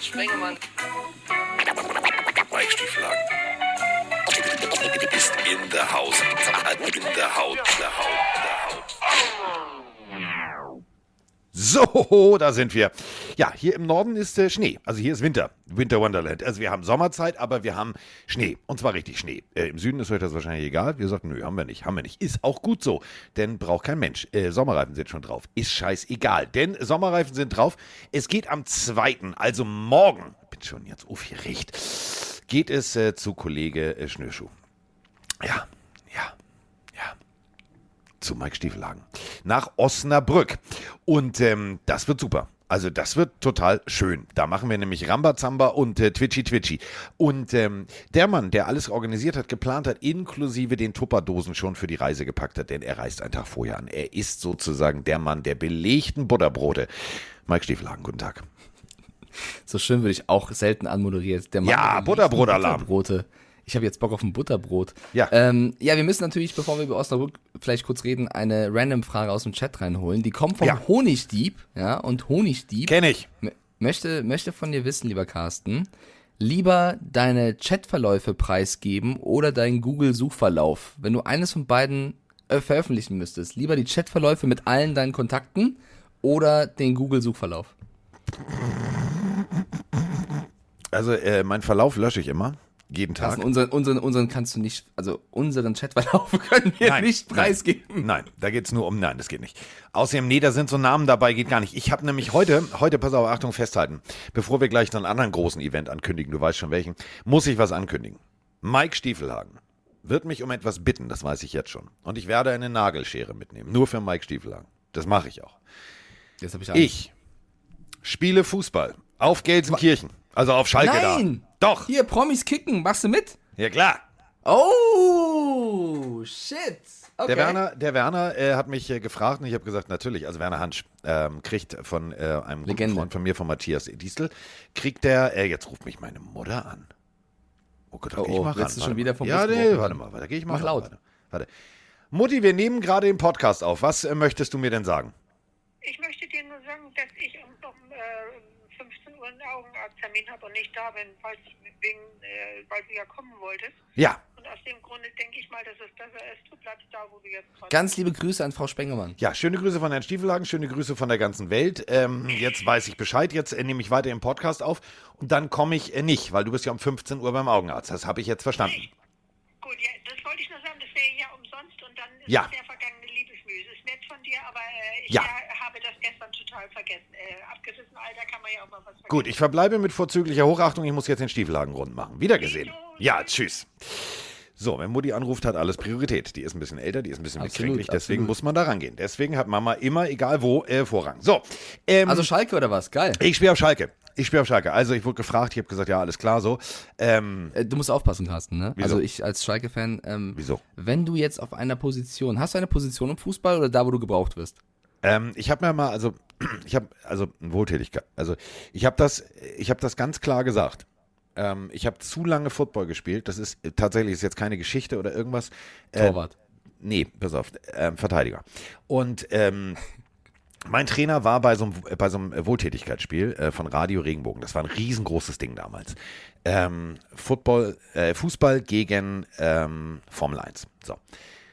Sprengemann. Stieflagen. Ist in der Haus. In der Haut. Der Haut. Der Haut. So, da sind wir. Ja, hier im Norden ist äh, Schnee. Also hier ist Winter. Winter Wonderland. Also wir haben Sommerzeit, aber wir haben Schnee. Und zwar richtig Schnee. Äh, Im Süden ist euch das wahrscheinlich egal. Wir sagten, nö, haben wir nicht. Haben wir nicht. Ist auch gut so. Denn braucht kein Mensch. Äh, Sommerreifen sind schon drauf. Ist scheißegal. Denn Sommerreifen sind drauf. Es geht am 2., also morgen, bin schon jetzt aufgeregt, geht es äh, zu Kollege äh, Schnürschuh. Ja, ja, ja zu Mike Stiefelhagen. Nach Osnabrück. Und ähm, das wird super. Also das wird total schön. Da machen wir nämlich Rambazamba und äh, Twitchy Twitchy. Und ähm, der Mann, der alles organisiert hat, geplant hat, inklusive den Tupperdosen schon für die Reise gepackt hat, denn er reist einen Tag vorher an. Er ist sozusagen der Mann der belegten Butterbrote. Mike Stiefelhagen, guten Tag. So schön würde ich auch selten anmoderiert. Der Mann Ja, der Butterbrotalarm. Butterbrote. Ich habe jetzt Bock auf ein Butterbrot. Ja. Ähm, ja, wir müssen natürlich, bevor wir über Osnabrück vielleicht kurz reden, eine Random-Frage aus dem Chat reinholen. Die kommt vom Ja. Honigdieb, ja, und Honigdieb Kenn ich. möchte, möchte von dir wissen, lieber Carsten, lieber deine Chatverläufe preisgeben oder deinen Google-Suchverlauf. Wenn du eines von beiden äh, veröffentlichen müsstest, lieber die Chatverläufe mit allen deinen Kontakten oder den Google-Suchverlauf. Also äh, meinen Verlauf lösche ich immer. Jeden Tag. Carsten, unseren, unseren, unseren kannst du nicht, also unseren Chatverlauf können wir Nein, nicht preisgeben. Nein, da geht's nur um, nein, das geht nicht. Außerdem, nee, da sind so Namen dabei, geht gar nicht. Ich habe nämlich heute, heute, pass auf, Achtung, festhalten, bevor wir gleich noch einen anderen großen Event ankündigen, du weißt schon welchen, muss ich was ankündigen. Mike Stiefelhagen wird mich um etwas bitten, das weiß ich jetzt schon. Und ich werde eine Nagelschere mitnehmen, nur für Mike Stiefelhagen. Das mache ich auch. Jetzt hab ich Angst. Ich spiele Fußball auf Gelsenkirchen, also auf Schalke Nein! da. Doch, Hier, Promis kicken, machst du mit? ja klar. Oh, shit. Okay. Der Werner, der Werner äh, hat mich äh, gefragt und ich habe gesagt, natürlich, also Werner Hansch ähm, kriegt von äh, einem guten. Freund von mir, von Matthias Distel, kriegt der, äh, jetzt ruft mich meine Mutter an. Oh Gott, da Oh, geh ich oh, mal ran. du schon warte wieder mal. vom Ja, nee, warte mal, da gehe ich mal Mach ran, laut. Warte, warte. Mutti, wir nehmen gerade den Podcast auf. Was äh, möchtest du mir denn sagen? Ich möchte dir nur sagen, dass ich um, um äh, 15 Uhr einen Augenarzttermin habe und nicht da bin, weil, wegen, äh, weil du ja kommen wolltest. Ja, Und aus dem Grunde denke ich mal, dass es besser ist, du bleibst da, wo du jetzt gerade Ganz liebe Grüße an Frau Spengemann. ja, schöne Grüße von Herrn Stiefelhagen, schöne Grüße von der ganzen Welt. Ähm, jetzt weiß ich Bescheid, jetzt äh, nehme ich weiter im Podcast auf und dann komme ich äh, nicht, weil du bist ja um 15 Uhr beim Augenarzt. Das habe ich jetzt verstanden. Gut, ja, das wollte ich nur sagen, das wäre ja umsonst und dann ist Ja. es der vergangene Liebesmühe. Es ist nett von dir, aber äh, ich Ja. habe das gestern total vergessen. Äh, abgerissen Alter kann man ja auch mal was vergessen. Gut, ich verbleibe mit vorzüglicher Hochachtung. Ich muss jetzt den Stiefelhagen rund machen. Wiedergesehen. Ja, tschüss. So, wenn Mutti anruft, hat alles Priorität. Die ist ein bisschen älter, die ist ein bisschen Absolut, bekränklich, deswegen absolut. muss man da rangehen. Deswegen hat Mama immer, egal wo, äh, Vorrang. So, ähm, Also Schalke oder was? Geil. ich spiele auf Schalke. Ich spiele auf Schalke. Also ich wurde gefragt, ich habe gesagt, ja, alles klar so. Ähm, Äh, Du musst aufpassen, Carsten, ne? Wieso? Also ich als Schalke-Fan, ähm, Wieso? wenn du jetzt auf einer Position, hast du eine Position im Fußball oder da, wo du gebraucht wirst? Ähm, ich habe mir mal, also ich habe, also Wohltätigkeit, also ich habe das, ich habe das ganz klar gesagt. Ähm, ich habe zu lange Football gespielt. Das ist äh, tatsächlich ist jetzt keine Geschichte oder irgendwas. Äh, Torwart. Nee, pass auf, ähm, Verteidiger. Und ähm, mein Trainer war bei so einem, bei so einem Wohltätigkeitsspiel äh, von Radio Regenbogen. Das war ein riesengroßes Ding damals. Ähm, Football, äh, Fußball gegen ähm, Formel 1. So.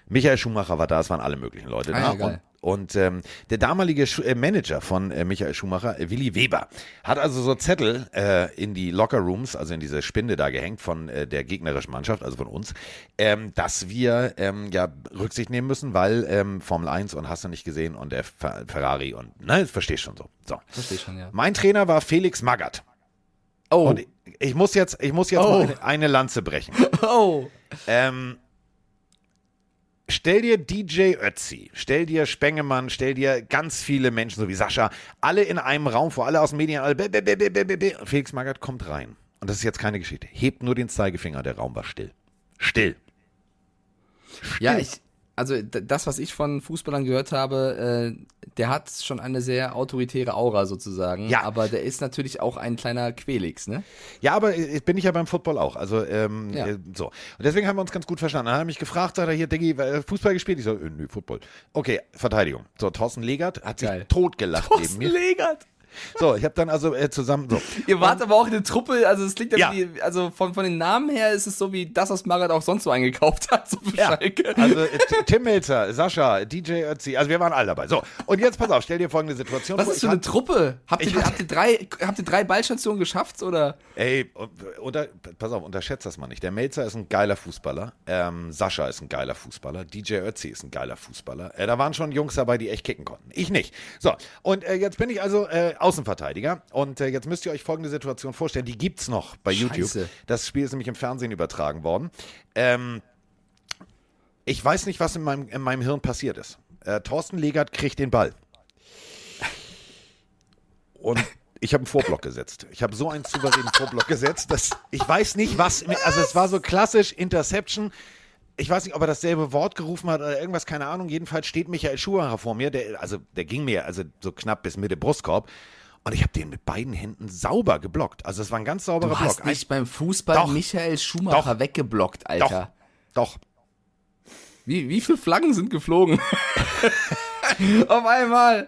Michael Schumacher war da, es waren alle möglichen Leute Ah, da. ja, geil. und und ähm, der damalige Schu äh, Manager von äh, Michael Schumacher, äh, Willi Weber, hat also so Zettel äh, in die Lockerrooms, also in diese Spinde da gehängt von äh, der gegnerischen Mannschaft, also von uns, ähm, dass wir ähm, ja Rücksicht nehmen müssen, weil ähm, Formel 1 und hast du nicht gesehen und der Fer Ferrari und, ne, verstehst schon so. so. Versteh schon, ja. Mein Trainer war Felix Magath. Oh, Und ich, ich muss jetzt, ich muss jetzt Oh. mal eine, eine Lanze brechen. oh. Ähm, stell dir DJ Ötzi, stell dir Spengemann, stell dir ganz viele Menschen, so wie Sascha, alle in einem Raum vor, alle aus den Medien, alle, bä, bä. Und Felix Magath kommt rein. Und das ist jetzt keine Geschichte. Hebt nur den Zeigefinger, der Raum war still. Still. Ja, ich, also das, was ich von Fußballern gehört habe, äh, der hat schon eine sehr autoritäre Aura sozusagen. Ja. Aber der ist natürlich auch ein kleiner Quelix, ne? Ja, aber äh, bin ich ja beim Football auch. Also, ähm, Ja. äh, so. Und deswegen haben wir uns ganz gut verstanden. Dann hat er mich gefragt, sagt er hier, Diggi, äh, Fußball gespielt? Ich so, nö, Football. Okay, Verteidigung. So, Thorsten Legert hat sich Geil. totgelacht neben mir. Legert. So, ich habe dann also äh, zusammen so. Ihr wart aber auch eine Truppe, also es klingt Ja. wie, also von, von den Namen her ist es so wie das, was Marat auch sonst so eingekauft hat, so Ja, Schalke. also äh, Tim Melzer, Sascha, DJ Ötzi, also wir waren alle dabei. So, und jetzt pass auf, stell dir folgende Situation Was vor. ist für eine hab- Truppe? Habt ihr, hab- habt, ihr drei, habt ihr drei Ballstationen geschafft oder? Ey, unter, pass auf, unterschätzt das mal nicht. Der Melzer ist ein geiler Fußballer. Ähm, Sascha ist ein geiler Fußballer. DJ Ötzi ist ein geiler Fußballer. Äh, da waren schon Jungs dabei, die echt kicken konnten. Ich nicht. So, und äh, jetzt bin ich also äh, Außenverteidiger. Und äh, jetzt müsst ihr euch folgende Situation vorstellen. Die gibt's noch bei YouTube. Scheiße. Das Spiel ist nämlich im Fernsehen übertragen worden. Ähm, ich weiß nicht, was in meinem, in meinem Hirn passiert ist. Äh, Thorsten Legert kriegt den Ball. Und ich habe einen Vorblock gesetzt. Ich habe so einen souveränen Vorblock gesetzt, dass ich weiß nicht, was. Also es war so klassisch Interception. Ich weiß nicht, ob er dasselbe Wort gerufen hat oder irgendwas, keine Ahnung. Jedenfalls steht Michael Schumacher vor mir. Der, also der ging mir also so knapp bis Mitte Brustkorb. Und ich habe den mit beiden Händen sauber geblockt. Also es war ein ganz sauberer Du hast Block. nicht beim Fußball Doch. Michael Schumacher Doch. weggeblockt, Ein, doch, Alter. doch. Wie, wie viele Flaggen sind geflogen? Auf einmal.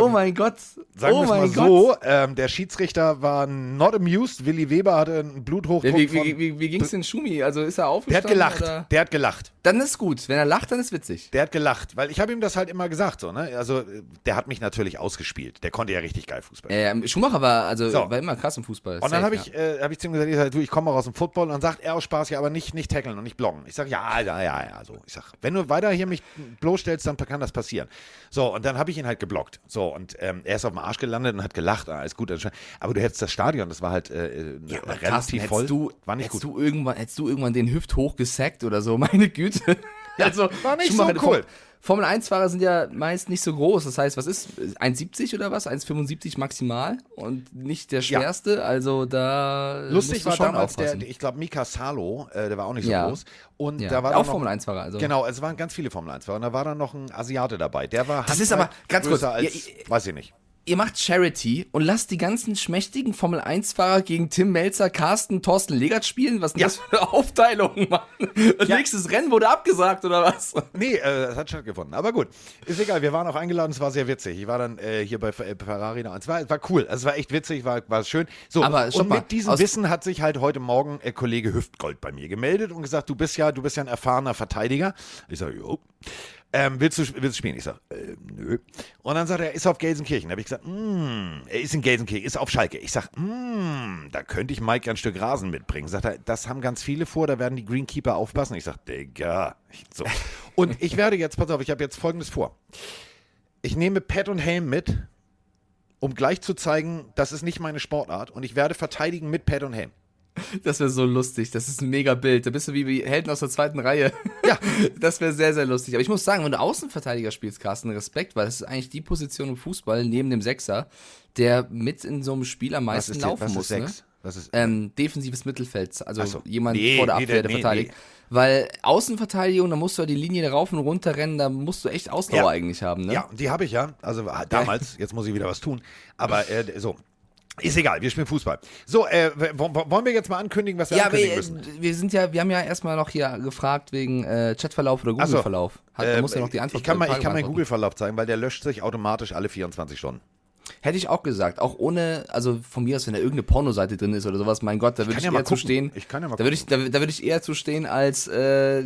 oh mein Gott. Sagen oh wir es mal mein Gott. so, ähm, der Schiedsrichter war not amused. Willi Weber hatte einen Bluthochdruck wie wie, wie, wie ging es denn Schumi? Also ist er der hat aufgestanden? gelacht. Oder? Der hat gelacht. Dann ist gut. Wenn er lacht, dann ist witzig. Der hat gelacht, weil ich habe ihm das halt immer gesagt, so, ne? Also, der hat mich natürlich ausgespielt. Der konnte ja richtig geil Fußball. Äh, Schumacher war, also, So. war immer krass im Fußball. und dann habe ich, äh, hab ich zu ihm gesagt, ich, sag, du, ich komme auch aus dem Football und dann sagt er aus Spaß, ja, aber nicht, nicht tackeln und nicht blocken. Ich sage, ja, ja, ja, ja, so. Ich sag, wenn du weiter hier mich bloßstellst, dann kann das passieren. So, und dann habe ich ihn halt geblockt. So, und ähm, er ist auf dem Arsch gelandet und hat gelacht, ah, ist gut. Aber du hättest das Stadion, das war halt äh, äh, Ja, relativ Carsten, voll. hättest du, war nicht hättest gut. Du irgendwann, hättest du irgendwann den Hüft hochgesackt oder so, meine Güte. also, war nicht so cool. Formel 1-Fahrer sind ja meist nicht so groß. Das heißt, was ist 1,70 oder was? 1,75 maximal und nicht der Ja. schwerste. Also da Lustig war damals der, aufpassen. ich glaube, Mika Salo, äh, der war auch nicht so Ja. groß. Und ja. da war auch noch, Formel 1-Fahrer. Also. Genau, es waren ganz viele Formel 1 -Fahrer. Und da war dann noch ein Asiate dabei. Der war Das ist aber- ganz kurz, als, ja, weiß ich nicht. Ihr macht Charity und lasst die ganzen schmächtigen Formel 1-Fahrer gegen Tim Melzer, Carsten, Thorsten Legert spielen? Was sind Ja. das für Aufteilungen, Mann? Ja. nächstes Rennen wurde abgesagt, oder was? Nee, äh, es hat stattgefunden. Aber gut, ist egal. Wir waren auch eingeladen, es war sehr witzig. Ich war dann äh, hier bei äh, Ferrari da. Es war, war cool, also es war echt witzig, war, war schön. So, Aber und mal, mit diesem Wissen hat sich halt heute Morgen äh, Kollege Hüftgold bei mir gemeldet und gesagt, du bist ja, du bist ja ein erfahrener Verteidiger. Ich sage, jo. Ähm, willst, du, willst du spielen? Ich sage, äh, nö. Und dann sagt er, er ist auf Gelsenkirchen. Da habe ich gesagt, mm, er ist in Gelsenkirchen, ist auf Schalke. Ich sage, mm, da könnte ich Mike ein Stück Rasen mitbringen. Sagt er, das haben ganz viele vor, da werden die Greenkeeper aufpassen. Ich sage, Digga. So. Und ich werde jetzt, pass auf, ich habe jetzt folgendes vor. Ich nehme Pad und Helm mit, um gleich zu zeigen, das ist nicht meine Sportart. Und ich werde verteidigen mit Pad und Helm. Das wäre so lustig. Das ist ein mega Bild. Da bist du wie, wie Helden aus der zweiten Reihe. Ja. Das wäre sehr, sehr lustig. Aber ich muss sagen, wenn du Außenverteidiger spielst, Carsten, Respekt, weil das ist eigentlich die Position im Fußball neben dem Sechser, der mit in so einem Spiel am meisten ist, laufen muss. Ne? Was ist, Ähm, defensives Mittelfeld, also so. jemand Nee, vor der Abwehr, der- der nee, verteidigt. Weil Außenverteidigung, da musst du ja die Linie rauf und runter rennen, da musst du echt Ausdauer Ja. eigentlich haben, ne? Ja, die habe ich ja. Also äh, damals, jetzt muss ich wieder was tun. Aber äh, so. Ist egal, wir spielen Fußball. So, äh, wollen wir jetzt mal ankündigen, was wir Ja, ankündigen äh, müssen? wir sind ja, wir haben ja erstmal noch hier gefragt wegen äh, Chatverlauf oder so. Google-Verlauf. Da Ähm, Antwort ich kann, mal, ich kann meinen. Google-Verlauf zeigen, weil der löscht sich automatisch alle 24 Stunden. Hätte ich auch gesagt, auch ohne, also von mir aus, wenn da irgendeine Pornoseite drin ist oder sowas, mein Gott, da würde kann ich, ja eher mal zu gucken. stehen. Ich kann ja mal da würde ich, da, da würde ich eher zu stehen als, äh,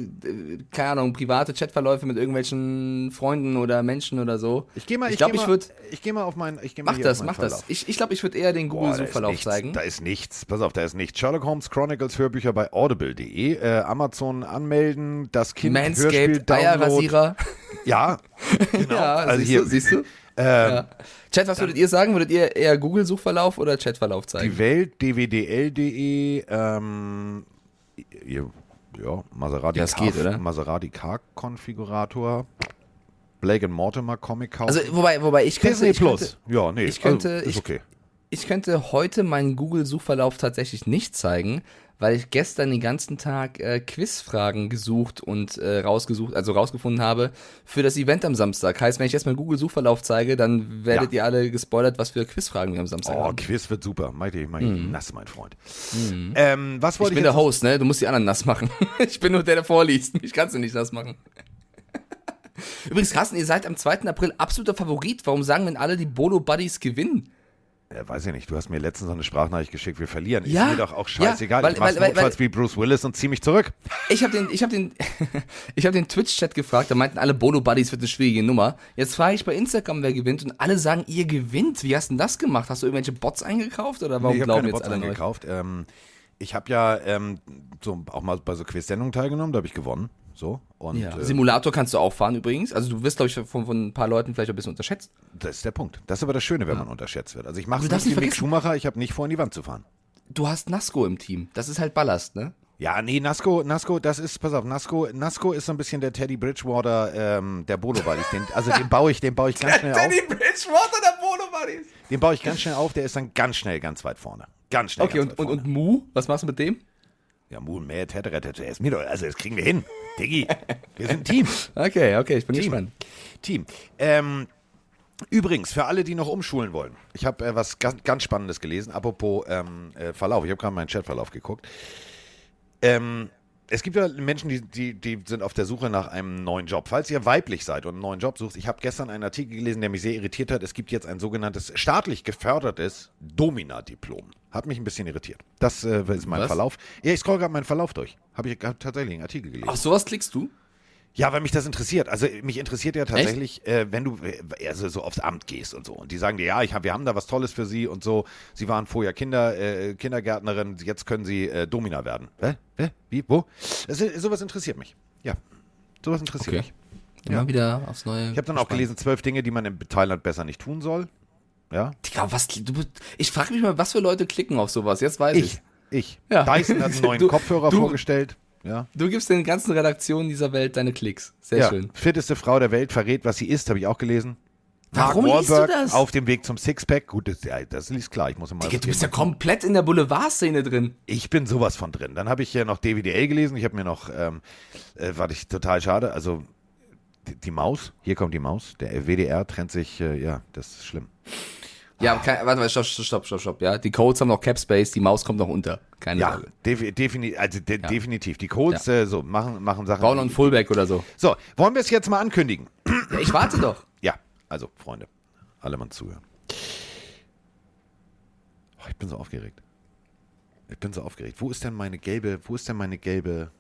keine Ahnung, private Chatverläufe mit irgendwelchen Freunden oder Menschen oder so. Ich gehe mal, ich ich glaube, geh ich mal, würde, ich gehe mal auf meinen, ich gehe mal mach das, mach das. Verlauf. Ich, ich glaube, ich würde eher den Google-Suchverlauf zeigen. Da ist nichts. Pass auf, da ist nichts. Sherlock Holmes Chronicles Hörbücher bei audible.de, äh, Amazon anmelden, das Kind Hörspiel Manscaped, Download. Eierrasierer. Ja, genau. Ja, also siehst hier du, siehst du? Ähm, ja. Chat, was würdet ihr sagen? Würdet ihr eher Google-Suchverlauf oder Chatverlauf zeigen? die Welt, dwdl.de, ähm, ja, Maserati, Das geht, oder? Maserati Car Konfigurator, Blake and Mortimer Comic kaufen. Also, wobei, wobei ich könnte, Disney ich Plus. Könnte, ja, nee, ich könnte- also, ist ich- okay. ich könnte heute meinen Google-Suchverlauf tatsächlich nicht zeigen, weil ich gestern den ganzen Tag äh, Quizfragen gesucht und äh, rausgesucht, also rausgefunden habe für das Event am Samstag. Heißt, wenn ich jetzt meinen Google-Suchverlauf zeige, dann werdet Ja. ihr alle gespoilert, was für Quizfragen wir am Samstag Oh, haben. Quiz wird super. Meinte ich, mach ich nass, mein Freund. Ähm, was Mhm. Ich wollte bin ich, der? Host, ne? Du musst die anderen nass machen. ich bin nur der, der vorliest. Mich kannst du nicht nass machen. Übrigens, Carsten, ihr seid am 2. April absoluter Favorit. Warum sagen denn alle, die Bolo Buddies gewinnen? Ja, weiß ich nicht, du hast mir letztens so eine Sprachnachricht geschickt, wir verlieren. Ja, Ist mir doch auch ja, scheißegal. weil- ich mach's weil- notfalls weil- wie Bruce Willis und zieh mich zurück. Ich habe den, ich habe den, ich habe den Twitch-Chat gefragt. Da meinten alle Bolo Buddies wird eine schwierige Nummer. Jetzt frage ich bei Instagram, wer gewinnt und alle sagen, ihr gewinnt. Wie hast du denn das gemacht? Hast du irgendwelche Bots eingekauft oder warum Nee, ich habe glauben keine jetzt Bots alle eingekauft. Ähm, ich habe ja ähm, so auch mal bei so Quiz-Sendungen teilgenommen, da habe ich gewonnen. So. Und Ja. äh, Simulator kannst du auch fahren übrigens. Also du wirst, glaube ich, von, von ein paar Leuten vielleicht ein bisschen unterschätzt. das ist der Punkt. Das ist aber das Schöne, wenn man unterschätzt wird. Also ich mache es nicht wie Mick Schumacher, ich habe nicht vor, in die Wand zu fahren. Du hast Nasco im Team. Das ist halt Ballast, ne? Ja, nee, Nasco, Nasco, das ist, pass auf, Nasco, Nasco ist so ein bisschen der Teddy Bridgewater ähm, der Bolo Buddies. Den, also den baue ich, den baue ich ganz schnell auf. Bridgewater, der Bolo Buddies. Den baue ich ganz schnell auf, der ist dann ganz schnell ganz weit vorne. Ganz schnell. Okay, ganz und, weit und, vorne. und Mu? Was machst du mit dem? Ja, Moon, Tetra, ist mir doch, also das kriegen wir hin. Diggi, wir sind Team. Okay, okay, ich bin Team. gespannt. Team. Ähm, übrigens, für alle, die noch umschulen wollen, ich habe äh, was ganz, ganz Spannendes gelesen, apropos ähm, äh, Verlauf. Ich habe gerade meinen Chatverlauf geguckt. Ähm, es gibt ja Menschen, die, die, die sind auf der Suche nach einem neuen Job. Falls ihr weiblich seid und einen neuen Job sucht, ich habe gestern einen Artikel gelesen, der mich sehr irritiert hat. Es gibt jetzt ein sogenanntes staatlich gefördertes Domina-Diplom. Hat mich ein bisschen irritiert. Das äh, ist mein Was? Verlauf. Ja, ich scroll gerade meinen Verlauf durch. Habe ich hab tatsächlich einen Artikel gelesen. Auf sowas klickst du? Ja, weil mich das interessiert. Also mich interessiert ja tatsächlich, äh, wenn du äh, also so aufs Amt gehst und so. Und die sagen dir, ja, ich hab, wir haben da was Tolles für Sie und so. Sie waren vorher Kinder, äh, Kindergärtnerin, jetzt können Sie äh, Domina werden. Hä? Hä? Wie? Wo? Das, sowas interessiert mich. Ja, sowas interessiert Okay. mich. Immer wieder aufs Neue. Ich habe dann auch gelesen, zwölf Dinge, die man in Thailand besser nicht tun soll. Ja. Digga, was, du, ich frage mich mal, was für Leute klicken auf sowas. Jetzt weiß ich. Ich. Ich. Ja. Dyson hat einen neuen Du- Kopfhörer du- vorgestellt. Ja. Du gibst den ganzen Redaktionen dieser Welt deine Klicks. Sehr ja. schön. Fitteste Frau der Welt verrät, was sie isst, habe ich auch gelesen. Warum Mark liest du Wahlberg das? Auf dem Weg zum Sixpack. Gut, das, ja, das liest klar. Ich muss mal. Digga, du bist ja komplett in der Boulevardszene drin. Ich bin sowas von drin. Dann habe ich hier noch DVDL gelesen. Ich habe mir noch, ähm, äh, warte ich total schade. Also die, die Maus. Hier kommt die Maus. Der WDR trennt sich. Äh, ja, das ist schlimm. Ja, kein, warte mal, stopp, stopp, stopp, stopp. Ja, die Codes haben noch Cap Space, die Maus kommt noch unter. Keine Ja, Sorge. defi defini also de definitiv. Die Codes äh, so machen machen Sachen. Brown und Fullback oder so. so, wollen wir es jetzt mal ankündigen? Ja, ich warte doch. Ja, also Freunde, alle mal zuhören. Oh, ich bin so aufgeregt. Ich bin so aufgeregt. Wo ist denn meine gelbe, wo ist denn meine gelbe,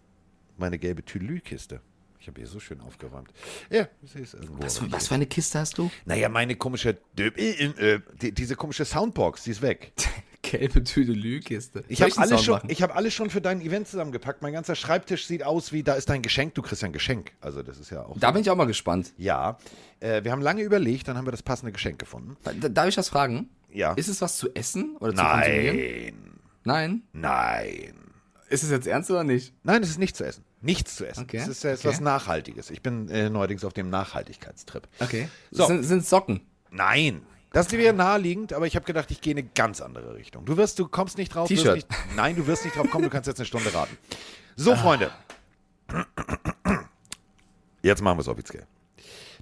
meine gelbe Tülü-Kiste? Ich habe hier so schön aufgeräumt. Ja, sehe es irgendwo. Was, nicht was hier. für eine Kiste hast du? Naja, meine komische, äh, äh, die, diese komische Soundbox, die ist weg. Gelbe Tüdelü-Kiste. Ich habe alles schon, ich habe alles schon für dein Event zusammengepackt. Mein ganzer Schreibtisch sieht aus wie, da ist dein Geschenk. Du kriegst ja ein Geschenk. Also das ist ja auch. Da bin ich auch mal gespannt. ja, äh, wir haben lange überlegt, dann haben wir das passende Geschenk gefunden. Da- Darf ich was fragen? Ja. Ist es was zu essen oder zu konsumieren? Nein, Nein? nein. Ist es jetzt ernst oder nicht? Nein, es ist nicht zu essen. Nichts zu essen. Okay, Es ist ja okay. etwas Nachhaltiges. Ich bin äh, neuerdings auf dem Nachhaltigkeitstrip. Okay. So. Sind, sind Socken? Nein. Das wäre naheliegend, aber ich habe gedacht, ich gehe in eine ganz andere Richtung. Du wirst, du kommst nicht drauf. T-Shirt. wirst Nicht, nein, du wirst nicht drauf kommen, du kannst jetzt eine Stunde raten. So, Freunde. Jetzt machen wir es offiziell.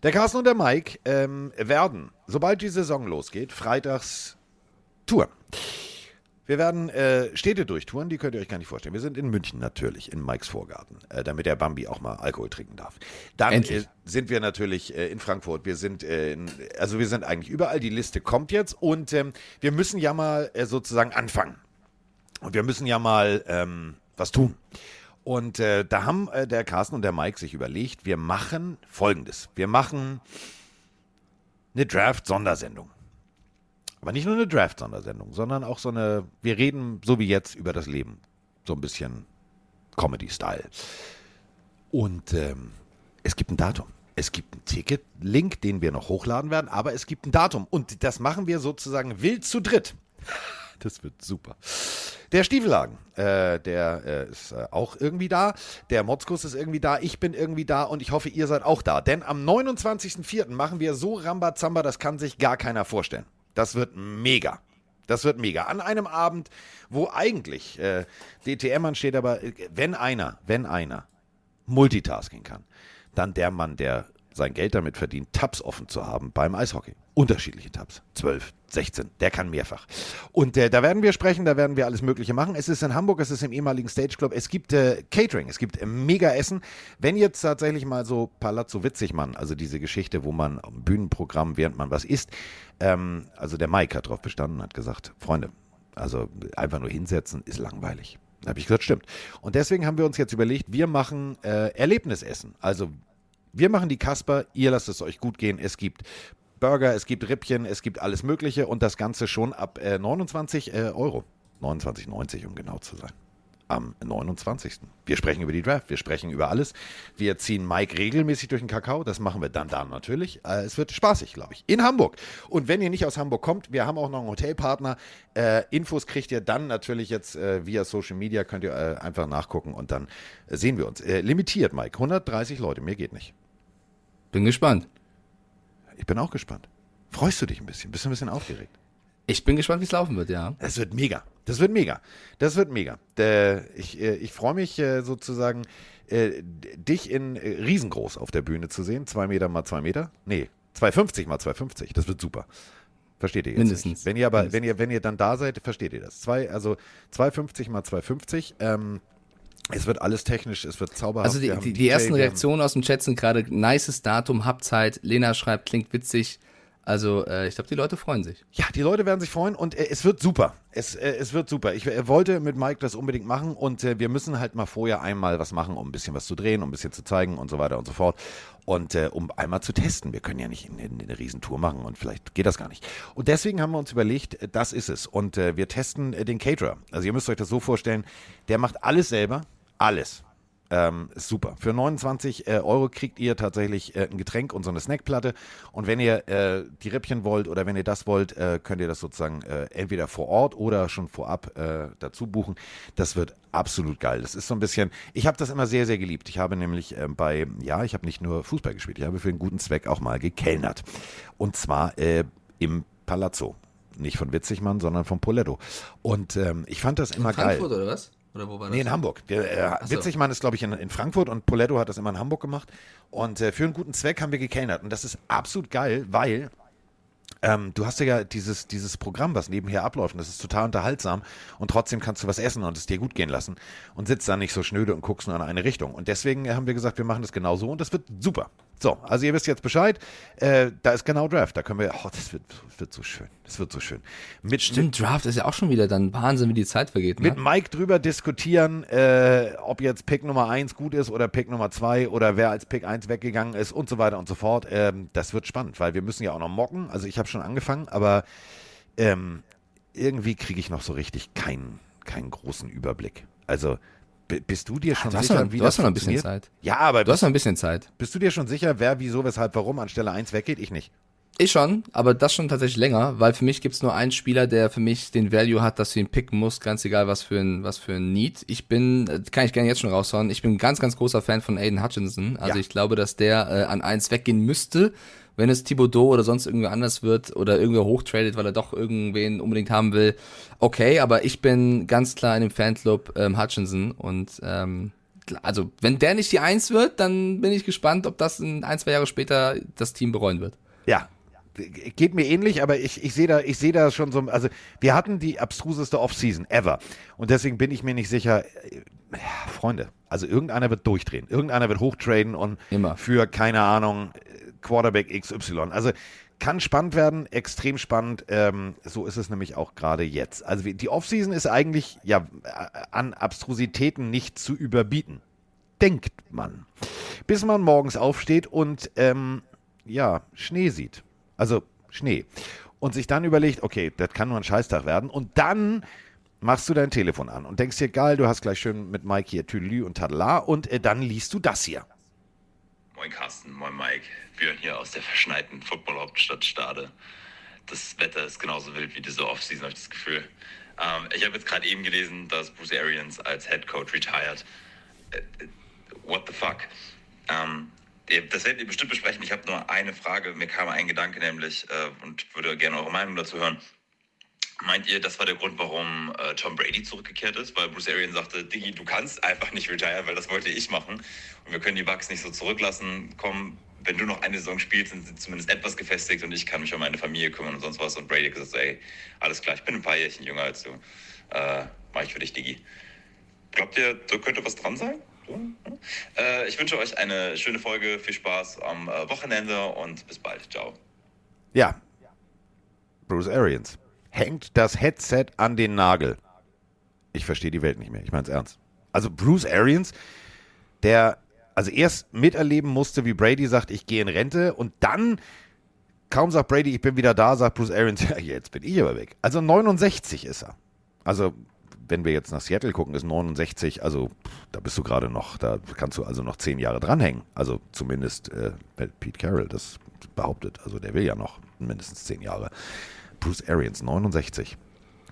Der Carsten und der Mike ähm, werden, sobald die Saison losgeht, freitags touren. Wir werden äh, Städte durchtouren, die könnt ihr euch gar nicht vorstellen. Wir sind in München natürlich, in Mikes Vorgarten, äh, damit der Bambi auch mal Alkohol trinken darf. Dann äh, sind wir natürlich äh, in Frankfurt, wir sind, äh, in, also wir sind eigentlich überall, die Liste kommt jetzt und ähm, wir müssen ja mal äh, sozusagen anfangen. Und wir müssen ja mal ähm, was tun. Und da haben der Carsten und der Mike sich überlegt, wir machen folgendes. Wir machen eine Draft-Sondersendung. Aber nicht nur eine Draft-Sondersendung, sondern auch so eine, wir reden so wie jetzt über das Leben. So ein bisschen Comedy-Style. Und ähm, es gibt ein Datum. Es gibt einen Ticket-Link, den wir noch hochladen werden, aber es gibt ein Datum. Und das machen wir sozusagen wild zu dritt. Das wird super. Der Stiefelhagen, äh, der äh, ist äh, auch irgendwie da. Der Motzkus ist irgendwie da. Ich bin irgendwie da und ich hoffe, ihr seid auch da. Denn am 29.04. machen wir so Rambazamba, das kann sich gar keiner vorstellen. Das wird mega. Das wird mega. An einem Abend, wo eigentlich äh, DTM ansteht, aber äh, wenn einer, wenn einer Multitasking kann, dann der Mann, der sein Geld damit verdient, Tabs offen zu haben beim Eishockey. Unterschiedliche Tabs. 12, 16, der kann mehrfach. Und äh, da werden wir sprechen, da werden wir alles Mögliche machen. Es ist in Hamburg, es ist im ehemaligen Stage Club, es gibt äh, Catering, es gibt äh, mega Essen. Wenn jetzt tatsächlich mal so Palazzo Witzigmann, also diese Geschichte, wo man am Bühnenprogramm, während man was isst, ähm, also der Mike hat darauf bestanden, hat gesagt, Freunde, also einfach nur hinsetzen ist langweilig. Da habe ich gesagt, stimmt. Und deswegen haben wir uns jetzt überlegt, wir machen äh, Erlebnisessen. Also wir machen die Kasper, ihr lasst es euch gut gehen. Es gibt Burger, es gibt Rippchen, es gibt alles Mögliche und das Ganze schon ab äh, 29 äh, Euro. 29,90 um genau zu sein. Am 29. Wir sprechen über die Draft, wir sprechen über alles. Wir ziehen Mike regelmäßig durch den Kakao, das machen wir dann da natürlich. Äh, es wird spaßig, glaube ich. In Hamburg. Und wenn ihr nicht aus Hamburg kommt, wir haben auch noch einen Hotelpartner. Äh, Infos kriegt ihr dann natürlich jetzt äh, via Social Media, könnt ihr äh, einfach nachgucken und dann sehen wir uns. Limitiert, Mike. 130 Leute, mir geht nicht. Bin gespannt. Ich bin auch gespannt. Freust du dich ein bisschen? Bist du ein bisschen aufgeregt? Ich bin gespannt, wie es laufen wird, ja. Es wird mega. Das wird mega. Das wird mega. Ich äh, ich freue mich äh, sozusagen, äh, dich in riesengroß auf der Bühne zu sehen. Zwei Meter mal zwei Meter. Nee, 250 mal 250. Das wird super. Versteht ihr jetzt? Mindestens. Nicht. Wenn ihr aber, Mindestens. wenn ihr, wenn ihr dann da seid, versteht ihr das. Zwei, also 250 mal 250. Ähm, es wird alles technisch, es wird zauberhaft. Also die, die, die ersten Reaktionen aus dem Chat sind gerade nices Datum, Hauptzeit. Lena schreibt, klingt witzig. Also äh, ich glaube, die Leute freuen sich. Ja, die Leute werden sich freuen und äh, es wird super. Es, äh, es wird super. Ich äh, wollte mit Mike das unbedingt machen und äh, wir müssen halt mal vorher einmal was machen, um ein bisschen was zu drehen, um ein bisschen zu zeigen und so weiter und so fort. Und äh, um einmal zu testen. Wir können ja nicht eine, eine Riesentour machen und vielleicht geht das gar nicht. Und deswegen haben wir uns überlegt, das ist es. Und wir testen den Caterer. Also ihr müsst euch das so vorstellen, der macht alles selber. Alles. Ähm, super. Für 29 äh, Euro kriegt ihr tatsächlich äh, ein Getränk und so eine Snackplatte. Und wenn ihr äh, die Rippchen wollt oder wenn ihr das wollt, äh, könnt ihr das sozusagen äh, entweder vor Ort oder schon vorab äh, dazu buchen. Das wird absolut geil. Das ist so ein bisschen, ich habe das immer sehr, sehr geliebt. Ich habe nämlich ähm, bei, ja, ich habe nicht nur Fußball gespielt, ich habe für einen guten Zweck auch mal gekellnert. Und zwar im Palazzo. Nicht von Witzigmann, sondern von Poletto. Und ähm, ich fand das immer geil. oder was? Oder wo war das? Nee, in Hamburg. Der, äh, so. Witzigmann ist, glaube ich, in, in Frankfurt und Poletto hat das immer in Hamburg gemacht. Und äh, für einen guten Zweck haben wir gekellnert. Und das ist absolut geil, weil ähm, du hast ja dieses, dieses Programm, was nebenher abläuft. Und das ist total unterhaltsam. Und trotzdem kannst du was essen und es dir gut gehen lassen. Und sitzt da nicht so schnöde und guckst nur in eine Richtung. Und deswegen haben wir gesagt, wir machen das genau so. Und das wird super. So, also ihr wisst jetzt Bescheid. Äh, da ist genau Draft. Da können wir, oh, das wird, wird so schön. Das wird so schön. Mit, Stimmt, Draft ist ja auch schon wieder dann Wahnsinn, wie die Zeit vergeht. Ne? mit Mike drüber diskutieren, äh, ob jetzt Pick Nummer 1 gut ist oder Pick Nummer 2 oder wer als Pick 1 weggegangen ist und so weiter und so fort. Ähm, das wird spannend, weil wir müssen ja auch noch mocken. Also ich habe schon angefangen, aber ähm, irgendwie kriege ich noch so richtig keinen, keinen großen Überblick. Also bist du dir schon du hast sicher, noch- wie du das hast noch ein bisschen? Zeit. Ja, aber Du hast noch ein bisschen Zeit. bist du dir schon sicher, wer, wieso, weshalb, warum an Stelle 1 weggeht? Ich nicht. Ich schon, aber das schon tatsächlich länger, weil für mich gibt's nur einen Spieler, der für mich den Value hat, dass du ihn picken musst, ganz egal was für ein, was für ein Need. Ich bin, äh, kann ich gerne jetzt schon raushauen, ich bin ein ganz, ganz großer Fan von Aiden Hutchinson. Also Ja. ich glaube, dass der äh, an eins weggehen müsste, wenn es Thibodeau oder sonst irgendwer anders wird oder irgendwer hochtradet, weil er doch irgendwen unbedingt haben will. Okay, aber ich bin ganz klar in dem Fanclub ähm, Hutchinson und ähm, also wenn der nicht die Eins wird, dann bin ich gespannt, ob das in ein, zwei Jahre später das Team bereuen wird. Ja. Geht mir ähnlich, aber ich, ich sehe da, ich sehe da schon so, also wir hatten die abstruseste Offseason ever. Und deswegen bin ich mir nicht sicher, äh, Freunde, also irgendeiner wird durchdrehen, irgendeiner wird hochtraden und Immer. für, keine Ahnung, Quarterback XY. Also kann spannend werden, extrem spannend. Ähm, so ist es nämlich auch gerade jetzt. Also die Offseason ist eigentlich ja äh, an Abstrusitäten nicht zu überbieten. Denkt man. Bis man morgens aufsteht und ähm, ja, Schnee sieht. Also Schnee. Und sich dann überlegt, okay, das kann nur ein Scheißtag werden. Und dann machst du dein Telefon an und denkst dir, geil, du hast gleich schön mit Mike hier Tüdelü und Tadala und äh, dann liest du das hier. Moin Carsten, moin Mike. Björn hier aus der verschneiten Football-Hauptstadt Stade. Das Wetter ist genauso wild wie diese Offseason, habe ich das Gefühl. Ähm, ich habe jetzt gerade eben gelesen, dass Bruce Arians als Head Coach retired. Äh, äh, what the fuck? Ähm, das werdet ihr bestimmt besprechen. Ich habe nur eine Frage. Mir kam ein Gedanke nämlich äh, und würde gerne eure Meinung dazu hören. Meint ihr, das war der Grund, warum äh, Tom Brady zurückgekehrt ist? Weil Bruce Arians sagte, Diggi, du kannst einfach nicht retire, weil das wollte ich machen. Und wir können die Bucks nicht so zurücklassen. Komm, wenn du noch eine Saison spielst, sind sie zumindest etwas gefestigt und ich kann mich um meine Familie kümmern und sonst was. Und Brady gesagt, ey, alles klar, ich bin ein paar Jährchen jünger als du. Äh, mach ich für dich, Diggi. Glaubt ihr, da könnte was dran sein? Äh, ich wünsche euch eine schöne Folge, viel Spaß am äh, Wochenende und bis bald. Ciao. Ja, Bruce Arians hängt das Headset an den Nagel. Ich verstehe die Welt nicht mehr. Ich meine es ernst. Also Bruce Arians, der also erst miterleben musste, wie Brady sagt, ich gehe in Rente und dann kaum sagt Brady, ich bin wieder da, sagt Bruce Arians, ja, jetzt bin ich aber weg. Also 69 ist er. Also wenn wir jetzt nach Seattle gucken, ist 69, also da bist du gerade noch, da kannst du also noch zehn Jahre dranhängen. Also zumindest äh, Pete Carroll das behauptet. Also der will ja noch mindestens zehn Jahre. Bruce Arians, 69.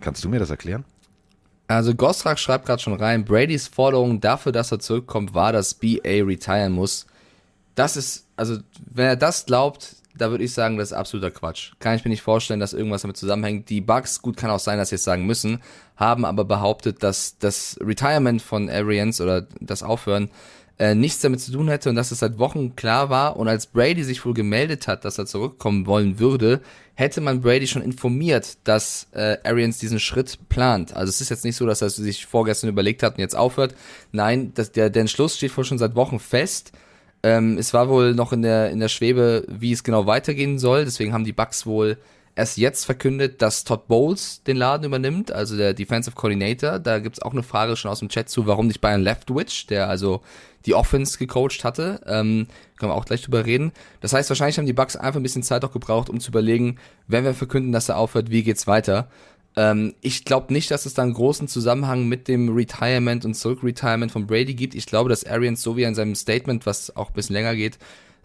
Kannst du mir das erklären? Also Gostrak schreibt gerade schon rein, Bradys Forderung dafür, dass er zurückkommt, war, dass BA retiren muss. Das ist, also wenn er das glaubt, da würde ich sagen, das ist absoluter Quatsch. Kann ich mir nicht vorstellen, dass irgendwas damit zusammenhängt. Die Bugs, gut, kann auch sein, dass sie es sagen müssen, haben aber behauptet, dass das Retirement von Arians oder das Aufhören äh, nichts damit zu tun hätte und dass es seit Wochen klar war. Und als Brady sich wohl gemeldet hat, dass er zurückkommen wollen würde, hätte man Brady schon informiert, dass äh, Arians diesen Schritt plant. Also es ist jetzt nicht so, dass er sich vorgestern überlegt hat und jetzt aufhört. Nein, das, der, der Entschluss steht wohl schon seit Wochen fest. Ähm, es war wohl noch in der, in der Schwebe, wie es genau weitergehen soll. Deswegen haben die Bucks wohl erst jetzt verkündet, dass Todd Bowles den Laden übernimmt, also der Defensive Coordinator. Da gibt's auch eine Frage schon aus dem Chat zu, warum nicht Bayern Leftwich, der also die Offense gecoacht hatte. Ähm, können wir auch gleich drüber reden. Das heißt, wahrscheinlich haben die Bucks einfach ein bisschen Zeit auch gebraucht, um zu überlegen, wenn wir verkünden, dass er aufhört, wie geht's weiter. Ähm, ich glaube nicht, dass es da einen großen Zusammenhang mit dem Retirement und Zurückretirement von Brady gibt. Ich glaube, dass Arians, so wie er in seinem Statement, was auch ein bisschen länger geht,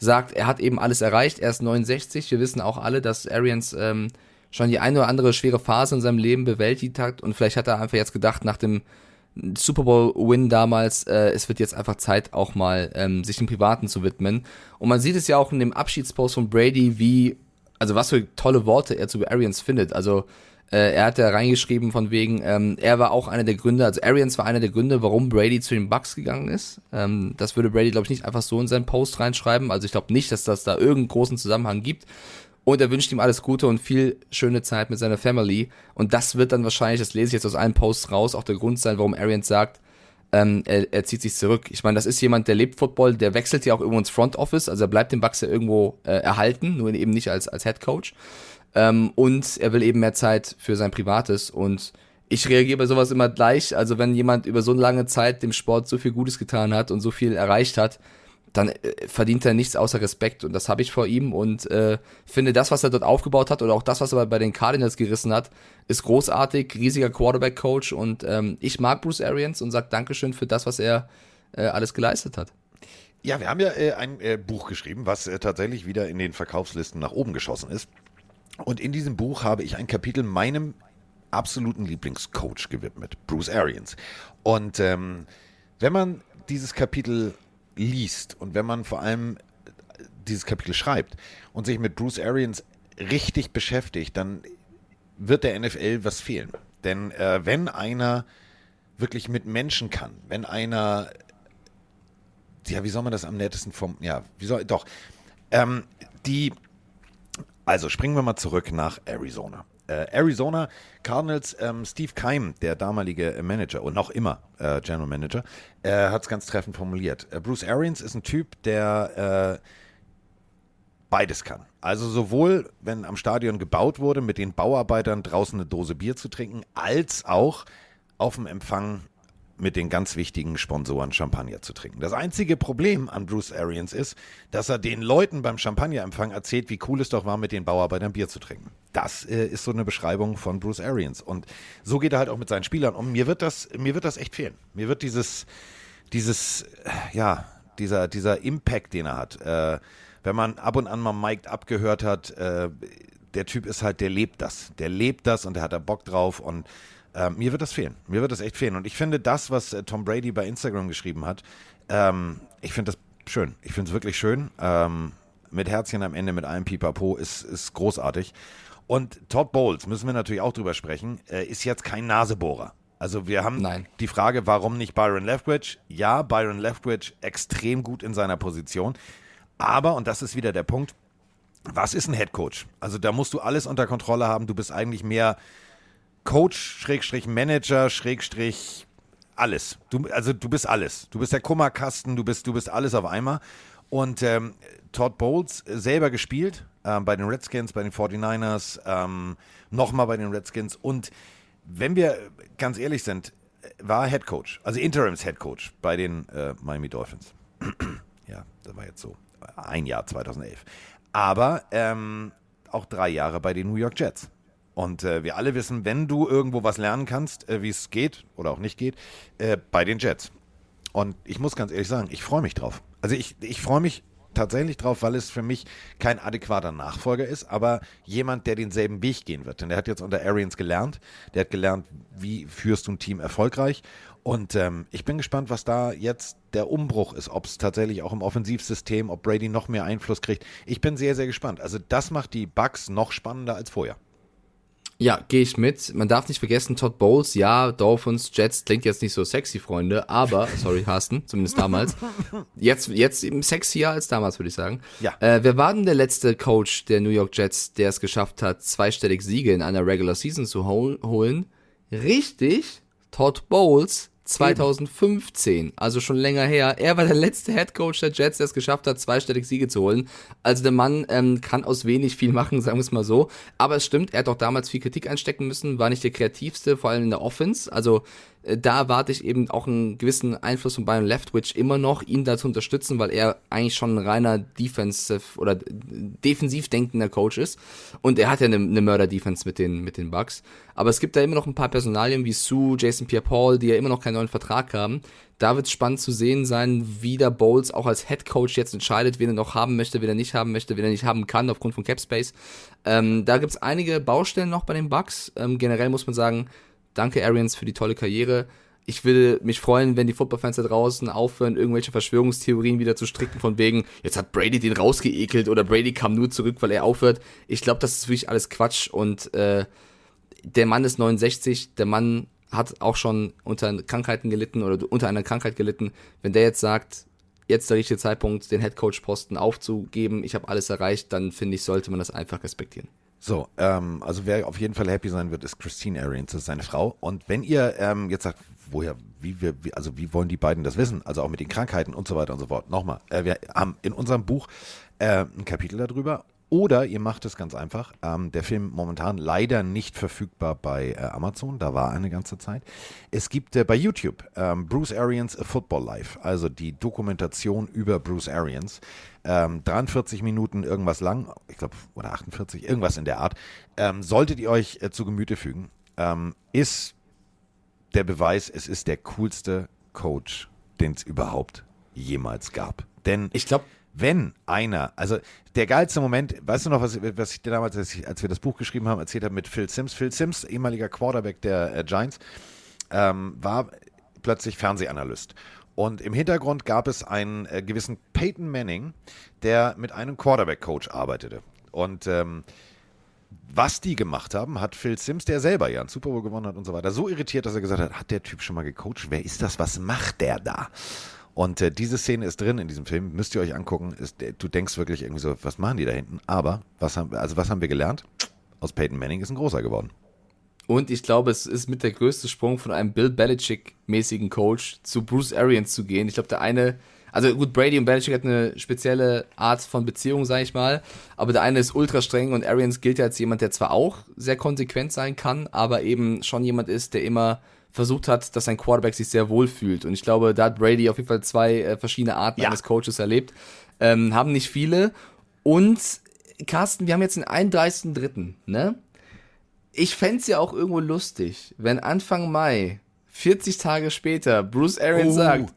sagt, er hat eben alles erreicht. Er ist 69. Wir wissen auch alle, dass Arians ähm, schon die eine oder andere schwere Phase in seinem Leben bewältigt hat und vielleicht hat er einfach jetzt gedacht, nach dem Super Bowl-Win damals, äh, es wird jetzt einfach Zeit, auch mal ähm, sich dem Privaten zu widmen. Und man sieht es ja auch in dem Abschiedspost von Brady, wie, also was für tolle Worte er zu Arians findet. Also äh, er hat ja reingeschrieben von wegen, ähm, er war auch einer der Gründe, also Arians war einer der Gründe, warum Brady zu den Bucks gegangen ist. Ähm, das würde Brady, glaube ich, nicht einfach so in seinen Post reinschreiben. Also ich glaube nicht, dass das da irgendeinen großen Zusammenhang gibt. Und er wünscht ihm alles Gute und viel schöne Zeit mit seiner Family. Und das wird dann wahrscheinlich, das lese ich jetzt aus allen Posts raus, auch der Grund sein, warum Arians sagt, ähm, er, er zieht sich zurück. Ich meine, das ist jemand, der lebt Football, der wechselt ja auch irgendwo ins Front Office, also er bleibt dem Bucks ja irgendwo äh, erhalten, nur eben nicht als, als Head Coach. Ähm, und er will eben mehr Zeit für sein Privates und ich reagiere bei sowas immer gleich. Also wenn jemand über so eine lange Zeit dem Sport so viel Gutes getan hat und so viel erreicht hat, dann äh, verdient er nichts außer Respekt und das habe ich vor ihm und äh, finde das, was er dort aufgebaut hat oder auch das, was er bei den Cardinals gerissen hat, ist großartig, riesiger Quarterback-Coach und ähm, ich mag Bruce Arians und sage Dankeschön für das, was er äh, alles geleistet hat. Ja, wir haben ja äh, ein äh, Buch geschrieben, was äh, tatsächlich wieder in den Verkaufslisten nach oben geschossen ist. Und in diesem Buch habe ich ein Kapitel meinem absoluten Lieblingscoach gewidmet, Bruce Arians. Und ähm, wenn man dieses Kapitel liest und wenn man vor allem dieses Kapitel schreibt und sich mit Bruce Arians richtig beschäftigt, dann wird der NFL was fehlen. Denn äh, wenn einer wirklich mit Menschen kann, wenn einer, ja, wie soll man das am nettesten vom, ja, wie soll, doch, ähm, die also springen wir mal zurück nach Arizona. Äh, Arizona Cardinals, ähm, Steve Keim, der damalige Manager und noch immer äh, General Manager, äh, hat es ganz treffend formuliert. Äh, Bruce Arians ist ein Typ, der äh, beides kann. Also sowohl, wenn am Stadion gebaut wurde, mit den Bauarbeitern draußen eine Dose Bier zu trinken, als auch auf dem Empfang mit den ganz wichtigen Sponsoren Champagner zu trinken. Das einzige Problem an Bruce Arians ist, dass er den Leuten beim Champagnerempfang erzählt, wie cool es doch war, mit den Bauarbeitern Bier zu trinken. Das äh, ist so eine Beschreibung von Bruce Arians. Und so geht er halt auch mit seinen Spielern um. Mir wird das, mir wird das echt fehlen. Mir wird dieses, dieses, äh, ja, dieser, dieser Impact, den er hat. Äh, wenn man ab und an mal Mike abgehört hat, äh, der Typ ist halt, der lebt das. Der lebt das und der hat da Bock drauf und äh, mir wird das fehlen. Mir wird das echt fehlen. Und ich finde das, was äh, Tom Brady bei Instagram geschrieben hat, ähm, ich finde das schön. Ich finde es wirklich schön. Ähm, mit Herzchen am Ende, mit allem Pipapo, ist, ist großartig. Und Todd Bowles, müssen wir natürlich auch drüber sprechen, äh, ist jetzt kein Nasebohrer. Also wir haben Nein. die Frage, warum nicht Byron Leftwich? Ja, Byron Leftwich extrem gut in seiner Position. Aber, und das ist wieder der Punkt, was ist ein Head Coach? Also da musst du alles unter Kontrolle haben. Du bist eigentlich mehr Coach, Schrägstrich Manager, Schrägstrich alles. Du, also du bist alles. Du bist der Kummerkasten, du bist, du bist alles auf einmal. Und ähm, Todd Bowles selber gespielt ähm, bei den Redskins, bei den 49ers, ähm, nochmal bei den Redskins. Und wenn wir ganz ehrlich sind, war Head Coach, also Interims Head Coach bei den äh, Miami Dolphins. ja, das war jetzt so ein Jahr 2011. Aber ähm, auch drei Jahre bei den New York Jets. Und äh, wir alle wissen, wenn du irgendwo was lernen kannst, äh, wie es geht oder auch nicht geht, äh, bei den Jets. Und ich muss ganz ehrlich sagen, ich freue mich drauf. Also ich, ich freue mich tatsächlich drauf, weil es für mich kein adäquater Nachfolger ist, aber jemand, der denselben Weg gehen wird. Denn der hat jetzt unter Arians gelernt. Der hat gelernt, wie führst du ein Team erfolgreich. Und ähm, ich bin gespannt, was da jetzt der Umbruch ist, ob es tatsächlich auch im Offensivsystem, ob Brady noch mehr Einfluss kriegt. Ich bin sehr, sehr gespannt. Also das macht die Bugs noch spannender als vorher. Ja, gehe ich mit. Man darf nicht vergessen, Todd Bowles, ja, Dolphins, Jets klingt jetzt nicht so sexy, Freunde, aber, sorry, Carsten, zumindest damals. Jetzt, jetzt eben sexier als damals, würde ich sagen. Ja. Äh, wer war denn der letzte Coach der New York Jets, der es geschafft hat, zweistellig Siege in einer Regular Season zu hol holen? Richtig, Todd Bowles 2015, also schon länger her. Er war der letzte Head Coach der Jets, der es geschafft hat, zweistellig Siege zu holen. Also der Mann ähm, kann aus wenig viel machen, sagen wir es mal so. Aber es stimmt, er hat auch damals viel Kritik einstecken müssen, war nicht der kreativste, vor allem in der Offense. Also da erwarte ich eben auch einen gewissen Einfluss von Byron Leftwich immer noch, ihn da zu unterstützen, weil er eigentlich schon ein reiner Defensive oder defensiv denkender Coach ist. Und er hat ja eine, eine Mörder-Defense mit den, mit den Bucks. Aber es gibt da immer noch ein paar Personalien wie Sue, Jason Pierre-Paul, die ja immer noch keinen neuen Vertrag haben. Da wird es spannend zu sehen sein, wie der Bowles auch als Head Coach jetzt entscheidet, wen er noch haben möchte, wen er nicht haben möchte, wen er nicht haben kann aufgrund von Cap Space. Ähm, da gibt es einige Baustellen noch bei den Bucks. Ähm, generell muss man sagen, Danke, Arians, für die tolle Karriere. Ich würde mich freuen, wenn die Footballfans da draußen aufhören, irgendwelche Verschwörungstheorien wieder zu stricken, von wegen, jetzt hat Brady den rausgeekelt oder Brady kam nur zurück, weil er aufhört. Ich glaube, das ist wirklich alles Quatsch und äh, der Mann ist 69, der Mann hat auch schon unter Krankheiten gelitten oder unter einer Krankheit gelitten. Wenn der jetzt sagt, jetzt der richtige Zeitpunkt, den Headcoach-Posten aufzugeben, ich habe alles erreicht, dann finde ich, sollte man das einfach respektieren. So, ähm, also wer auf jeden Fall happy sein wird, ist Christine Arians, das ist seine Frau. Und wenn ihr ähm, jetzt sagt, woher, wie wir, wie, also wie wollen die beiden das wissen? Also auch mit den Krankheiten und so weiter und so fort. Nochmal, äh, wir haben in unserem Buch äh, ein Kapitel darüber. Oder ihr macht es ganz einfach. Ähm, der Film momentan leider nicht verfügbar bei äh, Amazon, da war eine ganze Zeit. Es gibt äh, bei YouTube ähm, Bruce Arians A Football Life, also die Dokumentation über Bruce Arians. Ähm, 43 Minuten irgendwas lang, ich glaube, oder 48, irgendwas in der Art. Ähm, solltet ihr euch äh, zu Gemüte fügen, ähm, ist der Beweis, es ist der coolste Coach, den es überhaupt jemals gab. Denn Ich glaube, wenn einer, also der geilste Moment, weißt du noch, was, was ich damals, als, ich, als wir das Buch geschrieben haben, erzählt habe mit Phil Sims. Phil Sims, ehemaliger Quarterback der äh, Giants, ähm, war plötzlich Fernsehanalyst. Und im Hintergrund gab es einen äh, gewissen Peyton Manning, der mit einem Quarterback-Coach arbeitete. Und ähm, was die gemacht haben, hat Phil Sims, der selber ja einen Super Bowl gewonnen hat und so weiter, so irritiert, dass er gesagt hat, hat der Typ schon mal gecoacht? Wer ist das? Was macht der da? Und äh, diese Szene ist drin in diesem Film, müsst ihr euch angucken. Ist, äh, du denkst wirklich irgendwie so, was machen die da hinten? Aber was haben, also was haben wir gelernt? Aus Peyton Manning ist ein großer geworden. Und ich glaube, es ist mit der größte Sprung von einem Bill Belichick-mäßigen Coach zu Bruce Arians zu gehen. Ich glaube, der eine, also gut, Brady und Belichick hat eine spezielle Art von Beziehung, sage ich mal, aber der eine ist ultra streng und Arians gilt ja als jemand, der zwar auch sehr konsequent sein kann, aber eben schon jemand ist, der immer versucht hat, dass sein Quarterback sich sehr wohl fühlt. Und ich glaube, da hat Brady auf jeden Fall zwei äh, verschiedene Arten Ja. eines Coaches erlebt. Ähm, haben nicht viele. Und Carsten, wir haben jetzt den 31.3., ne? Ich fänd's ja auch irgendwo lustig, wenn Anfang Mai, 40 Tage später, Bruce Arians Oh. sagt,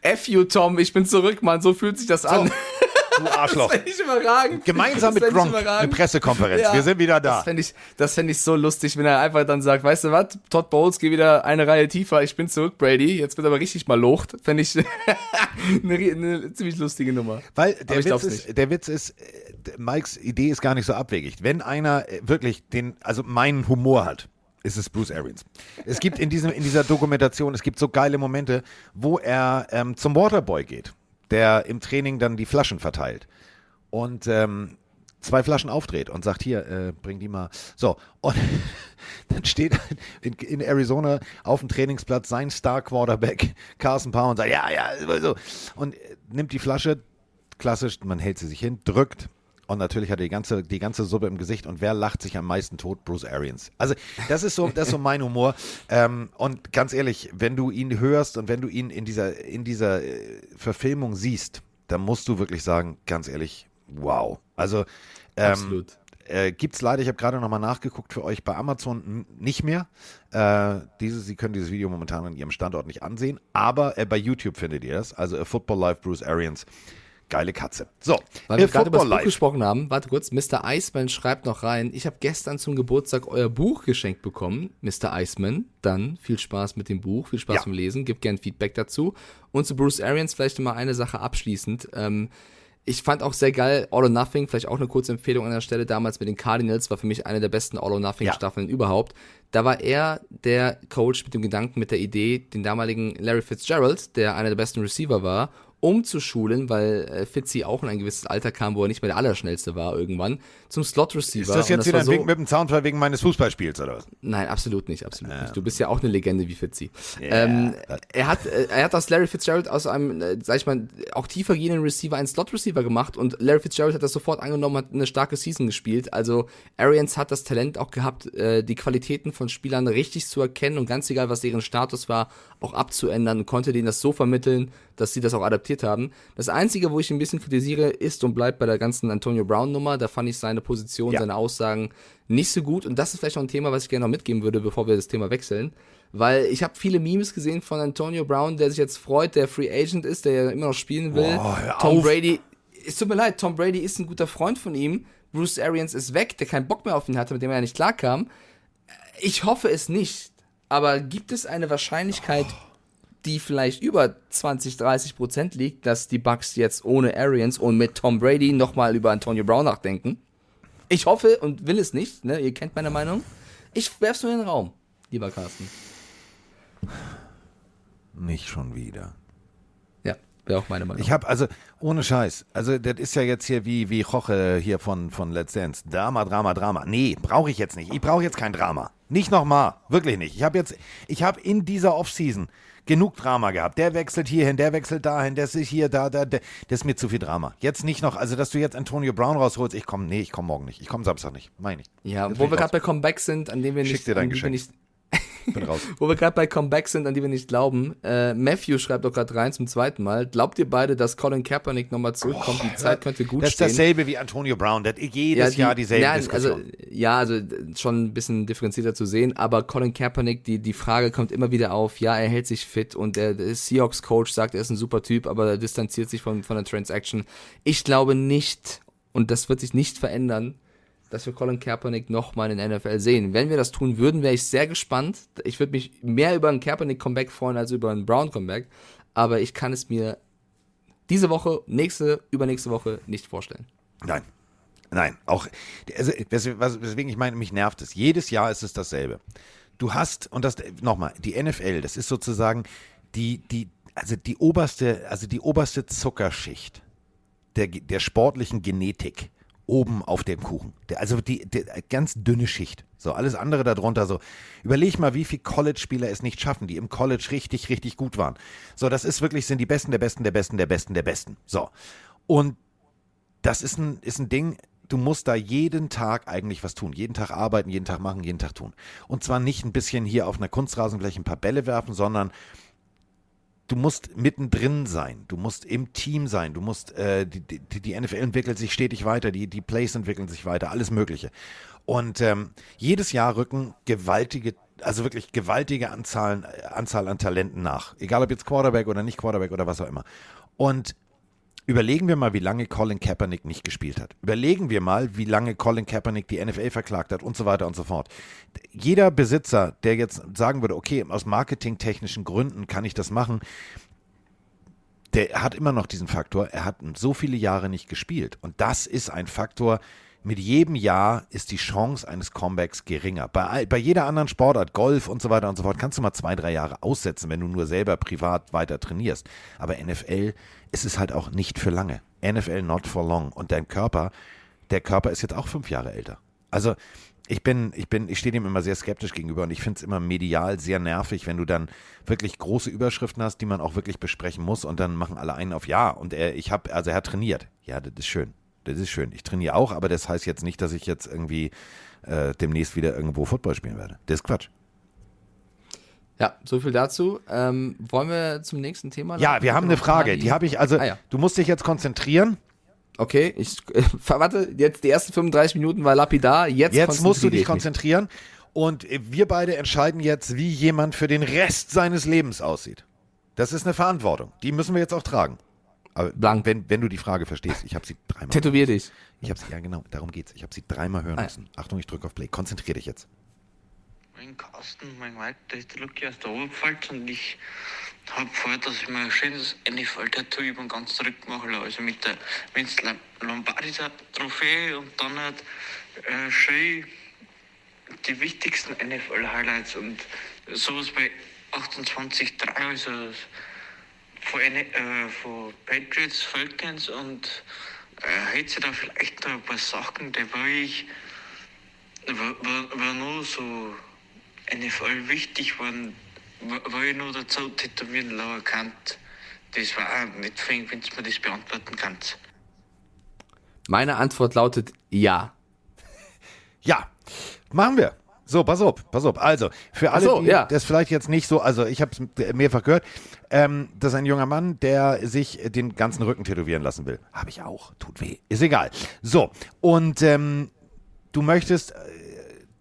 F you, Tom, ich bin zurück, Mann, so fühlt sich das an. du Arschloch. Das fände ich überragend. Gemeinsam Das mit Gronk eine. Pressekonferenz. Ja, Wir sind wieder da. Das fände ich, das fänd ich so lustig, wenn er einfach dann sagt, weißt du was, Todd Bowles, geh wieder eine Reihe tiefer, ich bin zurück, Brady. Jetzt wird aber richtig mal locht. Fände ich eine, eine ziemlich lustige Nummer. Weil der Witz, ist, der Witz ist, Mikes Idee ist gar nicht so abwegig. Wenn einer äh, wirklich den, also meinen Humor hat, ist es Bruce Arians. Es gibt in, diesem, in dieser Dokumentation, es gibt so geile Momente, wo er ähm, zum Waterboy geht, der im Training dann die Flaschen verteilt und ähm, zwei Flaschen aufdreht und sagt, hier, äh, bring die mal. So, und dann steht in, in Arizona auf dem Trainingsplatz sein Star-Quarterback Carson Palmer und sagt, ja, ja, so. Und äh, nimmt die Flasche, klassisch, man hält sie sich hin, drückt und natürlich hat er die ganze, die ganze Suppe im Gesicht und wer lacht sich am meisten tot? Bruce Arians. Also das ist so, das ist so mein Humor. Ähm, und ganz ehrlich, wenn du ihn hörst und wenn du ihn in dieser, in dieser äh, Verfilmung siehst, dann musst du wirklich sagen, ganz ehrlich, wow. Also ähm, Absolut. äh, gibt's leider, ich habe gerade nochmal nachgeguckt für euch bei Amazon nicht mehr. Äh, diese, Sie können dieses Video momentan an Ihrem Standort nicht ansehen, aber äh, bei YouTube findet ihr das. Also A Football Life Bruce Arians. Geile Katze. So, Weil wir gerade über das Buch gesprochen haben, warte kurz, Mr. Iceman schreibt noch rein, ich habe gestern zum Geburtstag euer Buch geschenkt bekommen, Mr. Iceman. Dann viel Spaß mit dem Buch, viel Spaß Ja. beim Lesen, gib gern Feedback dazu. Und zu Bruce Arians vielleicht mal eine Sache abschließend. Ähm, ich fand auch sehr geil, All or Nothing, vielleicht auch eine kurze Empfehlung an der Stelle, damals mit den Cardinals, war für mich eine der besten All or Nothing Ja. Staffeln überhaupt. Da war er der Coach mit dem Gedanken, mit der Idee, den damaligen Larry Fitzgerald, der einer der besten Receiver war, umzuschulen, weil äh, Fitzy auch in ein gewisses Alter kam, wo er nicht mehr der Allerschnellste war irgendwann, zum Slot Receiver. Ist das jetzt wieder war ein so, Wink mit dem Zaunfall wegen meines Fußballspiels oder was? Nein, absolut nicht, absolut nicht. Du bist ja auch eine Legende wie Fitzy. Ähm, das- er hat, äh, er hat aus Larry Fitzgerald aus einem, äh, sag ich mal, auch tiefer gehenden Receiver einen Slot-Receiver gemacht und Larry Fitzgerald hat das sofort angenommen, hat eine starke Season gespielt. Also Arians hat das Talent auch gehabt, äh, die Qualitäten von Spielern richtig zu erkennen und ganz egal, was deren Status war, auch abzuändern und konnte denen das so vermitteln, dass sie das auch adaptiert haben. Das Einzige, wo ich ein bisschen kritisiere, ist und bleibt bei der ganzen Antonio Brown-Nummer. Da fand ich seine Position, Ja. seine Aussagen nicht so gut. Und das ist vielleicht noch ein Thema, was ich gerne noch mitgeben würde, bevor wir das Thema wechseln. Weil ich habe viele Memes gesehen von Antonio Brown, der sich jetzt freut, der Free Agent ist, der ja immer noch spielen will. Boah, Tom auf. Brady, es tut mir leid, Tom Brady ist ein guter Freund von ihm. Bruce Arians ist weg, der keinen Bock mehr auf ihn hatte, mit dem er ja nicht klarkam. Ich hoffe es nicht. Aber gibt es eine Wahrscheinlichkeit, die vielleicht über 20, 30 Prozent liegt, dass die Bucks jetzt ohne Arians und mit Tom Brady nochmal über Antonio Brown nachdenken? Ich hoffe und will es nicht, ne? Ihr kennt meine Meinung. Ich werf's nur in den Raum, lieber Carsten. Nicht schon wieder. Ja, wäre auch meine Meinung. Ich habe also ohne Scheiß, also das ist ja jetzt hier wie wie Roche hier von von Let's Dance. Drama, Drama, Drama. Nee, brauche ich jetzt nicht. Ich brauche jetzt kein Drama. Nicht nochmal, wirklich nicht. Ich habe jetzt ich habe in dieser Offseason genug Drama gehabt. Der wechselt hierhin, der wechselt dahin, das ist hier da da, da. das ist mir zu viel Drama. Jetzt nicht noch, also dass du jetzt Antonio Brown rausholst, ich komme nee, ich komme morgen nicht. Ich komme Samstag nicht, meine ich. ja, Jetzt wo wir gerade bei Comeback sind, an dem wir Schick nicht, dir dein Geschenk. nicht bin raus. Wo wir gerade bei Comeback sind, an die wir nicht glauben. Äh, Matthew schreibt doch gerade rein zum zweiten Mal. Glaubt ihr beide, dass Colin Kaepernick nochmal zurückkommt? die Zeit könnte gut Das ist stehen. dasselbe wie Antonio Brown. Das jedes die- Jahr dieselbe nein, Diskussion. Also, ja, also schon ein bisschen differenzierter zu sehen, aber Colin Kaepernick, die, die Frage kommt immer wieder auf, ja, er hält sich fit und der, der Seahawks-Coach sagt, er ist ein super Typ, aber er distanziert sich von, von der Transaction. Ich glaube nicht, und das wird sich nicht verändern, dass wir Colin Kaepernick nochmal in der NFL sehen. Wenn wir das tun würden, wäre ich sehr gespannt. Ich würde mich mehr über ein Kaepernick-Comeback freuen als über ein Brown-Comeback, aber ich kann es mir diese Woche, nächste, übernächste Woche nicht vorstellen. Nein. Nein, auch, also, weswegen ich meine, mich nervt es. Jedes Jahr ist es dasselbe. Du hast, und das, nochmal, die NFL, das ist sozusagen die, die, also die oberste, also die oberste Zuckerschicht der, der sportlichen Genetik oben auf dem Kuchen. Also die, die ganz dünne Schicht. So, alles andere darunter so. Überleg mal, wie viele College-Spieler es nicht schaffen, die im College richtig, richtig gut waren. So, das ist wirklich, sind die Besten der Besten der Besten der Besten der Besten. So. Und das ist ein, ist ein Ding, du musst da jeden Tag eigentlich was tun. Jeden Tag arbeiten, jeden Tag machen, jeden Tag tun. Und zwar nicht ein bisschen hier auf einer Kunstrasenfläche ein paar Bälle werfen, sondern du musst mittendrin sein, du musst im Team sein, du musst, äh, die, die, die NFL entwickelt sich stetig weiter, die, die Plays entwickeln sich weiter, alles Mögliche. Und ähm, jedes Jahr rücken gewaltige, also wirklich gewaltige Anzahlen, Anzahl an Talenten nach. Egal ob jetzt Quarterback oder nicht Quarterback oder was auch immer. Und Überlegen wir mal, wie lange Colin Kaepernick nicht gespielt hat. Überlegen wir mal, wie lange Colin Kaepernick die NFL verklagt hat und so weiter und so fort. Jeder Besitzer, der jetzt sagen würde, okay, aus marketingtechnischen Gründen kann ich das machen, der hat immer noch diesen Faktor, er hat so viele Jahre nicht gespielt. Und das ist ein Faktor, mit jedem Jahr ist die Chance eines Comebacks geringer. Bei, bei jeder anderen Sportart, Golf und so weiter und so fort, kannst du mal zwei, drei Jahre aussetzen, wenn du nur selber privat weiter trainierst. Aber NFL ist es halt auch nicht für lange. NFL not for long. Und dein Körper, der Körper ist jetzt auch fünf Jahre älter. Also ich bin, ich bin, ich stehe dem immer sehr skeptisch gegenüber und ich finde es immer medial sehr nervig, wenn du dann wirklich große Überschriften hast, die man auch wirklich besprechen muss und dann machen alle einen auf Ja und er, ich habe, also er hat trainiert. Ja, das ist schön. Das ist schön. Ich trainiere auch, aber das heißt jetzt nicht, dass ich jetzt irgendwie äh, demnächst wieder irgendwo Football spielen werde. Das ist Quatsch. Ja, so viel dazu. Ähm, wollen wir zum nächsten Thema? Ja, wir haben eine Frage. Die habe ich, also, ah, ja. du musst dich jetzt konzentrieren. Okay, ich äh, warte, jetzt die ersten 35 Minuten war lapidar, jetzt Jetzt musst du dich konzentrieren und wir beide entscheiden jetzt, wie jemand für den Rest seines Lebens aussieht. Das ist eine Verantwortung, die müssen wir jetzt auch tragen. Aber Blank. Wenn, wenn du die Frage verstehst, ich habe sie dreimal. Tätowier dich. Ich habe sie, ja genau, darum geht's. Ich habe sie dreimal hören ah, müssen. Achtung, ich drücke auf Play. Konzentrier dich jetzt. Mein Carsten, mein Mike, der ist der Lucky aus der Oberpfalz und ich habe vor, dass ich mir ein schönes NFL-Tattoo über den ganzen Rücken mache. Also mit der Vince Lombardi-Trophäe und dann halt äh, schön die wichtigsten NFL-Highlights und sowas bei 28,3, also von, äh, von Patriots, Falcons und äh, hätte sie da vielleicht noch ein paar Sachen, die war ich, war, war, war nur so NFL wichtig, waren war ich nur dazu tätowieren lassen kann. Das war auch nicht fähig, wenn du mir das beantworten kannst. Meine Antwort lautet ja. Ja, machen wir. So, pass auf, pass auf. Also, für alle, so, die ja. das vielleicht jetzt nicht so, also ich habe es mehrfach gehört, ähm, das ist ein junger Mann, der sich den ganzen Rücken tätowieren lassen will. Habe ich auch, tut weh, ist egal. So, und ähm, du möchtest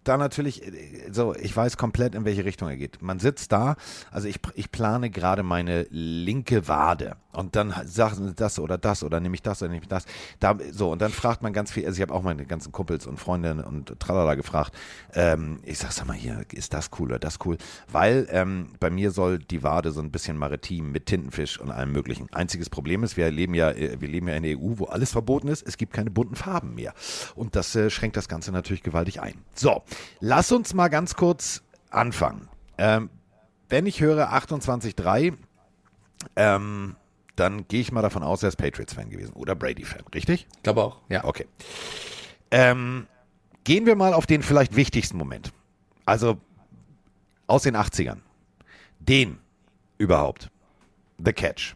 da natürlich, äh, so, ich weiß komplett, in welche Richtung er geht. Man sitzt da, also ich, ich plane gerade meine linke Wade und dann sagen das oder das oder nehme ich das oder nehme ich das. Da, so, und dann fragt man ganz viel, also ich habe auch meine ganzen Kumpels und Freundinnen und tralala gefragt. Ähm, ich sag, sag mal hier, ist das cool oder das cool? Weil ähm, bei mir soll die Wade so ein bisschen maritim mit Tintenfisch und allem möglichen. Einziges Problem ist, wir leben ja, äh, wir leben ja in der EU, wo alles verboten ist. Es gibt keine bunten Farben mehr. Und das äh, schränkt das Ganze natürlich gewaltig ein. So, lass uns mal ganz kurz anfangen. Ähm, wenn ich höre 28.3, ähm, dann gehe ich mal davon aus, er ist Patriots-Fan gewesen oder Brady-Fan, richtig? Ich glaube auch, ja. Okay. Ähm, gehen wir mal auf den vielleicht wichtigsten Moment. Also aus den 80ern. Den überhaupt. The Catch.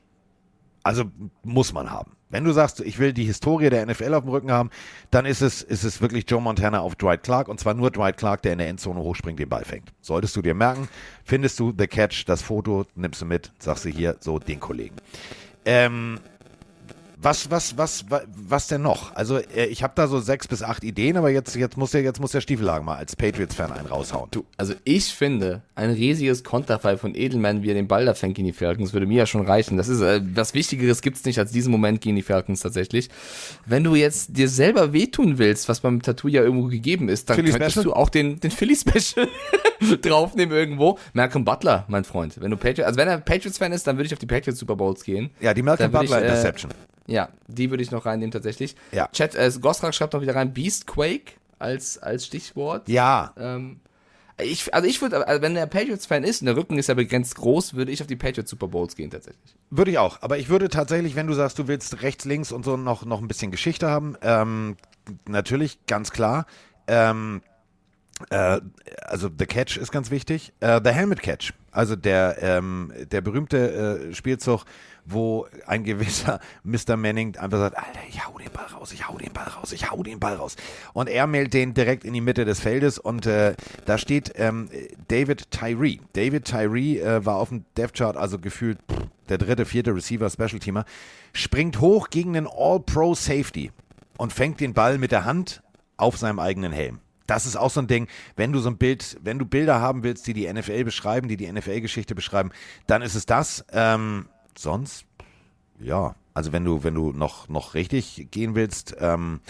Also muss man haben. Wenn du sagst, ich will die Historie der NFL auf dem Rücken haben, dann ist es, ist es wirklich Joe Montana auf Dwight Clark und zwar nur Dwight Clark, der in der Endzone hochspringt, den Ball fängt. Solltest du dir merken, findest du The Catch, das Foto, nimmst du mit, sagst du hier, so den Kollegen. Ähm, was, was, was, was denn noch? Also äh, ich habe da so sechs bis acht Ideen, aber jetzt, jetzt muss der, jetzt muss der Stiefelhagen mal als Patriots-Fan einen raushauen. Du, also ich finde, ein riesiges Konterfei von Edelman, wie er den Ball da fängt gegen die Falcons, würde mir ja schon reichen. Das ist, äh, was Wichtigeres gibt's nicht als diesen Moment gegen die Falcons tatsächlich. Wenn du jetzt dir selber wehtun willst, was beim Tattoo ja irgendwo gegeben ist, dann Philly könntest Special? du auch den, den Philly Special draufnehmen irgendwo. Malcolm Butler, mein Freund. Wenn du Patriots, also wenn er Patriots-Fan ist, dann würde ich auf die Patriots Super Bowls gehen. Ja, die Malcolm Butler ich, äh, Interception. Ja, die würde ich noch reinnehmen tatsächlich. Ja. Chat, äh, Gostrak schreibt noch wieder rein, Beastquake als, als Stichwort. Ja. Ähm, ich, also ich würde, also wenn der Patriots-Fan ist und der Rücken ist ja begrenzt groß, würde ich auf die Patriots Super Bowls gehen tatsächlich. Würde ich auch. Aber ich würde tatsächlich, wenn du sagst, du willst rechts, links und so noch, noch ein bisschen Geschichte haben, ähm, natürlich, ganz klar. Ähm, äh, also The Catch ist ganz wichtig. Äh, the Helmet Catch, also der, ähm, der berühmte äh, Spielzug, wo ein gewisser Mr. Manning einfach sagt, Alter, ich hau den Ball raus, ich hau den Ball raus, ich hau den Ball raus. Und er meldet den direkt in die Mitte des Feldes und äh, da steht ähm, David Tyree. David Tyree äh, war auf dem Death Chart, also gefühlt der dritte, vierte Receiver, Special Teamer, springt hoch gegen den All-Pro Safety und fängt den Ball mit der Hand auf seinem eigenen Helm das ist auch so ein Ding, wenn du so ein Bild, wenn du Bilder haben willst, die die NFL beschreiben, die die NFL-Geschichte beschreiben, dann ist es das. Ähm, sonst, ja, Also wenn du, wenn du noch, noch richtig gehen willst, ähm,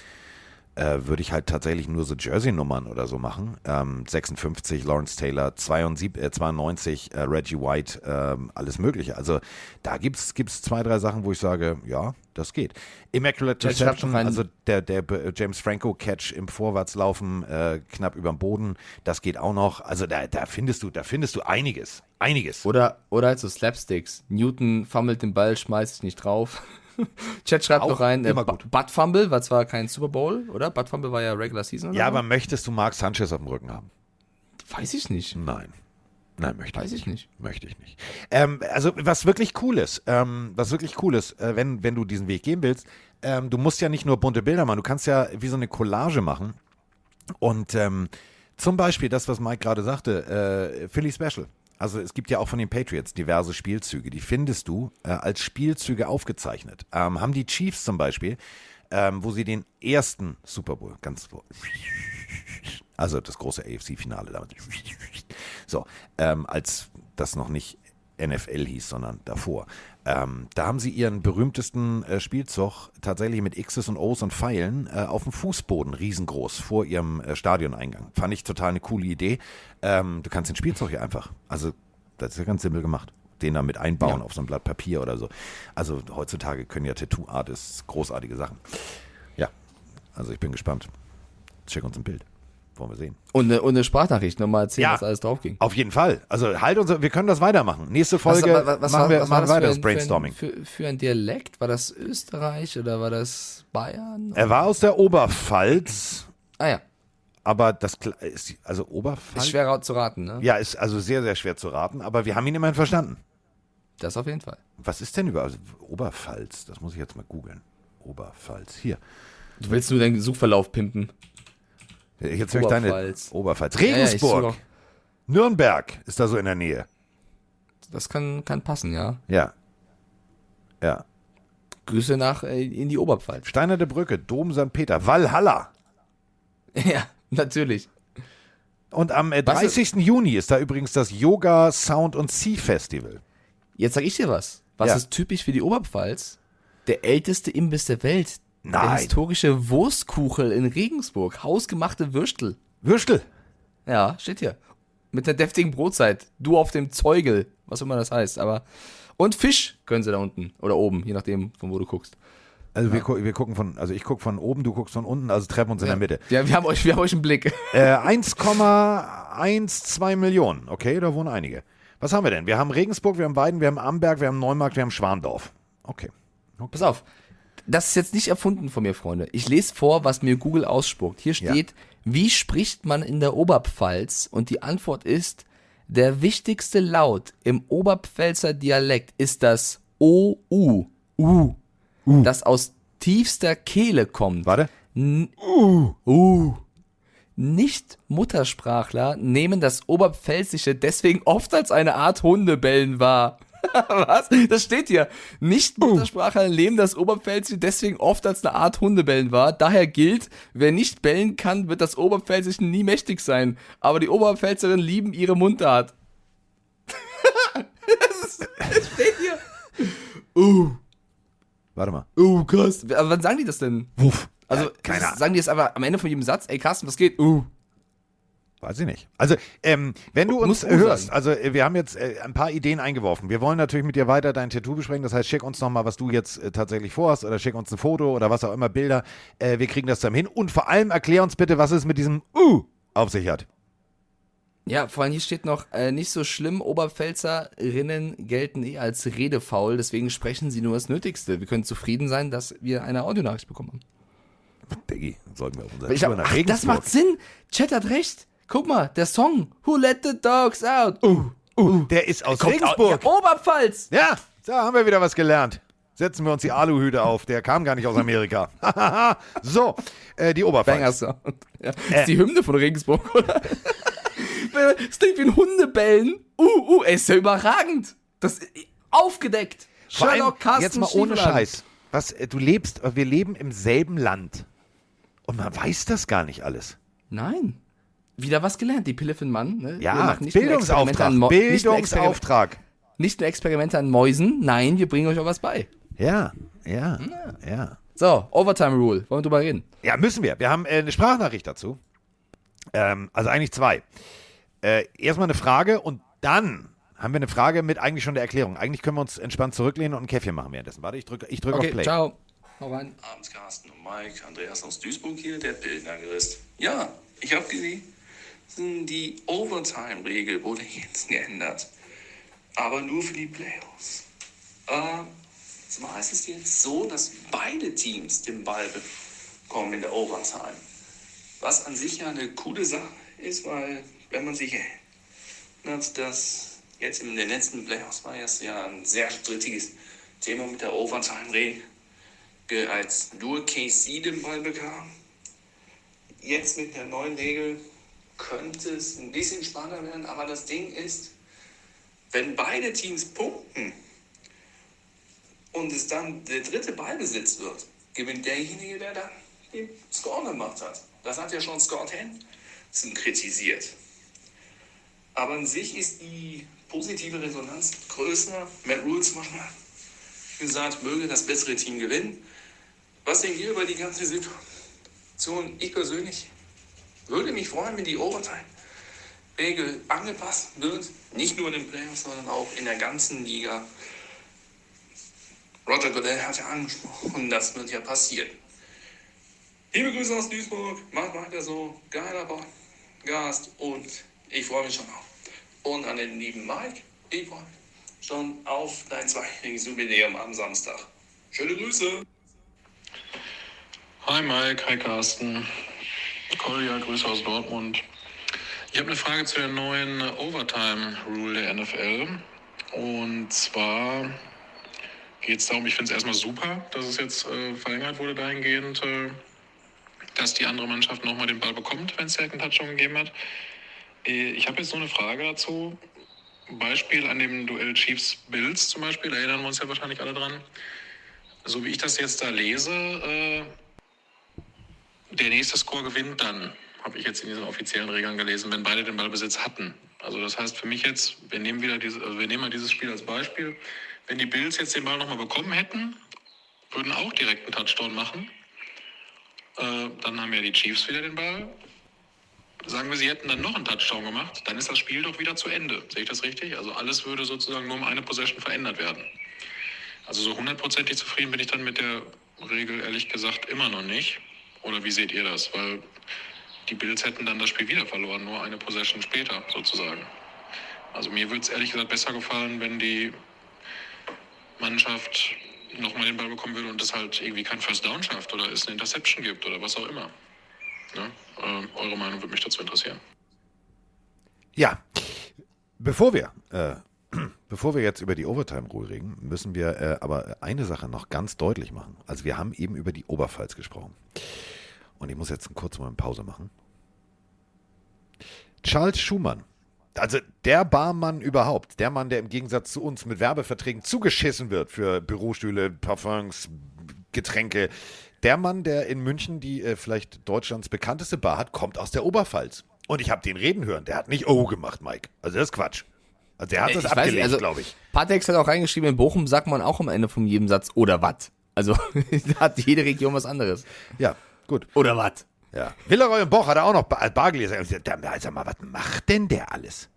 äh, würde ich halt tatsächlich nur so Jersey-Nummern oder so machen. Ähm, 56 Lawrence Taylor, 72, äh, 92 äh, Reggie White, ähm, alles Mögliche. Also da gibt es zwei, drei Sachen, wo ich sage, ja, das geht. Immaculate Reception, rein. also der, der äh, James Franco Catch im Vorwärtslaufen äh, knapp überm Boden, das geht auch noch. Also da, da findest du, da findest du einiges, einiges. Oder, oder halt so Slapsticks. Newton fummelt den Ball, schmeißt sich nicht drauf. Chat schreibt Auch noch rein, äh, immer Bu- gut. Butt Fumble war zwar kein Super Bowl, oder? Butt Fumble war ja Regular Season Ja, aber möchtest du Mark Sanchez auf dem Rücken haben? Weiß ich nicht. Nein. Nein, möchte Weiß ich ich nicht. Möchte ich nicht. Ähm, also was wirklich cool ist, ähm, was wirklich cool ist, äh, wenn, wenn du diesen Weg gehen willst, ähm, du musst ja nicht nur bunte Bilder machen, du kannst ja wie so eine Collage machen. Und ähm, zum Beispiel das, was Mike gerade sagte, äh, Philly Special. Also es gibt ja auch von den Patriots diverse Spielzüge, die findest du äh, als Spielzüge aufgezeichnet. Ähm, haben die Chiefs zum Beispiel, ähm, wo sie den ersten Super Bowl, ganz wo- also das große AFC-Finale damit. So, ähm, als das noch nicht NFL hieß, sondern davor. Ähm, da haben sie ihren berühmtesten äh, Spielzug tatsächlich mit X's und O's und Pfeilen äh, auf dem Fußboden riesengroß vor ihrem äh, Stadioneingang. Fand ich total eine coole Idee. Ähm, du kannst den Spielzug hier einfach, also das ist ja ganz simpel gemacht. Den da mit einbauen Ja. auf so ein Blatt Papier oder so. Also heutzutage können ja Tattoo-Artists großartige Sachen. Ja, also ich bin gespannt. Check uns ein Bild. Wollen wir sehen. Und eine, und eine Sprachnachricht, nochmal erzählen, Ja. was alles drauf ging. Auf jeden Fall. Also halt uns, wir können das weitermachen. Nächste Folge machen wir, machen weiter das Brainstorming. Für, ein, für, für ein Dialekt? War das Österreich oder war das Bayern? er war aus der Oberpfalz, ah ja, aber das ist also Oberpfalz. ist schwer zu raten, ne? Ja, ist also sehr sehr schwer zu raten, aber wir haben ihn immerhin verstanden. Das auf jeden Fall. Was ist denn über also Oberpfalz? Das muss ich jetzt mal googeln. Oberpfalz hier. Du willst nur deinen Suchverlauf pimpen. Jetzt höre ich deine Oberpfalz. Oberpfalz. Ja, ja, Regensburg. Nürnberg ist da so in der Nähe. Das kann, kann passen, ja. Ja. Ja. Grüße nach äh, in die Oberpfalz. Steinerne Brücke, Dom St. Peter, Walhalla. ja, natürlich. Und am äh, Was- 30. Juni ist da übrigens das Yoga Sound und Sea Festival. Jetzt sag ich dir was. Was Ja. ist typisch für die Oberpfalz? Der älteste Imbiss der Welt. Der Nein. historische Wurstkuchel in Regensburg. Hausgemachte Würstel. Würstel. Ja, steht hier. Mit einer deftigen Brotzeit. Du auf dem Zeugel. Was immer das heißt. Aber. Und Fisch können sie da unten. Oder oben, je nachdem, von wo du guckst. Also wir, gu wir gucken von, also ich gucke von oben, du guckst von unten, also treffen uns in der Mitte. Ja, wir haben euch, wir haben euch einen Blick. Äh, 1,12 Millionen. Okay, da wohnen einige. Was haben wir denn? Wir haben Regensburg, wir haben Weiden, wir haben Amberg, wir haben Neumarkt, wir haben Schwandorf. Okay. Pass auf. Das ist jetzt nicht erfunden von mir, Freunde. Ich lese vor, was mir Google ausspuckt. Hier steht, wie spricht man in der Oberpfalz? Und die Antwort ist, der wichtigste Laut im Oberpfälzer Dialekt ist das OU. U. Das aus tiefster Kehle kommt. Warte. N uh, uh. Nicht-Muttersprachler nehmen das Oberpfälzische deswegen oft als eine Art Hundebellen wahr. Was? Das steht hier. Nicht-Muttersprachler nehmen das Oberpfälzische deswegen oft als eine Art Hundebellen wahr. Daher gilt, wer nicht bellen kann, wird das Oberpfälzische nie mächtig sein. Aber die Oberpfälzerinnen lieben ihre Mundart. das, ist, das steht hier. Uh, Warte mal. uh, krass. Aber wann sagen die das denn? Wuff. Also, Ja, Ahnung. sagen die es aber am Ende von jedem Satz, ey Carsten, was geht? Uh. Weiß ich nicht. Also, ähm, wenn du uns hörst, sagen. also äh, wir haben jetzt äh, ein paar Ideen eingeworfen. Wir wollen natürlich mit dir weiter dein Tattoo besprechen. Das heißt, schick uns nochmal, was du jetzt äh, tatsächlich vorhast oder schick uns ein Foto oder was auch immer, Bilder. Äh, wir kriegen das dann hin. Und vor allem erklär uns bitte, was es mit diesem U auf sich hat. Ja, vor allem hier steht noch, äh, nicht so schlimm, Oberpfälzerinnen gelten eh als redefaul, deswegen sprechen sie nur das Nötigste. Wir können zufrieden sein, dass wir eine Audionachricht bekommen haben. Diggi, sollten wir auf Tour hab, nach ach, das macht Sinn. Chat hat recht. Guck mal, der Song Who Let the Dogs Out. Uh, Uh, der ist aus kommt Regensburg. Aus, ja, Oberpfalz. Ja, da haben wir wieder was gelernt. Setzen wir uns die Aluhüte auf. Der kam gar nicht aus Amerika. so, äh, die Oberpfalz. Banger Sound. Ja. Das ist die Hymne von Regensburg, oder? das klingt wie ein Hundebellen. Uh, uh, ey, ist ja überragend. Das aufgedeckt. Sherlock Carsten jetzt mal ohne. Scheiß. Was, äh, du lebst, wir leben im selben Land. Und man weiß das gar nicht alles. Nein. Wieder was gelernt, die Pille für den Mann. Ne? Ja, machen nicht nur Experimente Bildungsauftrag. an Mo- nicht nur Experiment- Bildungsauftrag. Nicht nur Experimente an Mäusen, nein, wir bringen euch auch was bei. Ja, ja, ja. So, Overtime Rule. Wollen wir drüber reden? Ja, müssen wir. Wir haben äh, eine Sprachnachricht dazu. Ähm, also eigentlich zwei. Äh, erstmal eine Frage und dann haben wir eine Frage mit eigentlich schon der Erklärung. Eigentlich können wir uns entspannt zurücklehnen und ein Käffchen machen währenddessen. Warte, ich drücke ich drück auf Okay, Play. ciao. Hau rein. Abends Carsten und Mike, Andreas aus Duisburg hier, der Bildner gerissen. Ja, ich habe gelesen, die Overtime-Regel wurde jetzt geändert. Aber nur für die Playoffs. Äh, zwar heißt es jetzt so, dass beide Teams den Ball bekommen in der Overtime. Was an sich ja eine coole Sache ist, weil wenn man sich erinnert, dass jetzt in den letzten Playoffs war es ja ein sehr strittiges Thema mit der Overtime-Regel als nur KC den Ball bekam. Jetzt mit der neuen Regel könnte es ein bisschen spannender werden, aber das Ding ist, wenn beide Teams punkten und es dann der dritte Ballbesitz wird, gewinnt derjenige, der dann den Score gemacht hat. Das hat ja schon Scott Hansen kritisiert. Aber an sich ist die positive Resonanz größer. Matt Rule zum Beispiel hat gesagt, möge das bessere Team gewinnen. Was denkt ihr über die ganze Situation? Ich persönlich würde mich freuen, wenn die Overtime-Regel angepasst wird. Nicht nur in den Playoffs, sondern auch in der ganzen Liga. Roger Goodell hat ja angesprochen, das wird ja passieren. Liebe Grüße aus Duisburg, macht weiter so, geiler Gast und ich freue mich schon auf. Und an den lieben Mike, ich freue mich schon auf dein zweijähriges Jubiläum am Samstag. Schöne Grüße! Hi Mike, hi Carsten. Kolja, Grüße aus Dortmund. Ich habe eine Frage zu der neuen Overtime-Rule der NFL. Und zwar geht es darum, ich finde es erstmal super, dass es jetzt äh, verlängert wurde dahingehend, äh, dass die andere Mannschaft nochmal den Ball bekommt, wenn es einen Touchdown gegeben hat. Äh, ich habe jetzt nur eine Frage dazu. Beispiel an dem Duell Chiefs-Bills zum Beispiel, da erinnern wir uns ja wahrscheinlich alle dran. So wie ich das jetzt da lese, äh, der nächste Score gewinnt dann, habe ich jetzt in diesen offiziellen Regeln gelesen, wenn beide den Ballbesitz hatten. Also das heißt für mich jetzt, wir nehmen wieder diese, also wir nehmen mal dieses Spiel als Beispiel. Wenn die Bills jetzt den Ball nochmal bekommen hätten, würden auch direkt einen Touchdown machen. Äh, dann haben ja die Chiefs wieder den Ball. Sagen wir, sie hätten dann noch einen Touchdown gemacht, dann ist das Spiel doch wieder zu Ende. Sehe ich das richtig? Also alles würde sozusagen nur um eine Possession verändert werden. Also so hundertprozentig zufrieden bin ich dann mit der Regel ehrlich gesagt immer noch nicht. Oder wie seht ihr das? Weil die Bills hätten dann das Spiel wieder verloren, nur eine Possession später sozusagen. Also mir würde es ehrlich gesagt besser gefallen, wenn die Mannschaft nochmal den Ball bekommen würde und es halt irgendwie kein First Down schafft oder es eine Interception gibt oder was auch immer. Ne? Ähm, eure Meinung würde mich dazu interessieren. Ja, bevor wir, äh, bevor wir jetzt über die Overtime-Rule reden, müssen wir äh, aber eine Sache noch ganz deutlich machen. Also wir haben eben über die Oberpfalz gesprochen. Und ich muss jetzt kurz mal eine Pause machen. Charles Schumann, also der Barmann überhaupt, der Mann, der im Gegensatz zu uns mit Werbeverträgen zugeschissen wird für Bürostühle, Parfums, Getränke, der Mann, der in München die äh, vielleicht Deutschlands bekannteste Bar hat, kommt aus der Oberpfalz. Und ich habe den reden hören. Der hat nicht Oh gemacht, Mike. Also das ist Quatsch. Also der hat Äh, das ich nicht, also- glaube ich. Patex hat auch reingeschrieben, in Bochum sagt man auch am Ende von jedem Satz oder wat. Also da hat jede Region was anderes. Ja, gut. Oder wat. Ja. Villeroy und Boch hat er auch noch Bar Bargläser. Also mal, was macht denn der alles?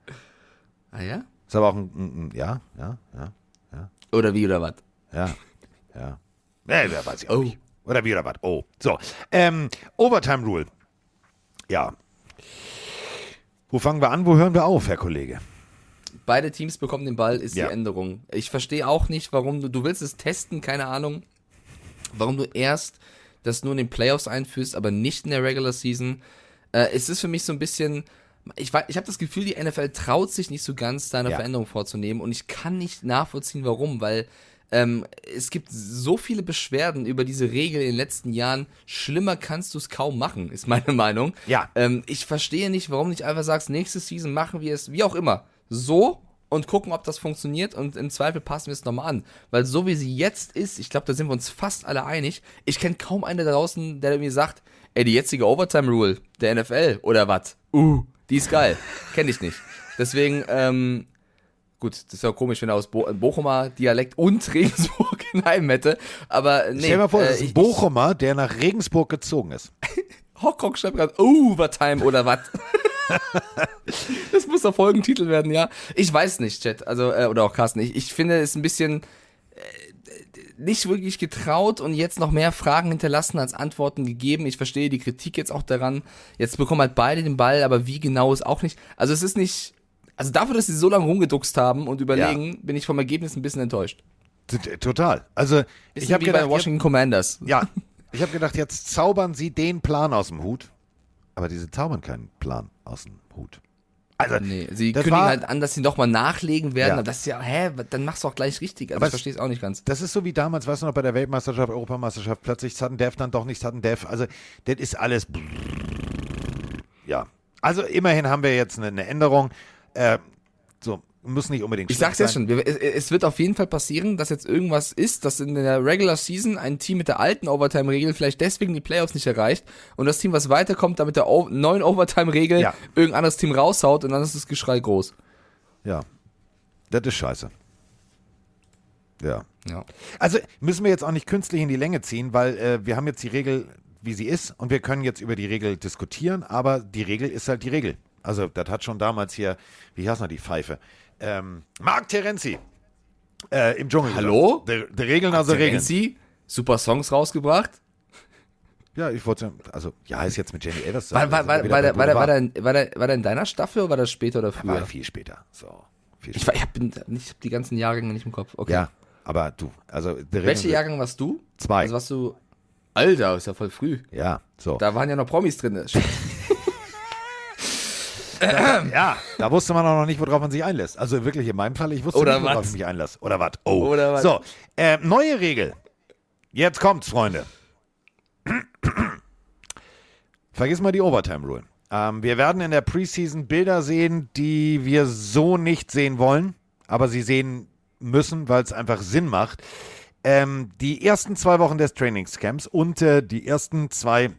Ah ja? Ist aber auch ein, ein, ein ja, ja, ja, Oder wie oder wat? ja, ja. Nee, wer weiß ich auch Oh. nicht. Oder wie oder was? Oh. So. Ähm, Overtime Rule. Ja. Wo fangen wir an? Wo hören wir auf, Herr Kollege? Beide Teams bekommen den Ball, ist Ja. die Änderung. Ich verstehe auch nicht, warum du, du willst es testen, keine Ahnung, warum du erst das nur in den Playoffs einführst, aber nicht in der Regular Season. Äh, es ist für mich so ein bisschen, ich, ich habe das Gefühl, die NFL traut sich nicht so ganz, da eine Ja. Veränderung vorzunehmen und ich kann nicht nachvollziehen, warum, weil ähm, es gibt so viele Beschwerden über diese Regel in den letzten Jahren. Schlimmer kannst du es kaum machen, ist meine Meinung. Ja. Ähm, ich verstehe nicht, warum nicht einfach sagst, nächste Season machen wir es, wie auch immer, so und gucken, ob das funktioniert und im Zweifel passen wir es nochmal an. Weil so wie sie jetzt ist, ich glaube, da sind wir uns fast alle einig, ich kenne kaum einen da draußen, der mir sagt, ey, die jetzige Overtime-Rule der NFL oder was? Uh, die ist geil. Kenne ich nicht. Deswegen, ähm, Gut, das ist ja komisch, wenn er aus Bo Bochumer Dialekt und Regensburg in hätte. Aber nee. Stell dir mal vor, äh, das ist ein Bochumer, der nach Regensburg gezogen ist. Hockrock schreibt gerade Overtime oder was? das muss der Folgentitel werden, ja. Ich weiß nicht, Chat, also äh, oder auch Carsten. Ich, ich finde es ein bisschen äh, nicht wirklich getraut und jetzt noch mehr Fragen hinterlassen als Antworten gegeben. Ich verstehe die Kritik jetzt auch daran. Jetzt bekommen halt beide den Ball, aber wie genau ist auch nicht. Also es ist nicht. Also dafür, dass sie so lange rumgeduckst haben und überlegen, bin ich vom Ergebnis ein bisschen enttäuscht. T- Total. Also, ich Bisschen habe wie gedacht, bei Washington Commanders. ja, ich habe gedacht, jetzt zaubern sie den Plan aus dem Hut. Aber diese zaubern keinen Plan aus dem Hut. Also, Nee, sie kündigen war- halt an, dass sie nochmal nachlegen werden. Ja. Aber das ist ja, hä, dann machst du auch gleich richtig. Also Aber ich verstehe es auch nicht ganz. Das ist so wie damals, weißt du noch, bei der Weltmeisterschaft, Europameisterschaft, plötzlich Sudden Death, dann doch nicht Sudden Death. Also, das ist alles. Ja. Also, immerhin haben wir jetzt eine, eine Änderung. Äh, so, muss nicht unbedingt Ich sag's ja schon, es wird auf jeden Fall passieren, dass jetzt irgendwas ist, dass in der Regular Season ein Team mit der alten Overtime-Regel vielleicht deswegen die Playoffs nicht erreicht und das Team, was weiterkommt, damit der o neuen Overtime-Regel Ja. irgendein anderes Team raushaut und dann ist das Geschrei groß. Ja. Das ist scheiße. Ja. Ja. Also müssen wir jetzt auch nicht künstlich in die Länge ziehen, weil äh, wir haben jetzt die Regel, wie sie ist, und wir können jetzt über die Regel diskutieren, aber die Regel ist halt die Regel. Also, das hat schon damals hier, wie heißt noch die Pfeife? Ähm, Marc Terenzi äh, im Dschungel. Hallo? Die, die Regeln also Regeln. Terenzi, super Songs rausgebracht. Ja, ich wollte, also, ja, ist jetzt mit Jenny Elvers. War, war, war, war, der, war, der, war, der, war, der, war der in deiner Staffel oder war das später oder früher? War viel später. So, viel Ich, später. war, ich habe ich hab die ganzen Jahrgänge nicht im Kopf. Okay. Ja, aber du, also, Welche Jahrgang warst du? Zwei. Also warst du. Alter, ist ja voll früh. Ja, so. Da waren ja noch Promis drin. Ja, da wusste man auch noch nicht, worauf man sich einlässt. Also wirklich in meinem Fall, ich wusste Oder nicht, worauf was? ich mich einlasse. Oder was? Oh. Oder was? So, äh, neue Regel. Jetzt kommt's, Freunde. Vergiss mal die Overtime-Rule. Ähm, wir werden in der Preseason Bilder sehen, die wir so nicht sehen wollen, aber sie sehen müssen, weil es einfach Sinn macht. Ähm, die ersten zwei Wochen des Trainingscamps und äh, die ersten zwei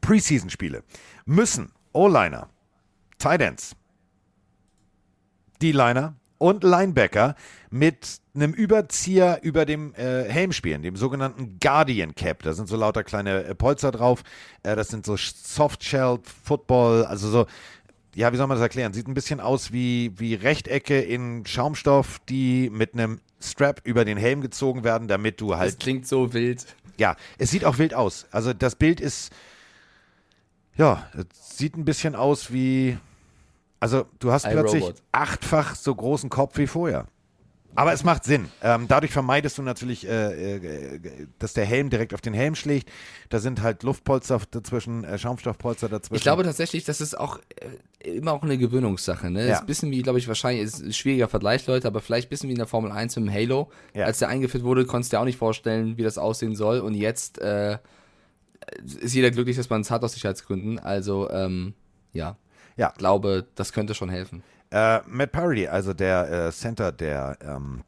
Preseason-Spiele müssen O-Liner, Tight Ends, D-Liner und Linebacker mit einem Überzieher über dem äh, Helm spielen, dem sogenannten Guardian Cap. Da sind so lauter kleine äh, Polster drauf. Äh, das sind so Softshell Football, also so, ja, wie soll man das erklären? Sieht ein bisschen aus wie, wie Rechtecke in Schaumstoff, die mit einem Strap über den Helm gezogen werden, damit du halt Das klingt so wild. ja, es sieht auch wild aus. Also das Bild ist, ja, es sieht ein bisschen aus wie, also du hast plötzlich Robot. achtfach so großen Kopf wie vorher. Aber es macht Sinn. Ähm, dadurch vermeidest du natürlich, äh, äh, dass der Helm direkt auf den Helm schlägt. Da sind halt Luftpolster dazwischen, äh, Schaumstoffpolster dazwischen. Ich glaube tatsächlich, das ist auch äh, immer auch eine Gewöhnungssache. Ne? Ja. Ist ein bisschen wie, glaube ich, wahrscheinlich ist ein schwieriger Vergleich, Leute, aber vielleicht ein bisschen wie in der Formel 1 im Halo. Ja. Als der eingeführt wurde, konntest du dir auch nicht vorstellen, wie das aussehen soll. Und jetzt äh, ist jeder glücklich, dass man es hat aus Sicherheitsgründen. Also, ähm, ja. Ja. Ich glaube, das könnte schon helfen. Äh, Matt Parody, also der äh, Center der ähm,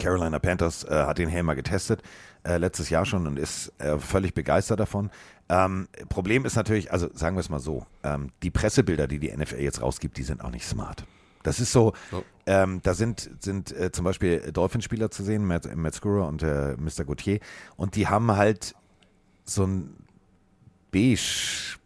Carolina Panthers, äh, hat den Helm mal getestet, äh, letztes Jahr schon und ist äh, völlig begeistert davon. Ähm, Problem ist natürlich, also sagen wir es mal so, ähm, die Pressebilder, die die NFL jetzt rausgibt, die sind auch nicht smart. Das ist so, So. ähm, da sind, sind äh, zum Beispiel Dolphinspieler zu sehen, Matt, Matt Skura und äh, Mr. Gauthier, und die haben halt so ein beige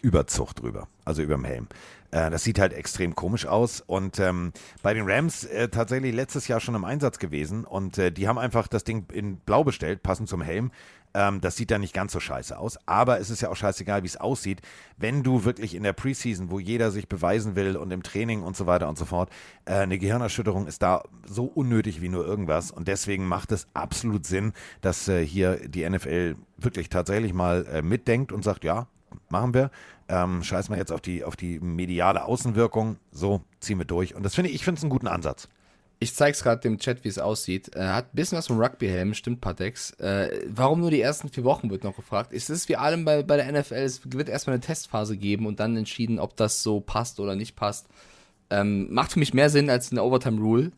Überzug drüber, also über dem Helm. Äh, das sieht halt extrem komisch aus. Und ähm, bei den Rams äh, tatsächlich letztes Jahr schon im Einsatz gewesen. Und äh, die haben einfach das Ding in Blau bestellt, passend zum Helm. Ähm, das sieht dann nicht ganz so scheiße aus. Aber es ist ja auch scheißegal, wie es aussieht. Wenn du wirklich in der Preseason, wo jeder sich beweisen will und im Training und so weiter und so fort, äh, eine Gehirnerschütterung ist da so unnötig wie nur irgendwas. Und deswegen macht es absolut Sinn, dass äh, hier die NFL wirklich tatsächlich mal äh, mitdenkt und sagt, ja, machen wir. Ähm, scheiß mal jetzt auf die, auf die mediale Außenwirkung. So, ziehen wir durch. Und das finde ich, ich finde es einen guten Ansatz. Ich zeig's gerade dem Chat, wie es aussieht. Äh, hat ein bisschen was vom Rugby-Helm, stimmt Patex. Äh, warum nur die ersten vier Wochen, wird noch gefragt. Es ist wie allem bei, bei der NFL, es wird erstmal eine Testphase geben und dann entschieden, ob das so passt oder nicht passt. Ähm, macht für mich mehr Sinn als eine Overtime-Rule,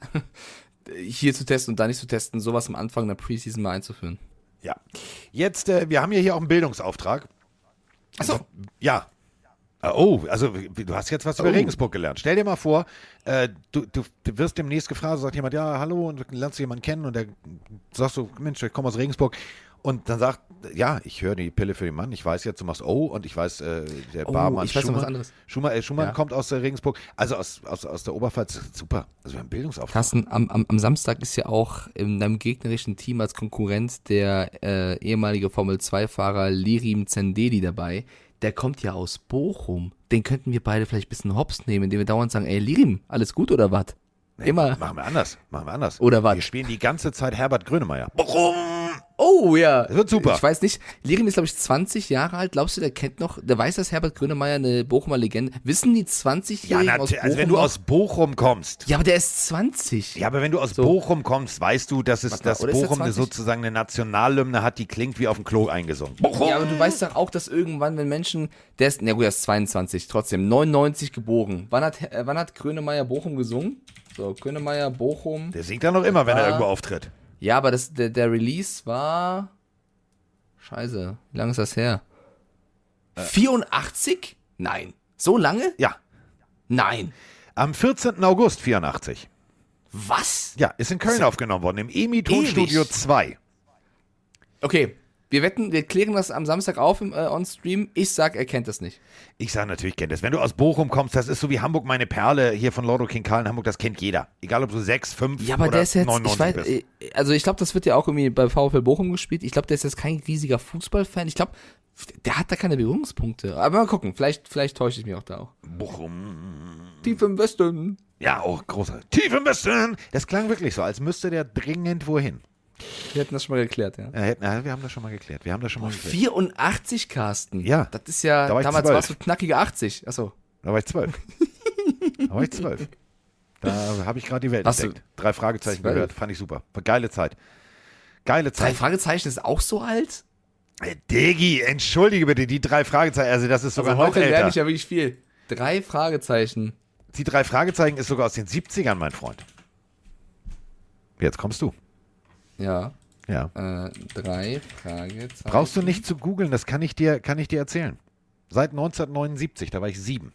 hier zu testen und da nicht zu testen, sowas am Anfang der Preseason mal einzuführen. Ja. Jetzt, äh, wir haben ja hier auch einen Bildungsauftrag. Achso, Ja. Äh, Oh, also du hast jetzt was über Oh. Regensburg gelernt. Stell dir mal vor, äh, du, du, du wirst demnächst gefragt, sagt jemand, ja, hallo, und du lernst jemanden kennen und der sagst du, Mensch, ich komme aus Regensburg. Und dann sagt, ja, ich höre die Pille für den Mann, ich weiß jetzt, du machst O und ich weiß, äh, der Oh, Barmann ich weiß noch was Schumann, anderes. Schumann, äh, Schumann Ja. kommt aus äh, Regensburg, also aus, aus, aus der Oberpfalz, super, also wir haben Bildungsauftrag. Carsten, am, am, am Samstag ist ja auch in deinem gegnerischen Team als Konkurrent der äh, ehemalige Formel-2-Fahrer Lirim Zendeli dabei. Der kommt ja aus Bochum. Den könnten wir beide vielleicht ein bisschen hops nehmen, indem wir dauernd sagen, ey Lirim, alles gut oder was? Immer. Machen wir anders, machen wir anders. Oder was? Wir spielen die ganze Zeit Herbert Grönemeyer. Bochum! Oh ja. Das wird super. Ich weiß nicht, Lirim ist glaube ich 20 Jahre alt. Glaubst du, der kennt noch, der weiß, dass Herbert Grönemeyer eine Bochumer Legende. Wissen die Ja, 20-Jährigen aus natürlich, Bochum also wenn du aus Bochum kommst, Ja, aber der ist 20. Ja, aber wenn du aus So. Bochum kommst, weißt du, dass, es, Warte dass Bochum eine 20? sozusagen eine Nationalhymne hat, die klingt wie auf dem Klo eingesungen. Bochum! Ja, aber du weißt doch auch, dass irgendwann, wenn Menschen, der ist, na gut, der ist 22, trotzdem, 99 geboren. Wann hat, äh, wann hat Grönemeyer Bochum gesungen? So, Grönemeyer, Bochum. Der singt ja noch immer, wenn er Ah. irgendwo auftritt. Ja, aber das, der, der Release war, scheiße, wie lange ist das her? 84? Nein. So lange? Ja, Nein. am 14. August 84. Was? Ja, ist in Köln aufgenommen worden, im EMI-Tonstudio Ewig. 2. Okay, wir wetten, wir klären das am Samstag auf im äh, On-Stream. Ich sag, er kennt das nicht. Ich sage natürlich, kennt das. Wenn du aus Bochum kommst, das ist so wie Hamburg meine Perle hier von Lordo King Karl in Hamburg, das kennt jeder. Egal ob du 6, 5 Ja, aber oder der ist jetzt, 99 ich weiß, bist. äh, also ich glaube, das wird ja auch irgendwie bei VfL Bochum gespielt. Ich glaube, der ist jetzt kein riesiger Fußballfan. Ich glaube, der hat da keine Berührungspunkte. Aber mal gucken, vielleicht, vielleicht täusche ich mich auch da auch. Bochum. Tief im Westen. Ja, auch großer. Tief im Westen. Das klang wirklich so, als müsste der dringend wohin. Wir hätten das schon mal geklärt, ja. Ja, wir haben das schon mal geklärt. Wir haben das schon mal geklärt. 84, Carsten. Ja. Das ist ja, Da war damals 12. warst du knackige 80. Achso. Da war ich zwölf. da war ich zwölf. Da habe ich gerade die Welt Hast entdeckt. Drei Fragezeichen zwölf? gehört. Fand ich super. Geile Zeit. Geile Drei Zeit. Fragezeichen ist auch so alt? Äh, Digi, entschuldige bitte, die drei Fragezeichen. Also, das ist sogar Also noch heute lerne älter. ich ja wirklich viel. Drei Fragezeichen. Die drei Fragezeichen ist sogar aus den 70ern, mein Freund. Jetzt kommst du. Ja. Ja. Äh, drei Fragezeichen. Brauchst du nicht zu googeln, das kann ich dir, kann ich dir erzählen. Seit 1979, da war ich sieben.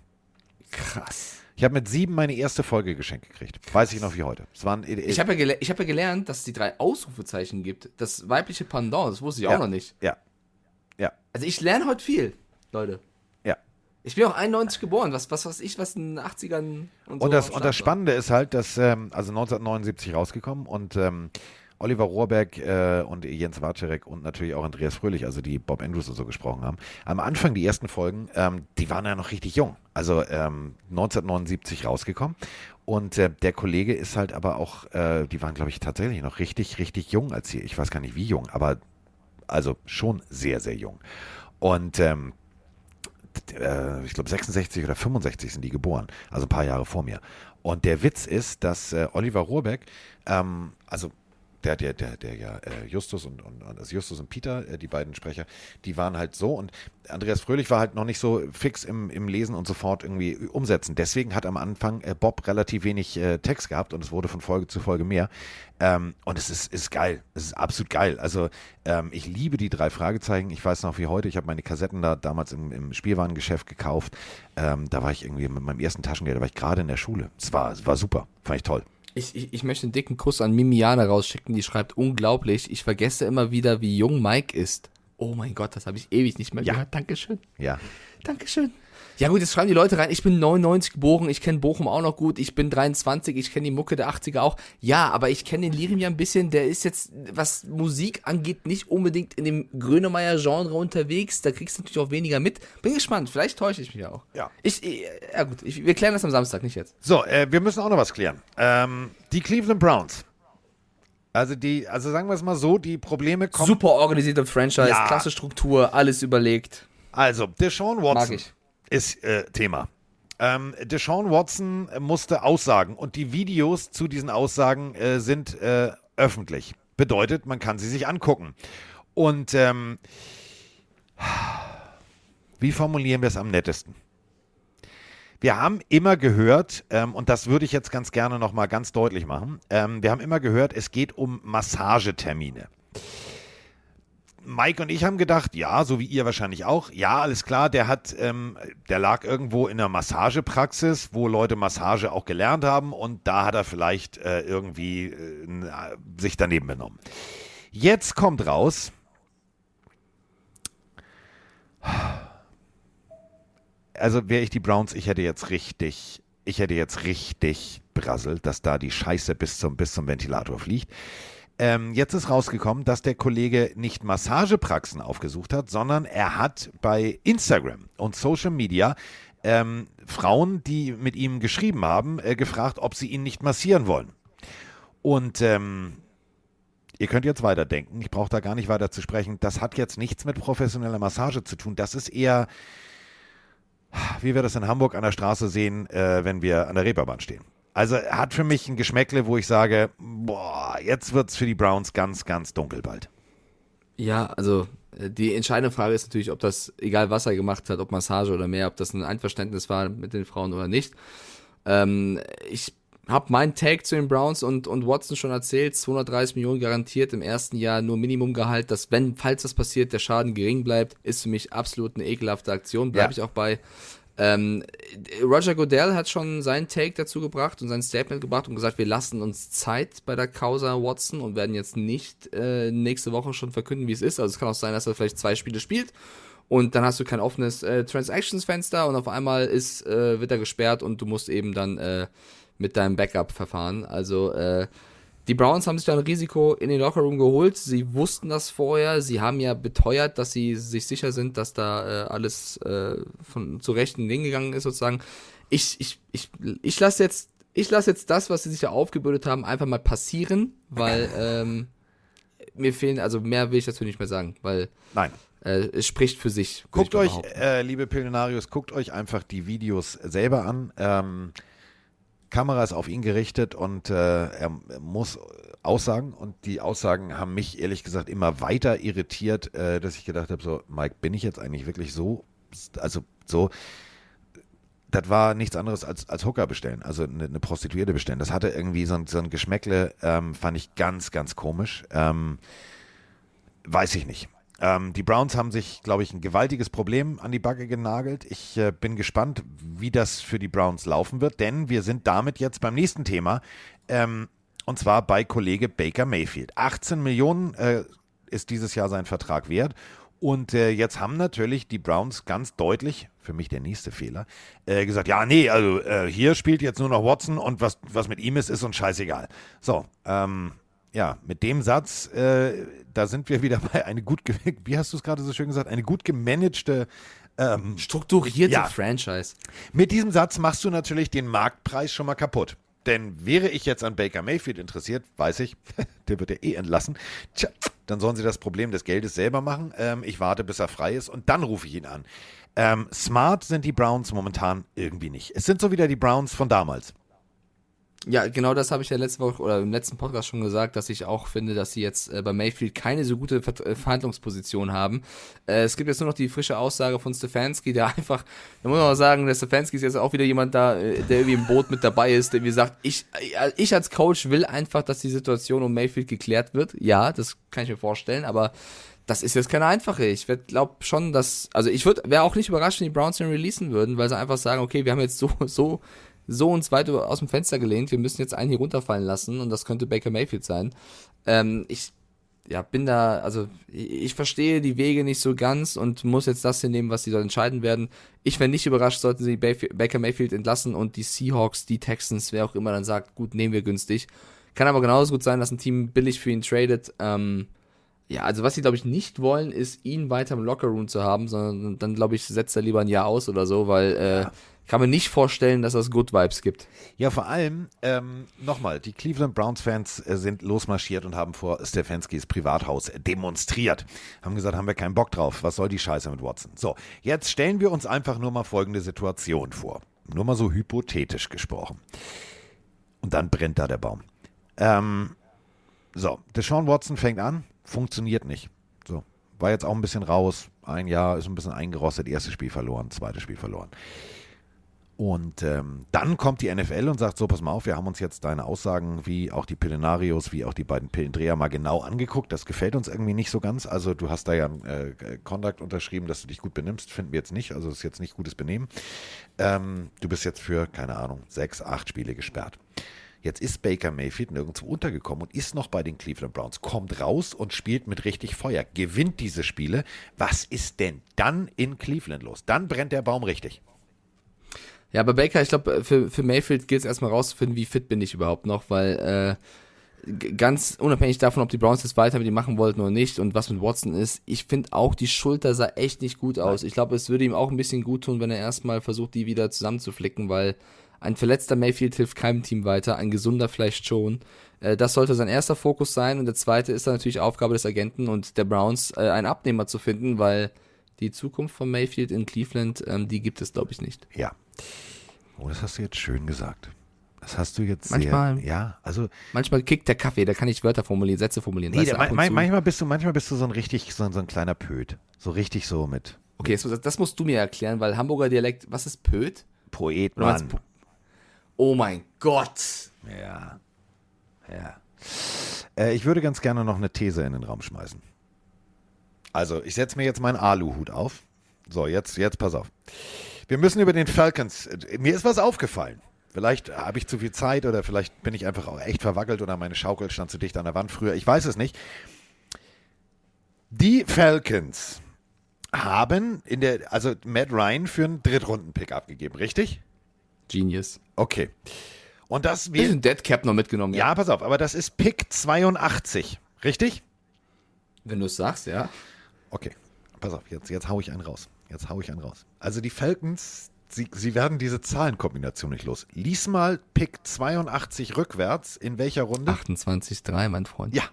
Krass. Ich habe mit sieben meine erste Folge geschenkt gekriegt. Weiß ich noch wie heute. Es waren, Ich habe ja, gele ich hab ja gelernt, dass es die drei Ausrufezeichen gibt. Das weibliche Pendant, das wusste ich Ja. auch noch nicht. ja, ja, Also ich lerne heute viel, Leute. ja. Ich bin auch 91 geboren. Was, was weiß ich, was in den 80ern und so Und das, und das war. Spannende ist halt, dass, ähm, also 1979 rausgekommen und ähm, Oliver Rohrbeck äh, und Jens Warczerek und natürlich auch Andreas Fröhlich, also die Bob Andrews und so gesprochen haben. Am Anfang, die ersten Folgen, ähm, die waren ja noch richtig jung. Also ähm, 1979 rausgekommen. Und äh, der Kollege ist halt aber auch, äh, die waren, glaube ich, tatsächlich noch richtig, richtig jung als sie. Ich weiß gar nicht wie jung, aber also schon sehr, sehr jung. Und ähm, äh, ich glaube 66 oder 65 sind die geboren, also ein paar Jahre vor mir. Und der Witz ist, dass äh, Oliver Rohrbeck, ähm, also der, der, der, der ja äh, Justus und, und, also Justus und Peter, äh, die beiden Sprecher, die waren halt so und Andreas Fröhlich war halt noch nicht so fix im, im Lesen und sofort irgendwie umsetzen. Deswegen hat am Anfang äh, Bob relativ wenig Text gehabt und es wurde von Folge zu Folge mehr. Ähm, und es ist, ist geil. Es ist absolut geil. Also ähm, ich liebe die drei Fragezeichen. Ich weiß noch wie heute, ich habe meine Kassetten da damals im, im Spielwarengeschäft gekauft. Ähm, da war ich irgendwie mit meinem ersten Taschengeld, da war ich gerade in der Schule. Es war, es war super. Fand ich toll. Ich, ich, ich möchte einen dicken Kuss an Mimiana rausschicken, die schreibt unglaublich. Ich vergesse immer wieder, wie jung Mike ist. Oh mein Gott, das habe ich ewig nicht mehr Ja. gehört. Dankeschön. Ja. Dankeschön. Ja gut, jetzt schreiben die Leute rein, ich bin 99 geboren, ich kenne Bochum auch noch gut, ich bin 23, ich kenne die Mucke der 80er auch. Ja, aber ich kenne den Lirim ja ein bisschen, der ist jetzt, was Musik angeht, nicht unbedingt in dem Grönemeyer-Genre unterwegs, da kriegst du natürlich auch weniger mit. Bin gespannt, vielleicht täusche ich mich ja auch. Ja. Ich, ich ja gut, ich, wir klären das am Samstag, nicht jetzt. So, äh, wir müssen auch noch was klären. Ähm, die Cleveland Browns. Also die, also sagen wir es mal so, die Probleme kommen. Super organisierte Franchise, Ja. klasse Struktur, alles überlegt. Also, Deshaun Mag Watson ich. Ist äh, Thema. Ähm, Deshaun Watson musste Aussagen und die Videos zu diesen Aussagen äh, sind äh, öffentlich. Bedeutet, man kann sie sich angucken. Und ähm, wie formulieren wir es am nettesten? Wir haben immer gehört, ähm, und das würde ich jetzt ganz gerne nochmal ganz deutlich machen, ähm, wir haben immer gehört, es geht um Massagetermine. Mike und ich haben gedacht, ja, so wie ihr wahrscheinlich auch, ja, alles klar, der hat, ähm, der lag irgendwo in einer Massagepraxis, wo Leute Massage auch gelernt haben und da hat er vielleicht äh, irgendwie äh, sich daneben benommen. Jetzt kommt raus, also wäre ich die Browns, ich hätte jetzt richtig, ich hätte jetzt richtig brasselt, dass da die Scheiße bis zum, bis zum Ventilator fliegt. Ähm, jetzt ist rausgekommen, dass der Kollege nicht Massagepraxen aufgesucht hat, sondern er hat bei Instagram und Social Media ähm, Frauen, die mit ihm geschrieben haben, äh, gefragt, ob sie ihn nicht massieren wollen. Und ähm, ihr könnt jetzt weiterdenken, ich brauche da gar nicht weiter zu sprechen. Das hat jetzt nichts mit professioneller Massage zu tun. Das ist eher, wie wir das in Hamburg an der Straße sehen, äh, wenn wir an der Reeperbahn stehen. Also hat für mich ein Geschmäckle, wo ich sage, boah, jetzt wird es für die Browns ganz, ganz dunkel bald. Ja, also äh, die entscheidende Frage ist natürlich, ob das, egal was er gemacht hat, ob Massage oder mehr, ob das ein Einverständnis war mit den Frauen oder nicht. Ähm, ich habe meinen Take zu den Browns und, und Watson schon erzählt, 230 Millionen garantiert im ersten Jahr nur Minimumgehalt, dass wenn, falls das passiert, der Schaden gering bleibt, ist für mich absolut eine ekelhafte Aktion, bleibe ja. ich auch bei. Ähm, Roger Goodell hat schon seinen Take dazu gebracht und sein Statement gebracht und gesagt, wir lassen uns Zeit bei der Causa Watson und werden jetzt nicht äh, nächste Woche schon verkünden, wie es ist. Also es kann auch sein, dass er vielleicht zwei Spiele spielt und dann hast du kein offenes äh, Transactions-Fenster und auf einmal ist, äh, wird er gesperrt und du musst eben dann äh, mit deinem Backup verfahren. Also äh, die Browns haben sich da ein Risiko in den Lockerroom geholt. Sie wussten das vorher. Sie haben ja beteuert, dass sie sich sicher sind, dass da äh, alles äh, von zu rechten Dingen gegangen ist, sozusagen. Ich, ich, ich, ich lasse jetzt, ich lasse jetzt das, was sie sich da aufgebürdet haben, einfach mal passieren, weil ähm, mir fehlen, also mehr will ich dazu nicht mehr sagen, weil Nein. Äh, es spricht für sich. Guckt euch, äh, liebe Pillenarius, guckt euch einfach die Videos selber an. Ähm, Kamera ist auf ihn gerichtet und äh, er muss Aussagen und die Aussagen haben mich ehrlich gesagt immer weiter irritiert, äh, dass ich gedacht habe, so Mike, bin ich jetzt eigentlich wirklich so, also so, das war nichts anderes als, als Hooker bestellen, also eine, eine Prostituierte bestellen. Das hatte irgendwie so ein, so ein Geschmäckle, ähm, fand ich ganz, ganz komisch. Ähm, weiß ich nicht. Ähm, die Browns haben sich, glaube ich, ein gewaltiges Problem an die Backe genagelt. Ich äh, bin gespannt, wie das für die Browns laufen wird, denn wir sind damit jetzt beim nächsten Thema. Ähm, und zwar bei Kollege Baker Mayfield. 18 Millionen äh, ist dieses Jahr sein Vertrag wert. Und äh, jetzt haben natürlich die Browns ganz deutlich, für mich der nächste Fehler, äh, gesagt, ja, nee, also äh, hier spielt jetzt nur noch Watson und was, was mit ihm ist, ist uns scheißegal. So, ähm, ja, mit dem Satz, äh, da sind wir wieder bei eine gut, wie hast du es gerade so schön gesagt, eine gut gemanagte ähm, strukturierte ja. Franchise. Mit diesem Satz machst du natürlich den Marktpreis schon mal kaputt. Denn wäre ich jetzt an Baker Mayfield interessiert, weiß ich, der wird ja eh entlassen, tja, dann sollen sie das Problem des Geldes selber machen. Ähm, ich warte, bis er frei ist und dann rufe ich ihn an. Ähm, smart sind die Browns momentan irgendwie nicht. Es sind so wieder die Browns von damals. Ja, genau das habe ich ja letzte Woche oder im letzten Podcast schon gesagt, dass ich auch finde, dass sie jetzt äh, bei Mayfield keine so gute Ver äh, Verhandlungsposition haben. Äh, es gibt jetzt nur noch die frische Aussage von Stefanski, der einfach, da muss man auch sagen, der Stefanski ist jetzt auch wieder jemand da, äh, der irgendwie im Boot mit dabei ist, der wie sagt, ich, äh, ich als Coach will einfach, dass die Situation um Mayfield geklärt wird. Ja, das kann ich mir vorstellen, aber das ist jetzt keine einfache. Ich glaube schon, dass, also ich würde, wäre auch nicht überrascht, wenn die Browns den releasen würden, weil sie einfach sagen, okay, wir haben jetzt so, so so uns weit aus dem Fenster gelehnt, wir müssen jetzt einen hier runterfallen lassen und das könnte Baker Mayfield sein. Ähm, ich ja, bin da, also ich, verstehe die Wege nicht so ganz und muss jetzt das hier nehmen, was sie dort entscheiden werden. Ich wäre nicht überrascht, sollten sie Baker Mayfield entlassen und die Seahawks, die Texans, wer auch immer dann sagt, gut, nehmen wir günstig. Kann aber genauso gut sein, dass ein Team billig für ihn tradet. Ähm, ja, also was sie, glaube ich, nicht wollen, ist, ihn weiter im Lockerroom zu haben, sondern dann, glaube ich, setzt er lieber ein Jahr aus oder so, weil äh, kann mir nicht vorstellen, dass das Good Vibes gibt. Ja, vor allem, ähm, nochmal, die Cleveland Browns-Fans äh, sind losmarschiert und haben vor Stefanskis Privathaus demonstriert. Haben gesagt, haben wir keinen Bock drauf. Was soll die Scheiße mit Watson? So, jetzt stellen wir uns einfach nur mal folgende Situation vor. Nur mal so hypothetisch gesprochen. Und dann brennt da der Baum. Ähm, so, Deshaun Watson fängt an, funktioniert nicht. So, war jetzt auch ein bisschen raus. Ein Jahr ist ein bisschen eingerostet, erstes Spiel verloren, zweites Spiel verloren. Und ähm, dann kommt die NFL und sagt, so, pass mal auf, wir haben uns jetzt deine Aussagen, wie auch die Pillenarios, wie auch die beiden Pillendreher mal genau angeguckt. Das gefällt uns irgendwie nicht so ganz. Also du hast da ja äh, Conduct unterschrieben, dass du dich gut benimmst. Finden wir jetzt nicht. Also das ist jetzt nicht gutes Benehmen. Ähm, du bist jetzt für, keine Ahnung, sechs, acht Spiele gesperrt. Jetzt ist Baker Mayfield nirgendwo untergekommen und ist noch bei den Cleveland Browns, kommt raus und spielt mit richtig Feuer, gewinnt diese Spiele. Was ist denn dann in Cleveland los? Dann brennt der Baum richtig. Ja, aber Baker, ich glaube, für, für Mayfield gilt es erstmal rauszufinden, wie fit bin ich überhaupt noch, weil äh, ganz unabhängig davon, ob die Browns das weiter mit ihm machen wollten oder nicht und was mit Watson ist, ich finde auch, die Schulter sah echt nicht gut aus. Ich glaube, es würde ihm auch ein bisschen gut tun, wenn er erstmal versucht, die wieder zusammenzuflicken, weil ein verletzter Mayfield hilft keinem Team weiter, ein gesunder vielleicht schon. Äh, das sollte sein erster Fokus sein und der zweite ist dann natürlich Aufgabe des Agenten und der Browns, äh, einen Abnehmer zu finden, weil die Zukunft von Mayfield in Cleveland, ähm, die gibt es, glaube ich, nicht. Ja. Oh, das hast du jetzt schön gesagt. Das hast du jetzt Manchmal- sehr, ja, also Manchmal kickt der Kaffee, da kann ich Wörter formulieren, Sätze formulieren. nee, weißt der, du, ab und ma- zu. manchmal bist du manchmal bist du so ein richtig so, ein- so ein kleiner Pöt, so richtig so mit Okay, das, das musst du mir erklären, weil Hamburger Dialekt, was ist Pöt? Poet, Mann. Oh mein Gott. Ja. Ja. Äh, ich würde ganz gerne noch eine These in den Raum schmeißen. Also, ich setze mir jetzt meinen Aluhut auf. So, jetzt, jetzt pass auf. Wir müssen über den Falcons. äh, Mir ist was aufgefallen. Vielleicht habe ich zu viel Zeit oder vielleicht bin ich einfach auch echt verwackelt oder meine Schaukel stand zu dicht an der Wand früher. Ich weiß es nicht. Die Falcons haben in der, also Matt Ryan für einen Drittrunden-Pick abgegeben, richtig? Genius. Okay. Und das Wir wäre. sind Deadcap noch mitgenommen, Ja, pass auf, aber das ist Pick 82, richtig? Wenn du es sagst, ja. Okay, pass auf, jetzt, jetzt hau ich einen raus. Jetzt hau ich einen raus. Also die Falcons, sie, sie werden diese Zahlenkombination nicht los. Lies mal Pick 82 rückwärts, in welcher Runde? 28,3, mein Freund. Ja.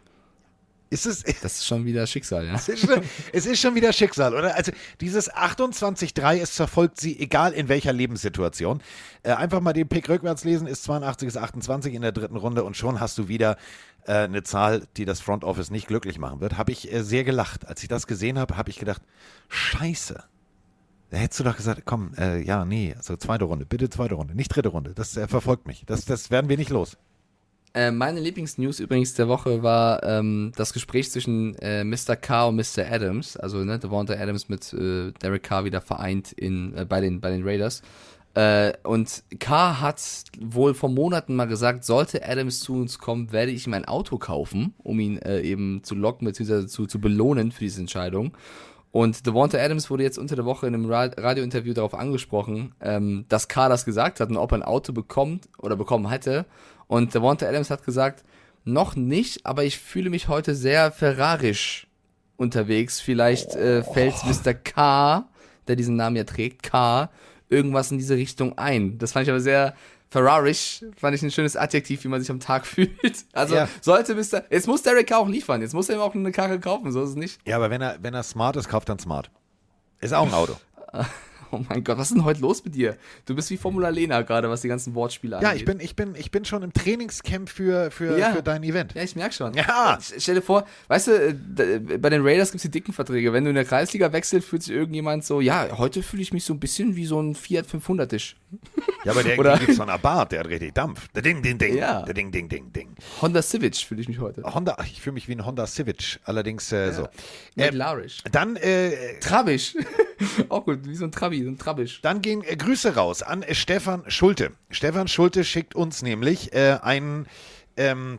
Ist es, Das ist schon wieder Schicksal, ja. es, ist schon, es ist schon wieder Schicksal, oder? Also dieses 28-3, es verfolgt sie, egal in welcher Lebenssituation. Äh, einfach mal den Pick rückwärts lesen, ist 82 ist 28 in der dritten Runde und schon hast du wieder äh, eine Zahl, die das Front Office nicht glücklich machen wird. Habe ich äh, sehr gelacht. Als ich das gesehen habe, habe ich gedacht, scheiße. Da hättest du doch gesagt, komm, äh, ja, nee, also zweite Runde, bitte zweite Runde, nicht dritte Runde. Das äh, verfolgt mich. Das, das werden wir nicht los. Äh, meine Lieblingsnews übrigens der Woche war ähm, das Gespräch zwischen äh, Mr. Carr und Mr. Adams, also ne, Devonta Adams mit äh, Derek Carr wieder vereint in, äh, bei, den, bei den Raiders. Äh, und Carr hat wohl vor Monaten mal gesagt, sollte Adams zu uns kommen, werde ich ihm ein Auto kaufen, um ihn äh, eben zu locken bzw. Zu, zu belohnen für diese Entscheidung. Und Devonta Adams wurde jetzt unter der Woche in einem Ra Radiointerview darauf angesprochen, ähm, dass Carr das gesagt hat und ob er ein Auto bekommt oder bekommen hätte. Und Devonta Adams hat gesagt, noch nicht, aber ich fühle mich heute sehr ferrarisch unterwegs. Vielleicht äh, fällt Mr. K, der diesen Namen ja trägt, K, irgendwas in diese Richtung ein. Das fand ich aber sehr ferrarisch, fand ich ein schönes Adjektiv, wie man sich am Tag fühlt. Also Ja. sollte Mr. Jetzt muss Derek Carr auch liefern, jetzt muss er ihm auch eine Karre kaufen, so ist es nicht. Ja, aber wenn er, wenn er smart ist, kauft dann smart. Ist auch ein Auto. Oh mein Gott, was ist denn heute los mit dir? Du bist wie Formula Lena gerade, was die ganzen Wortspiele angeht. Ja, ich bin, ich bin, ich bin schon im Trainingscamp für, für, Ja. für dein Event. Ja, ich merk schon. Ja. Ich- Stell dir vor, weißt du, äh, bei den Raiders gibt's die dicken Verträge. Wenn du in der Kreisliga wechselst, fühlt sich irgendjemand so, ja, heute fühle ich mich so ein bisschen wie so ein Fiat 500-isch. Ja, aber der Oder- gibt so einen Abarth, der hat richtig Dampf. Der Ding, ding, ding. Ja. Der Ding, ding, ding, ding. Honda Civic fühle ich mich heute. Honda, ich fühle mich wie ein Honda Civic, allerdings äh, so. Äh, dann, äh, Trabisch. Auch gut, wie so ein Trabi, so ein Trabisch. dann gehen äh, Grüße raus an äh, Stefan Schulte. Stefan Schulte schickt uns nämlich äh, einen, ähm,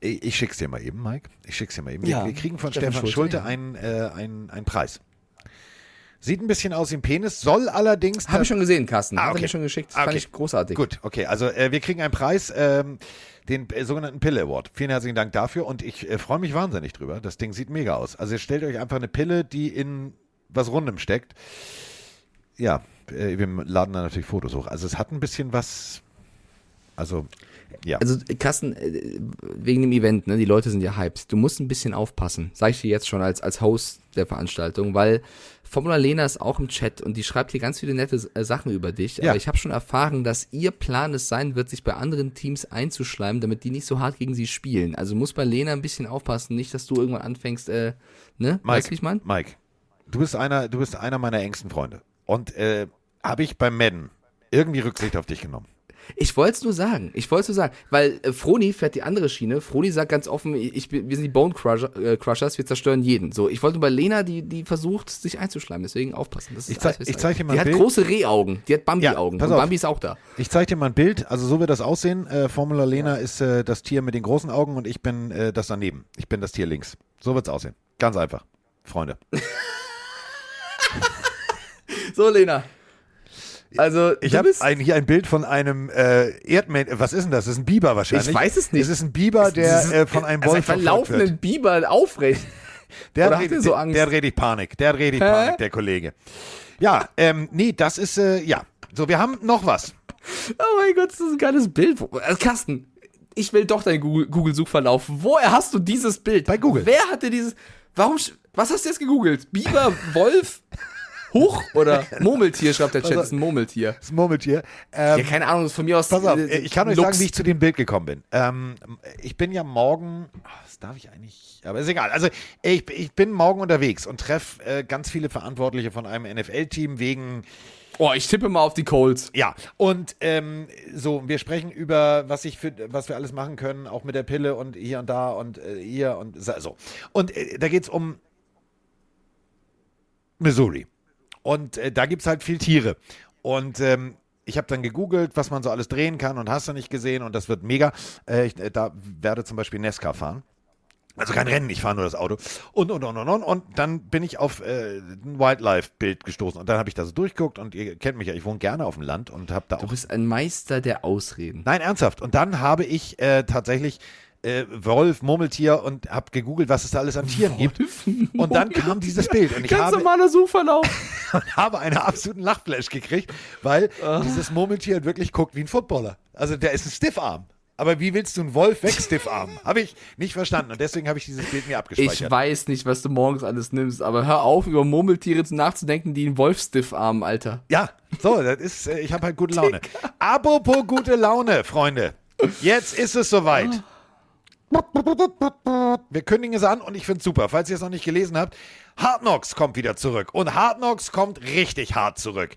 ich, ich schick's dir mal eben, Mike. Ich schick's dir mal eben. Ja, wir, wir kriegen von Stefan Stefan, Schulte, Schulte, ja. einen, äh, einen, einen Preis. Sieht ein bisschen aus wie ein Penis, soll allerdings. Habe ich schon gesehen, Carsten. Ah, Hat okay. er mir schon geschickt. Ah, Fand okay. ich großartig. Gut, okay. Also äh, wir kriegen einen Preis, ähm, den äh, sogenannten Pille Award. Vielen herzlichen Dank dafür und ich äh, freue mich wahnsinnig drüber. Das Ding sieht mega aus. Also ihr stellt euch einfach eine Pille, die in was Rundem steckt. Ja, äh, wir laden da natürlich Fotos hoch. Also es hat ein bisschen was. Also ja. Also, Carsten, äh, wegen dem Event, ne, die Leute sind ja hyped. Du musst ein bisschen aufpassen, sag ich dir jetzt schon als, als Host der Veranstaltung, weil Formula Lena ist auch im Chat und die schreibt hier ganz viele nette äh, Sachen über dich. Ja. Aber ich habe schon erfahren, dass ihr Plan es sein wird, sich bei anderen Teams einzuschleimen, damit die nicht so hart gegen sie spielen. Also muss bei Lena ein bisschen aufpassen, nicht, dass du irgendwann anfängst, äh, ne? weißt Mike, du, wie ich mein? Mike, du bist einer, du bist einer meiner engsten Freunde. Und äh, habe ich beim Madden irgendwie Rücksicht auf dich genommen. Ich wollte es nur sagen. Ich wollte es nur sagen. Weil äh, Froni fährt die andere Schiene. Froni sagt ganz offen, ich, wir sind die Bone Crusher, äh, Crushers, wir zerstören jeden. So, ich wollte bei Lena, die, die versucht, sich einzuschleimen. Deswegen aufpassen. Das Ich alles, ich sag. zeig dir mal Die ein hat Bild. große Rehaugen. Die hat Bambi-Augen. pass Und. Bambi ist auch da. Ich zeige dir mal ein Bild. Also so wird das aussehen. Äh, Formula Lena ist äh, das Tier mit den großen Augen und ich bin äh, das daneben. Ich bin das Tier links. So wird's aussehen. Ganz einfach. Freunde. So, Lena. Also, Ich habe ein, hier ein Bild von einem äh, Erdmännchen. Was ist denn das? Das ist ein Biber wahrscheinlich. Ich weiß es nicht. Es ist ein Biber, der äh, von einem also Wolf ein verfolgt laufenden wird. Biber aufrecht. Der hat, so der, Angst? der hat richtig Panik. Der hat richtig Hä? Panik, der Kollege. Ja, ähm, nee, das ist, äh, ja. So, wir haben noch was. Oh mein Gott, das ist ein geiles Bild. Also, Carsten, ich will doch deinen Google- Google-Suchverlauf. Woher hast du dieses Bild? Bei Google. Wer hat dir dieses. Warum. Was hast du jetzt gegoogelt? Biber, Wolf, Huch oder Murmeltier, schreibt der Chat. Das ist ein Murmeltier. Das Murmeltier. Ähm, Ja, keine Ahnung, das ist von mir aus. Pass auf, äh, ich kann euch Lux. sagen, wie ich zu dem Bild gekommen bin. Ähm, ich bin ja morgen, ach, das darf ich eigentlich, aber ist egal. Also ich, ich bin morgen unterwegs und treffe äh, ganz viele Verantwortliche von einem NFL-Team wegen, Oh, ich tippe mal auf die Colts. ja, und ähm, so, wir sprechen über, was ich für, was wir alles machen können, auch mit der Pille und hier und da und äh, hier und so. Und äh, da geht es um Missouri. Und äh, da gibt es halt viel Tiere. Und ähm, ich habe dann gegoogelt, was man so alles drehen kann und hast du nicht gesehen und das wird mega. Äh, ich, äh, da werde zum Beispiel Nesca fahren. Also kein Rennen, ich fahre nur das Auto. Und, und, und, und, und. Und dann bin ich auf äh, ein Wildlife-Bild gestoßen. Und dann habe ich da so durchgeguckt und ihr kennt mich ja, ich wohne gerne auf dem Land und habe da Du auch. bist ein Meister der Ausreden. Nein, ernsthaft. Und dann habe ich äh, tatsächlich äh, Wolf, Murmeltier und habe gegoogelt, was es da alles an Tieren gibt. Und dann kam dieses Bild. Und ich Ganz habe, normaler Suchverlauf. und habe einen absoluten Lachflash gekriegt, weil dieses Murmeltier halt wirklich guckt wie ein Footballer. Also der ist ein Stiffarm. Aber wie willst du einen Wolf wegstiffarmen? habe ich nicht verstanden. Und deswegen habe ich dieses Bild mir Ich abgespeichert. weiß nicht, was du morgens alles nimmst, aber hör auf, über Murmeltiere nachzudenken, die einen Wolfstiff haben, Alter. Ja, so, das ist, äh, ich habe halt gute Laune. Apropos gute Laune, Freunde. Jetzt ist es soweit. Wir kündigen es an und ich finde es super. Falls ihr es noch nicht gelesen habt, Hard Knocks kommt wieder zurück. Und Hard Knocks kommt richtig hart zurück.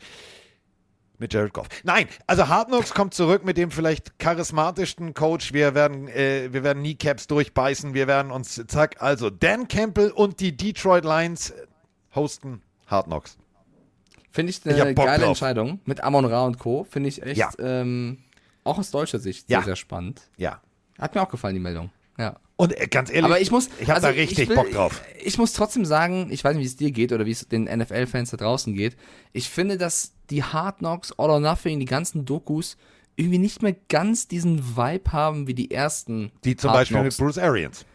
Mit Jared Goff. Nein, also Hard Knocks kommt zurück mit dem vielleicht charismatischsten Coach. Wir werden, äh, wir werden Kneecaps durchbeißen. Wir werden uns, zack, also Dan Campbell und die Detroit Lions äh, hosten Hard Knocks. Finde ich Ich eine Bock geile drauf. Entscheidung. Mit Amon Ra und Co. Finde ich echt, Ja. ähm, auch aus deutscher Sicht sehr, Ja. sehr spannend. Ja. Hat mir auch gefallen, die Meldung. Ja. Und äh, ganz ehrlich, Aber ich muss. ich habe also da richtig will- Bock drauf. Ich, ich muss trotzdem sagen, ich weiß nicht, wie es dir geht oder wie es den NFL-Fans da draußen geht. Ich finde, dass die Hard Knocks, All or Nothing, die ganzen Dokus irgendwie nicht mehr ganz diesen Vibe haben wie die ersten. Die zum Hard Beispiel Knocks. mit Bruce Arians.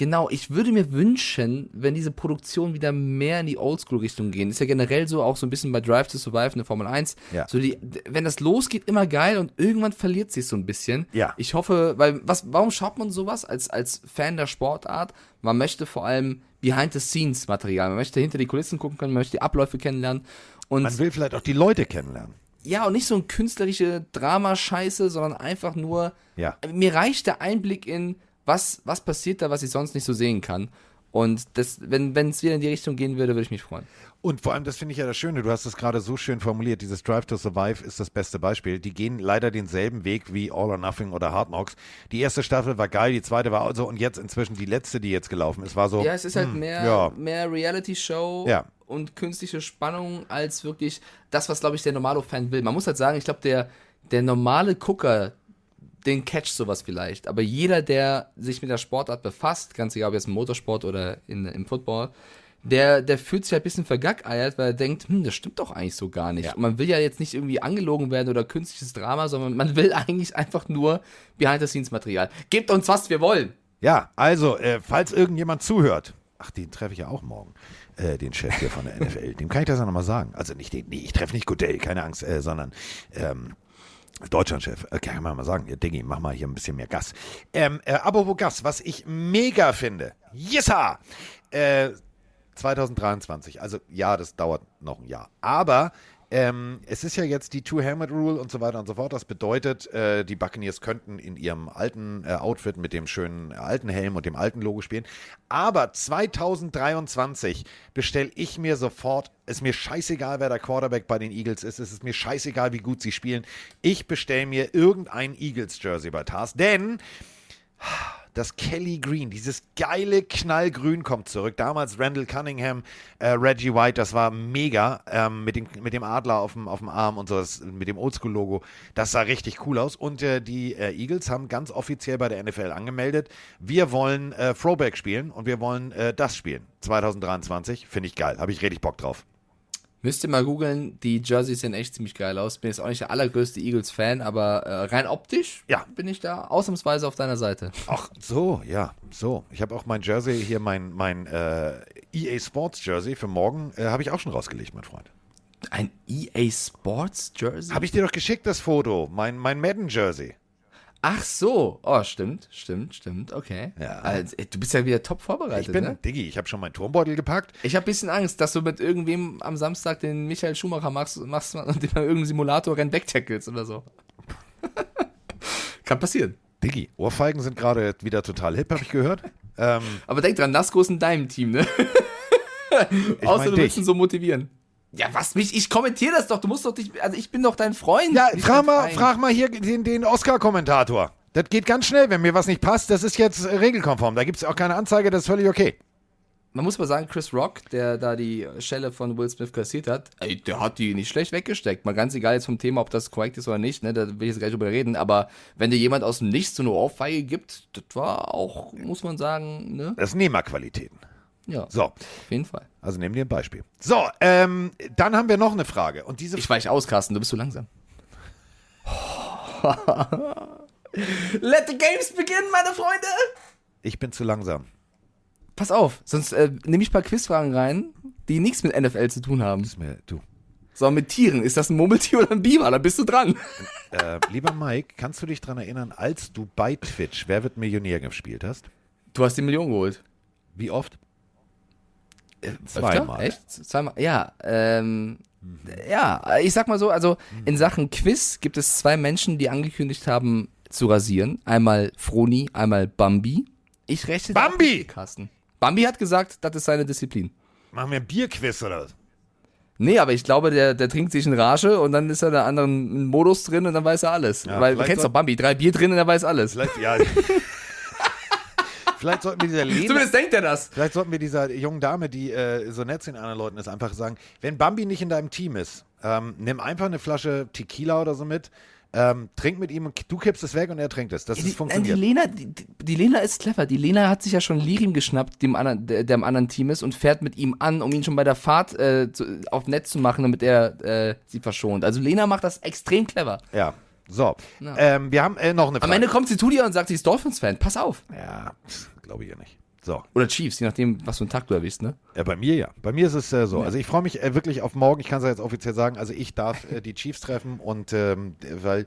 Genau, ich würde mir wünschen, wenn diese Produktionen wieder mehr in die Oldschool-Richtung gehen. Ist ja generell so, auch so ein bisschen bei Drive to Survive in der Formel 1. Ja. So die, wenn das losgeht, immer geil und irgendwann verliert sich so ein bisschen. Ja. Ich hoffe, weil, was, warum schaut man sowas als, als Fan der Sportart? Man möchte vor allem Behind-the-Scenes-Material. Man möchte hinter die Kulissen gucken können, man möchte die Abläufe kennenlernen. Und Man will vielleicht auch die Leute kennenlernen. ja, und nicht so ein künstlerische Dramascheiße, sondern einfach nur, Ja. mir reicht der Einblick in, was, was passiert da, was ich sonst nicht so sehen kann. Und das, wenn es wieder in die Richtung gehen würde, würde ich mich freuen. Und vor allem, das finde ich ja das Schöne, du hast es gerade so schön formuliert, dieses Drive to Survive ist das beste Beispiel. Die gehen leider denselben Weg wie All or Nothing oder Hard Knocks. Die erste Staffel war geil, die zweite war also und jetzt inzwischen die letzte, die jetzt gelaufen ist, war so. Ja, es ist halt mehr, ja. mehr Reality-Show Ja. und künstliche Spannung als wirklich das, was, glaube ich, der normale Fan will. Man muss halt sagen, ich glaube, der, der normale Gucker, den catcht sowas vielleicht. Aber jeder, der sich mit der Sportart befasst, ganz egal ob jetzt im Motorsport oder in, im Football, der, der fühlt sich halt ein bisschen vergackeiert, weil er denkt, hm, das stimmt doch eigentlich so gar nicht. Ja. Und man will ja jetzt nicht irgendwie angelogen werden oder künstliches Drama, sondern man will eigentlich einfach nur Behind-the-Scenes-Material. Gebt uns, was wir wollen. Ja, also, äh, falls irgendjemand zuhört, ach, den treffe ich ja auch morgen, äh, den Chef hier von der NFL, dem kann ich das ja nochmal sagen. Also nicht den, nee, ich treffe nicht Goodell, keine Angst, äh, sondern ähm, Deutschlandchef, äh, kann man mal sagen, ja, Diggi, mach mal hier ein bisschen mehr Gas. Ähm, äh, apropos Gas, was ich mega finde, yesa, äh, 2023, also ja, das dauert noch ein Jahr, aber ähm, es ist ja jetzt die Two-Helmet-Rule und so weiter und so fort. Das bedeutet, äh, die Buccaneers könnten in ihrem alten äh, Outfit mit dem schönen äh, alten Helm und dem alten Logo spielen. Aber 2023 bestelle ich mir sofort, ist mir scheißegal, wer der Quarterback bei den Eagles ist, es ist mir scheißegal, wie gut sie spielen. Ich bestelle mir irgendein Eagles-Jersey bei Tars, denn das Kelly Green, dieses geile Knallgrün kommt zurück. Damals Randall Cunningham, äh, Reggie White, das war mega ähm, mit, dem, mit dem Adler auf dem, auf dem Arm und so, das, mit dem Oldschool-Logo. Das sah richtig cool aus. Und äh, die äh, Eagles haben ganz offiziell bei der NFL angemeldet, wir wollen äh, Throwback spielen und wir wollen äh, das spielen. 2023, finde ich geil, habe ich richtig Bock drauf. Müsst ihr mal googeln, die Jerseys sehen echt ziemlich geil aus. Bin jetzt auch nicht der allergrößte Eagles-Fan, aber äh, rein optisch Ja. bin ich da ausnahmsweise auf deiner Seite. Ach, so, ja, so. Ich habe auch mein Jersey hier, mein, mein äh, EA Sports Jersey für morgen, äh, habe ich auch schon rausgelegt, mein Freund. Ein EA Sports Jersey? Habe ich dir doch geschickt, das Foto, mein, mein Madden Jersey. Ach so. Oh, stimmt, stimmt, stimmt. Okay. Ja. Also, du bist ja wieder top vorbereitet, Ich bin, ne? Diggi, ich habe schon meinen Turmbeutel gepackt. Ich habe ein bisschen Angst, dass du mit irgendwem am Samstag den Michael Schumacher machst, machst und den bei irgendeinem Simulator rennen wegtackelst oder so. Kann passieren. Diggi, Ohrfeigen sind gerade wieder total hip, habe ich gehört. ähm, Aber denk dran, Nasco ist in deinem Team, ne? Außer du willst dich. ihn so motivieren. Ja, was mich? Ich kommentiere das doch. Du musst doch nicht. Also ich bin doch dein Freund. Ja, frag mal, frag mal hier den, den Oscar-Kommentator. Das geht ganz schnell, wenn mir was nicht passt. Das ist jetzt regelkonform. Da gibt es auch keine Anzeige, das ist völlig okay. Man muss mal sagen, Chris Rock, der da die Schelle von Will Smith kassiert hat, ey, der hat die nicht schlecht weggesteckt. Mal ganz egal jetzt vom Thema, ob das korrekt ist oder nicht, ne, da will ich jetzt gleich drüber reden. Aber wenn dir jemand aus dem Nichts so eine Ohrfeige gibt, das war auch, muss man sagen, ne? Das sind Nehmerqualitäten. Ja, So, auf jeden Fall. also nehmen dir ein Beispiel. So, ähm, dann haben wir noch eine Frage. Und diese Ich weich aus, Carsten, du bist zu langsam. Let the games begin, meine Freunde! ich bin zu langsam. Pass auf, sonst äh, nehme ich ein paar Quizfragen rein, die nichts mit NFL zu tun haben. Ist mir, du. So, mit Tieren. Ist das ein Murmeltier oder ein Biber? Da bist du dran. Äh, lieber Mike, kannst du dich daran erinnern, als du bei Twitch Wer wird Millionär gespielt hast? Du hast die Million geholt. Wie oft? Zweimal. Echt? Zweimal? Ja, ähm, ja, ich sag mal so, also in Sachen Quiz gibt es zwei Menschen, die angekündigt haben zu rasieren. Einmal Froni, einmal Bambi. Ich rechne Bambi! Carsten. Bambi hat gesagt, das ist seine Disziplin. Machen wir ein Bierquiz oder was? Nee, aber ich glaube, der, der trinkt sich in Rage und dann ist er in einem anderen Modus drin und dann weiß er alles. Ja, Weil du kennst doch Bambi, drei Bier drin und er weiß alles. Vielleicht, ja. Vielleicht sollten wir dieser Lena, Zumindest denkt er das. vielleicht sollten wir dieser jungen Dame, die äh, so nett zu den anderen Leuten ist, einfach sagen, wenn Bambi nicht in deinem Team ist, ähm, nimm einfach eine Flasche Tequila oder so mit, ähm, trink mit ihm, und du kippst es weg und er trinkt es. Das Die, ist nein, die funktioniert. Lena, die, die- die Lena ist clever. Die Lena hat sich ja schon Lirim geschnappt, dem anderen, der, der im anderen Team ist, und fährt mit ihm an, um ihn schon bei der Fahrt äh, zu, auf Netz zu machen, damit er äh, sie verschont. Also Lena macht das extrem clever. Ja. So, Ja. ähm, wir haben äh, noch eine Am Frage. Ende kommt sie zu dir und sagt, sie ist Dolphins-Fan. Pass auf. ja, glaube ich ja nicht. So, Oder Chiefs, je nachdem, was für einen Tag du erwischst, ne? ja, bei mir ja. Bei mir ist es äh, so. Also ich freue mich äh, wirklich auf morgen. Ich kann es ja jetzt offiziell sagen. Also ich darf äh, die Chiefs treffen und ähm, weil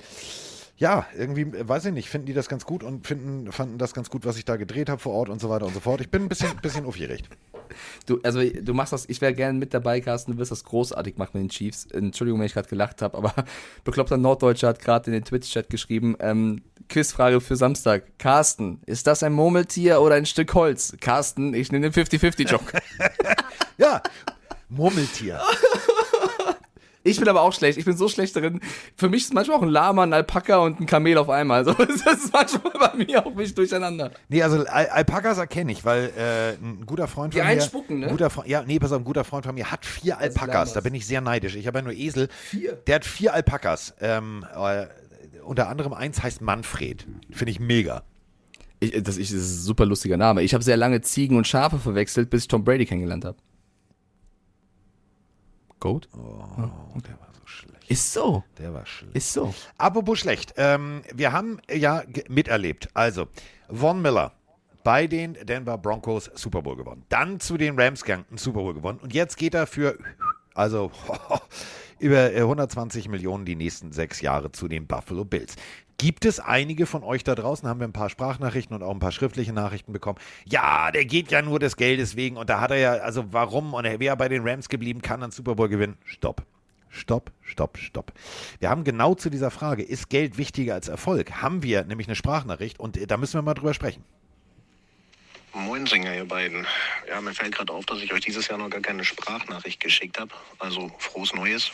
ja, irgendwie, äh, weiß ich nicht, finden die das ganz gut und finden, fanden das ganz gut, was ich da gedreht habe vor Ort und so weiter und so fort. Ich bin ein bisschen, bisschen aufgeregt. Du, also du machst das, ich wäre gerne mit dabei, Carsten, du wirst das großartig machen mit den Chiefs. Entschuldigung, wenn ich gerade gelacht habe, aber bekloppter Norddeutscher hat gerade in den Twitch-Chat geschrieben, ähm, Quizfrage für Samstag. Carsten, ist das ein Murmeltier oder ein Stück Holz? Carsten, ich nehme den 50-50-Joke. Ja, Murmeltier. Ich bin aber auch schlecht, ich bin so schlecht darin. Für mich ist manchmal auch ein Lama, ein Alpaka und ein Kamel auf einmal. Also, das ist manchmal bei mir auch mich durcheinander. Nee, also Al Alpakas erkenne ich, weil äh, ein guter Freund Die von mir. einspucken, ne? Ein guter Freund, ja, nee, pass auf, ein guter Freund von mir hat vier Alpakas. Da bin ich sehr neidisch. Ich habe ja nur Esel. Vier? Der hat vier Alpakas. Ähm, äh, unter anderem eins heißt Manfred. Finde ich mega. Ich, das, ich, das ist ein super lustiger Name. Ich habe sehr lange Ziegen und Schafe verwechselt, bis ich Tom Brady kennengelernt habe. Goat? Oh, der war so schlecht. Ist so. Der war schlecht. Ist so. Apropos schlecht. Ähm, wir haben ja miterlebt. Also, Von Miller bei den Denver Broncos Super Bowl gewonnen. Dann zu den Rams gegangen, Super Bowl gewonnen. Und jetzt geht er für, also, über äh, 120 Millionen die nächsten sechs Jahre zu den Buffalo Bills. Gibt es einige von euch da draußen, haben wir ein paar Sprachnachrichten und auch ein paar schriftliche Nachrichten bekommen. Ja, der geht ja nur des Geldes wegen und da hat er ja, also warum und er wäre bei den Rams geblieben, kann einen Super Bowl gewinnen. Stopp. stopp, stopp, stopp. Wir haben genau zu dieser Frage, ist Geld wichtiger als Erfolg? Haben wir nämlich eine Sprachnachricht und äh, da müssen wir mal drüber sprechen. Moin Sänger, ihr beiden. Ja, mir fällt gerade auf, dass ich euch dieses Jahr noch gar keine Sprachnachricht geschickt habe. Also frohes Neues.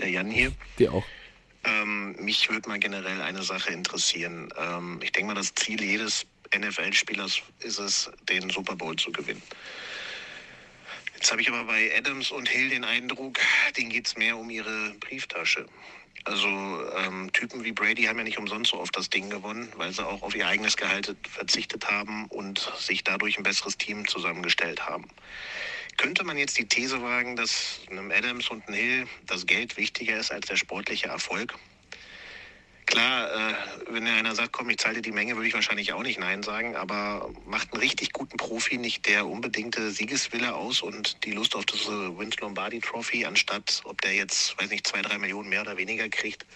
Der Jan hier. Dir auch. Ähm, mich würde mal generell eine Sache interessieren. Ähm, ich denke mal, das Ziel jedes NFL-Spielers ist es, den Super Bowl zu gewinnen. Jetzt habe ich aber bei Adams und Hill den Eindruck, denen geht es mehr um ihre Brieftasche. Also ähm, Typen wie Brady haben ja nicht umsonst so oft das Ding gewonnen, weil sie auch auf ihr eigenes Gehalt verzichtet haben und sich dadurch ein besseres Team zusammengestellt haben. Könnte man jetzt die These wagen, dass einem Adams und einem Hill das Geld wichtiger ist als der sportliche Erfolg? Klar, äh, wenn einer sagt, komm, ich zahle dir die Menge, würde ich wahrscheinlich auch nicht Nein sagen, aber macht einen richtig guten Profi nicht der unbedingte Siegeswille aus und die Lust auf das Vince Lombardi Trophy, anstatt ob der jetzt, weiß nicht, zwei, drei Millionen mehr oder weniger kriegt?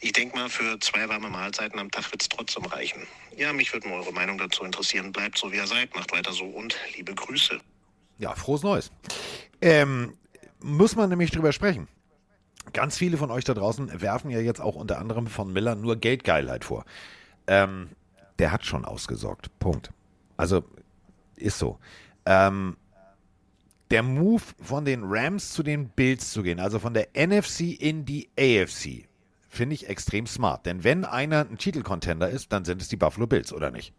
Ich denke mal, für zwei warme Mahlzeiten am Tag wird es trotzdem reichen. Ja, mich würde mal eure Meinung dazu interessieren. Bleibt so, wie ihr seid, macht weiter so und liebe Grüße. Ja, frohes Neues. Ähm, muss man nämlich drüber sprechen. Ganz viele von euch da draußen werfen ja jetzt auch unter anderem von Miller nur Geldgeilheit vor. Ähm, der hat schon ausgesorgt. Punkt. Also ist so. Ähm, der Move von den Rams zu den Bills zu gehen, also von der NFC in die AFC, finde ich extrem smart. Denn wenn einer ein Titelcontender ist, dann sind es die Buffalo Bills, oder nicht?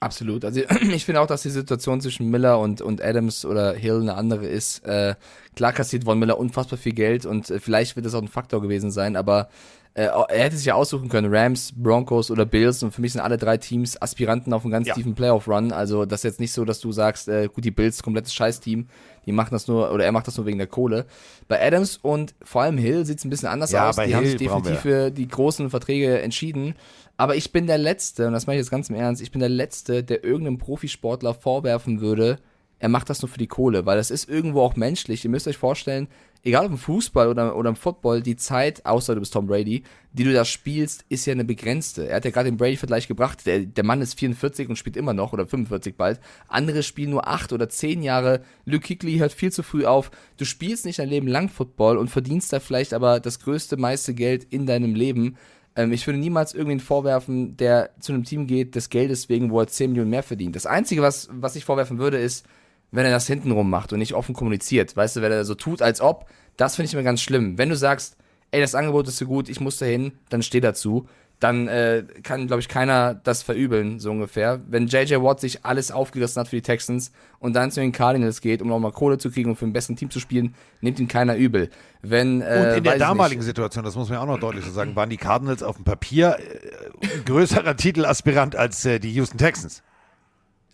Absolut. Also ich finde auch, dass die Situation zwischen Miller und, und Adams oder Hill eine andere ist. Äh, klar kassiert Von Miller unfassbar viel Geld und äh, vielleicht wird das auch ein Faktor gewesen sein, aber äh, er hätte sich ja aussuchen können, Rams, Broncos oder Bills und für mich sind alle drei Teams Aspiranten auf einen ganz Ja. tiefen Playoff-Run. Also das ist jetzt nicht so, dass du sagst, äh, gut, die Bills, komplettes Scheißteam, die machen das nur, oder er macht das nur wegen der Kohle. Bei Adams und vor allem Hill sieht es ein bisschen anders Ja, aus. bei Die haben Hill sich brauchen definitiv für die großen Verträge entschieden. Aber ich bin der Letzte, und das meine ich jetzt ganz im Ernst, ich bin der Letzte, der irgendeinem Profisportler vorwerfen würde, er macht das nur für die Kohle, weil das ist irgendwo auch menschlich. Ihr müsst euch vorstellen, egal ob im Fußball oder, oder im Football, die Zeit, außer du bist Tom Brady, die du da spielst, ist ja eine begrenzte. Er hat ja gerade den Brady-Vergleich gebracht. Der, der Mann ist 44 und spielt immer noch, oder 45 bald. Andere spielen nur 8 oder 10 Jahre. Luke Kuechly hört viel zu früh auf. Du spielst nicht dein Leben lang Football und verdienst da vielleicht aber das größte, meiste Geld in deinem Leben. Ähm, ich würde niemals irgendwen vorwerfen, der zu einem Team geht, des Geldes wegen, wo er 10 Millionen mehr verdient. Das Einzige, was, was ich vorwerfen würde, ist, wenn er das hintenrum macht und nicht offen kommuniziert. Weißt du, wenn er so tut, als ob, das finde ich immer ganz schlimm. Wenn du sagst, ey, das Angebot ist so gut, ich muss dahin, dann steh dazu. Dann äh, kann, glaube ich, keiner das verübeln, so ungefähr. Wenn JJ Watt sich alles aufgerissen hat für die Texans und dann zu den Cardinals geht, um nochmal Kohle zu kriegen und für den besten Team zu spielen, nimmt ihn keiner übel. Wenn, äh, Und in der damaligen nicht. Situation, das muss man auch noch deutlich so sagen, waren die Cardinals auf dem Papier äh, ein größerer Titelaspirant als äh, die Houston Texans.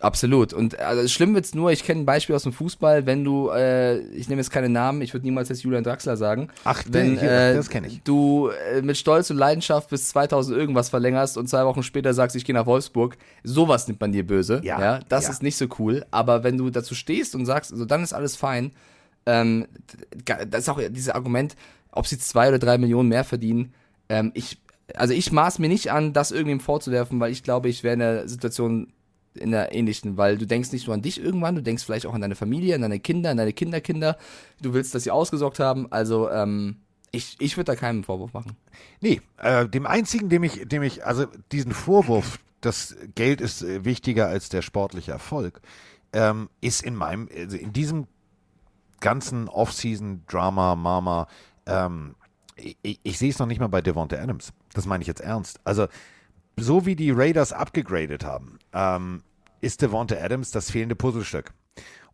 Absolut. Und also schlimm wird's nur, ich kenne ein Beispiel aus dem Fußball, wenn du, äh, ich nehme jetzt keine Namen, ich würde niemals jetzt Julian Draxler sagen. Ach, wenn hier, äh, das kenn ich. du äh, mit Stolz und Leidenschaft bis 2000 irgendwas verlängerst und zwei Wochen später sagst, ich gehe nach Wolfsburg, sowas nimmt man dir böse. Ja, das ja. ist nicht so cool. Aber wenn du dazu stehst und sagst, also dann ist alles fein. Ähm, das ist auch dieses Argument, ob sie zwei oder drei Millionen mehr verdienen. Ähm, ich, also ich maß mir nicht an, das irgendwem vorzuwerfen, weil ich glaube, ich wäre in der Situation in der ähnlichen, weil du denkst nicht nur an dich irgendwann, du denkst vielleicht auch an deine Familie, an deine Kinder, an deine Kinderkinder. Du willst, dass sie ausgesorgt haben. Also ähm, ich, ich würde da keinen Vorwurf machen. Nee, äh, dem einzigen, dem ich, dem ich, also diesen Vorwurf, das Geld ist äh, wichtiger als der sportliche Erfolg, ähm, ist in meinem, also in diesem ganzen Off-Season-Drama, Mama, ähm, ich, ich sehe es noch nicht mal bei Devonta Adams. Das meine ich jetzt ernst. Also, so wie die Raiders abgegradet haben, ähm, ist Devonta Adams das fehlende Puzzlestück.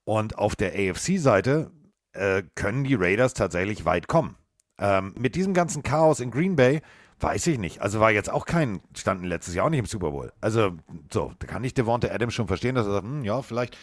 Und auf der AFC-Seite äh, können die Raiders tatsächlich weit kommen. Ähm, mit diesem ganzen Chaos in Green Bay weiß ich nicht. Also war jetzt auch kein, standen letztes Jahr auch nicht im Super Bowl. Also so, da kann ich Devonta Adams schon verstehen, dass er sagt, hm, ja, vielleicht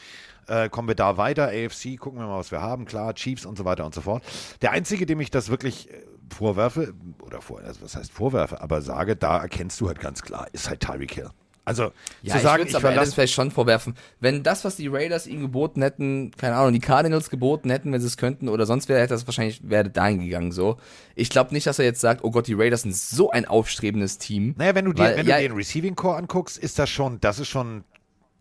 äh, kommen wir da weiter, AFC, gucken wir mal, was wir haben, klar, Chiefs und so weiter und so fort. Der Einzige, dem ich das wirklich äh, vorwerfe, oder vor, also was heißt vorwerfe, aber sage, da erkennst du halt ganz klar, ist halt Tyreek Hill. Also Ja, zu ich sagen, ich, es aber verlasse vielleicht schon vorwerfen. Wenn das, was die Raiders ihm geboten hätten, keine Ahnung, die Cardinals geboten hätten, wenn sie es könnten oder sonst wer, hätte das wahrscheinlich, wäre dahin gegangen so. Ich glaube nicht, dass er jetzt sagt, oh Gott, die Raiders sind so ein aufstrebendes Team. Naja, wenn du dir, Weil- wenn ja, du den Receiving Core anguckst, ist das schon, das ist schon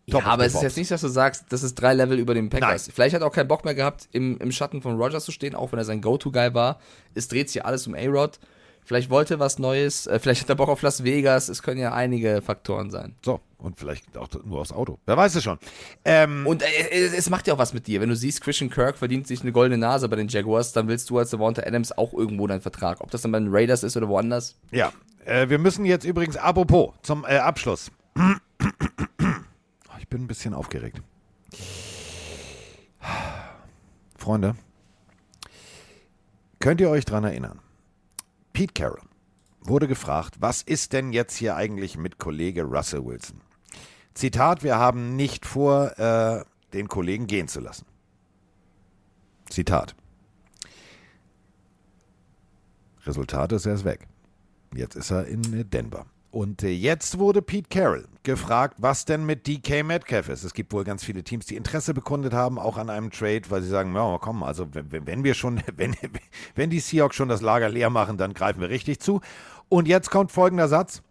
Ja, Top of aber es ist jetzt nicht, dass du sagst, das ist drei Level über dem Packers. Vielleicht hat er auch keinen Bock mehr gehabt, im, im Schatten von Rogers zu stehen, auch wenn er sein Go-To-Guy war. Es dreht sich alles um A-Rod. Vielleicht wollte er was Neues, äh, vielleicht hat er Bock auf Las Vegas. Es können ja einige Faktoren sein. So, und vielleicht auch nur aufs Auto. Wer weiß es schon. Ähm, Und äh, es, es macht ja auch was mit dir. Wenn du siehst, Christian Kirk verdient sich eine goldene Nase bei den Jaguars, dann willst du als Devonta Adams auch irgendwo deinen Vertrag. Ob das dann bei den Raiders ist oder woanders. Ja, äh, wir müssen jetzt übrigens, apropos, zum äh, Abschluss. Ich bin ein bisschen aufgeregt. Freunde, könnt ihr euch dran erinnern? Pete Carroll wurde gefragt, was ist denn jetzt hier eigentlich mit Kollege Russell Wilson? Zitat, wir haben nicht vor, äh, den Kollegen gehen zu lassen. Zitat. Resultat ist, er ist weg. Jetzt ist er in Denver. Und äh, jetzt wurde Pete Carroll gefragt, was denn mit DK Metcalf ist. Es gibt wohl ganz viele Teams, die Interesse bekundet haben, auch an einem Trade, weil sie sagen, ja, komm, also wenn, wir schon, wenn, wenn die Seahawks schon das Lager leer machen, dann greifen wir richtig zu. Und jetzt kommt folgender Satz.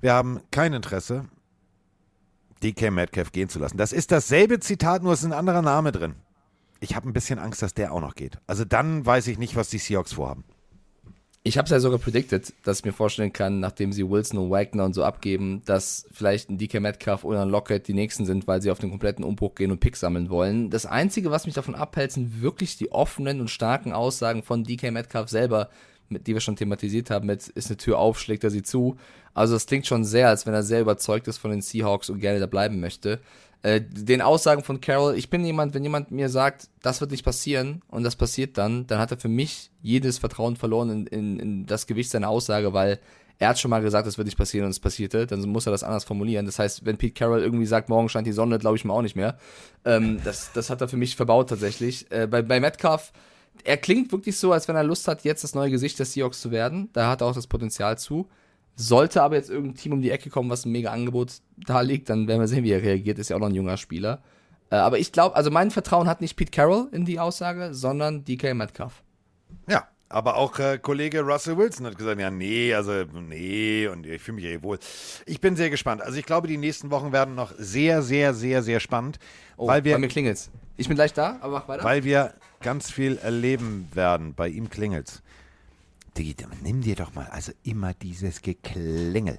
Wir haben kein Interesse, DK Metcalf gehen zu lassen. Das ist dasselbe Zitat, nur es ist ein anderer Name drin. Ich habe ein bisschen Angst, dass der auch noch geht. Also dann weiß ich nicht, was die Seahawks vorhaben. Ich habe es ja sogar predicted, dass ich mir vorstellen kann, nachdem sie Wilson und Wagner und so abgeben, dass vielleicht ein DK Metcalf oder ein Lockett die nächsten sind, weil sie auf den kompletten Umbruch gehen und Picks sammeln wollen. Das Einzige, was mich davon abhält, sind wirklich die offenen und starken Aussagen von DK Metcalf selber, mit, die wir schon thematisiert haben, mit ist eine Tür auf, schlägt er sie zu. Also das klingt schon sehr, als wenn er sehr überzeugt ist von den Seahawks und gerne da bleiben möchte. Äh, den Aussagen von Carroll, ich bin jemand, wenn jemand mir sagt, das wird nicht passieren und das passiert dann, dann hat er für mich jedes Vertrauen verloren in, in, in das Gewicht seiner Aussage, weil er hat schon mal gesagt, das wird nicht passieren und es passierte, dann muss er das anders formulieren. Das heißt, wenn Pete Carroll irgendwie sagt, morgen scheint die Sonne, glaube ich mir auch nicht mehr. Ähm, das, das hat er für mich verbaut tatsächlich. Äh, bei, bei Metcalf, er klingt wirklich so, als wenn er Lust hat, jetzt das neue Gesicht des Seahawks zu werden. Da hat er auch das Potenzial zu. Sollte aber jetzt irgendein Team um die Ecke kommen, was ein mega Angebot da liegt, dann werden wir sehen, wie er reagiert. Ist ja auch noch ein junger Spieler. Äh, aber ich glaube, also mein Vertrauen hat nicht Pete Carroll in die Aussage, sondern DK Metcalf. Ja, aber auch äh, Kollege Russell Wilson hat gesagt, ja, nee, also nee, und ich fühle mich ja wohl. Ich bin sehr gespannt. Also ich glaube, die nächsten Wochen werden noch sehr, sehr, sehr, sehr spannend, Oh, weil, bei wir, mir klingelt's. Ich bin gleich da, aber mach weiter. weil wir ganz viel erleben werden. Bei ihm klingelt's. Digi, nimm dir doch mal also immer dieses Geklingel.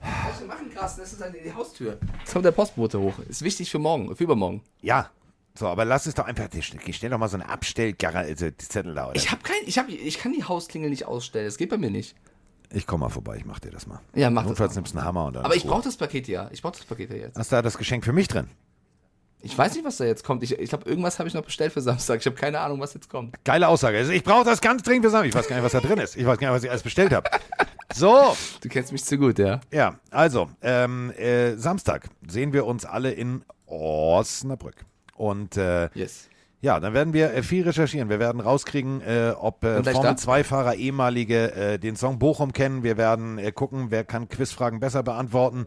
Was wir machen, Carsten, das ist halt die Haustür. Jetzt kommt der Postbote hoch. Ist wichtig für morgen, für übermorgen. Ja, so, aber lass es doch einfach, stell doch mal so eine Abstellgarre, also die Zettel da, oder? Ich habe kein, ich habe, ich kann die Hausklingel nicht ausstellen. Das geht bei mir nicht. Ich komme mal vorbei, ich mach dir das mal. Ja, mach das Notfalls mal. nimmst du einen Hammer und dann Aber ich brauche das Paket ja. Ich brauche das Paket ja jetzt. Hast du da das Geschenk für mich drin? Ich weiß nicht, was da jetzt kommt. Ich, ich glaube, irgendwas habe ich noch bestellt für Samstag. Ich habe keine Ahnung, was jetzt kommt. Geile Aussage. Also ich brauche das ganz dringend für Samstag. Ich weiß gar nicht, was da drin ist. Ich weiß gar nicht, was ich alles bestellt habe. So, Du kennst mich zu gut, ja. ja, also, ähm, äh, Samstag sehen wir uns alle in Osnabrück. Und äh, Yes. ja, dann werden wir äh, viel recherchieren. Wir werden rauskriegen, äh, ob äh, Und gleich Formel da? 2-Fahrer ehemalige äh, den Song Bochum kennen. Wir werden äh, gucken, wer kann Quizfragen besser beantworten.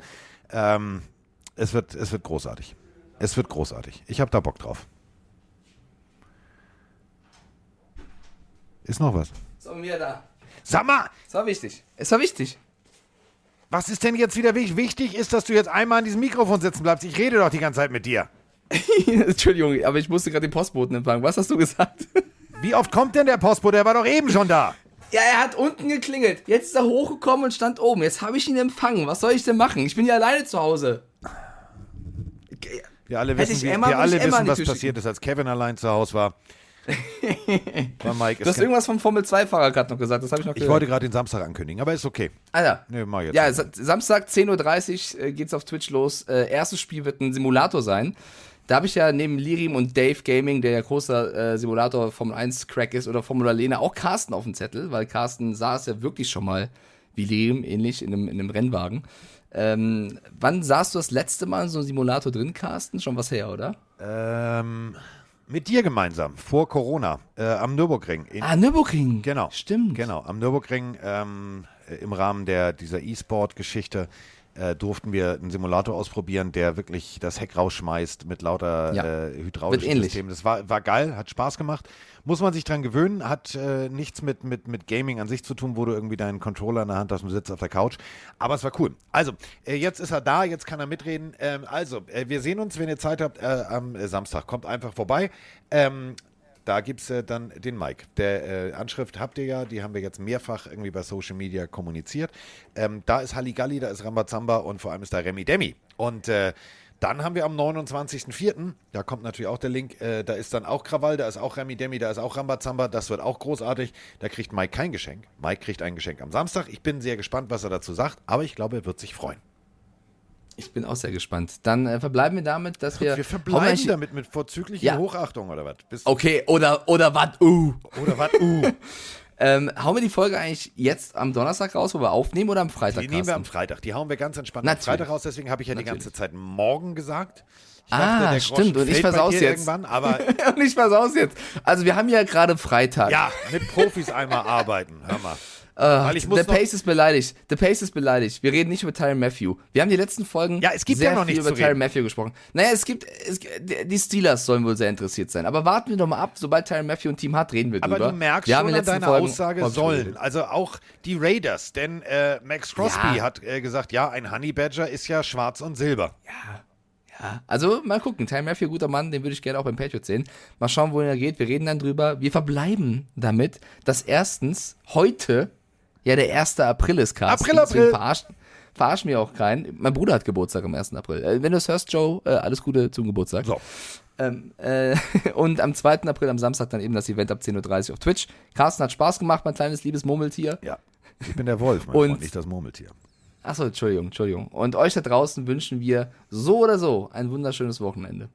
Ähm, es, wird, es wird großartig. Es wird großartig. Ich habe da Bock drauf. Ist noch was? So, wieder da. Sag mal, Es war wichtig. Es war wichtig. was ist denn jetzt wieder wichtig? Wichtig ist, dass du jetzt einmal an diesem Mikrofon sitzen bleibst. Ich rede doch die ganze Zeit mit dir. Entschuldigung, aber ich musste gerade den Postboten empfangen. Was hast du gesagt? Wie oft kommt denn der Postbote? Der war doch eben schon da. Ja, er hat unten geklingelt. Jetzt ist er hochgekommen und stand oben. Jetzt habe ich ihn empfangen. Was soll ich denn machen? Ich bin ja alleine zu Hause. Wir alle wissen, ich wie, wir alle ich wissen was passiert ist, als Kevin allein zu Hause war. war Mike, Du hast es irgendwas vom Formel-2-Fahrer gerade noch gesagt. Das habe ich noch ich gehört. wollte gerade den Samstag ankündigen, aber ist okay. Alter. Nee, mach jetzt. Ja. Sa- Samstag 10.30 Uhr äh, geht's auf Twitch los. Äh, erstes Spiel wird ein Simulator sein. Da habe ich ja neben Lirim und Dave Gaming, der ja großer äh, Simulator Formel 1 Crack ist, oder Formula Lena, auch Carsten auf dem Zettel, weil Carsten saß ja wirklich schon mal wie Lirim, ähnlich, in einem, in einem Rennwagen. Ähm, wann saßt du das letzte Mal in so einem Simulator drin, Carsten? Schon was her, oder? ähm, mit dir gemeinsam, vor Corona, äh, am Nürburgring. In, Ah, Nürburgring. Genau. Stimmt. Genau, am Nürburgring ähm, äh, im Rahmen der, dieser E-Sport-Geschichte. Äh, durften wir einen Simulator ausprobieren, der wirklich das Heck rausschmeißt mit lauter Ja. äh, hydraulischen. Systemen. Das war, war geil, hat Spaß gemacht. Muss man sich dran gewöhnen, hat äh, nichts mit, mit, mit Gaming an sich zu tun, wo du irgendwie deinen Controller in der Hand hast und sitzt auf der Couch. Aber es war cool. Also, äh, jetzt ist er da, jetzt kann er mitreden. Ähm, also, äh, wir sehen uns, wenn ihr Zeit habt, äh, am Samstag. Kommt einfach vorbei. Ähm, da gibt es äh, dann den Mike. Der äh, Anschrift habt ihr ja, die haben wir jetzt mehrfach irgendwie bei Social Media kommuniziert. Ähm, da ist Halligalli, da ist Rambazamba und vor allem ist da Remi Demi. Und äh, dann haben wir am 29.04., da kommt natürlich auch der Link, äh, da ist dann auch Krawall, da ist auch Remi Demi, da ist auch Rambazamba, das wird auch großartig. Da kriegt Mike kein Geschenk. Mike kriegt ein Geschenk am Samstag. Ich bin sehr gespannt, was er dazu sagt, aber ich glaube, er wird sich freuen. Ich bin auch sehr gespannt. Dann äh, verbleiben wir damit, dass wir. Wir verbleiben mal- damit mit vorzüglicher Ja. Hochachtung oder was? Bis- Okay, oder, oder was? Uh. Oder was? Uh. Ähm, hauen wir die Folge eigentlich jetzt am Donnerstag raus, wo wir aufnehmen, oder am Freitag? Die nehmen wir am Carsten? Freitag. Die hauen wir ganz entspannt Natürlich. am Freitag raus. Deswegen habe ich ja die Natürlich. ganze Zeit morgen gesagt. Ich Ah, der stimmt. Und ich versaus jetzt. Irgendwann, aber Und ich pass aus jetzt. Also, wir haben ja gerade Freitag. ja, mit Profis einmal arbeiten. Hör mal. Äh, muss The noch- Pace ist beleidigt. The Pace ist beleidigt. Wir reden nicht über Tyron Matthew. Wir haben die letzten Folgen Ja, es gibt sehr ja noch viel über Tyron. Matthew gesprochen. Naja, es gibt, es, die Steelers sollen wohl sehr interessiert sein. Aber warten wir doch mal ab. Sobald Tyron Matthew ein Team hat, reden wir Aber drüber. du merkst wir schon an deiner Folgen Aussage sollen. Also auch die Raiders. Denn äh, Max Crosby Ja. hat äh, gesagt, ja, ein Honey Badger ist ja schwarz und silber. Ja, also mal gucken. Tyron Matthew, guter Mann, den würde ich gerne auch beim Patriots sehen. Mal schauen, wohin er geht. Wir reden dann drüber. Wir verbleiben damit, dass erstens heute ja der 1. April ist, Carsten. April, April. Verarscht, verarscht mir auch keinen. Mein Bruder hat Geburtstag am 1. April. Äh, wenn du es hörst, Joe, äh, alles Gute zum Geburtstag. So. Ähm, äh, und am 2. April, am Samstag, dann eben das Event ab 10.30 Uhr auf Twitch. Carsten hat Spaß gemacht, mein kleines liebes Murmeltier. Ja. Ich bin der Wolf, mein Und- Freund, nicht das Murmeltier. Achso, Entschuldigung, Entschuldigung. Und euch da draußen wünschen wir so oder so ein wunderschönes Wochenende.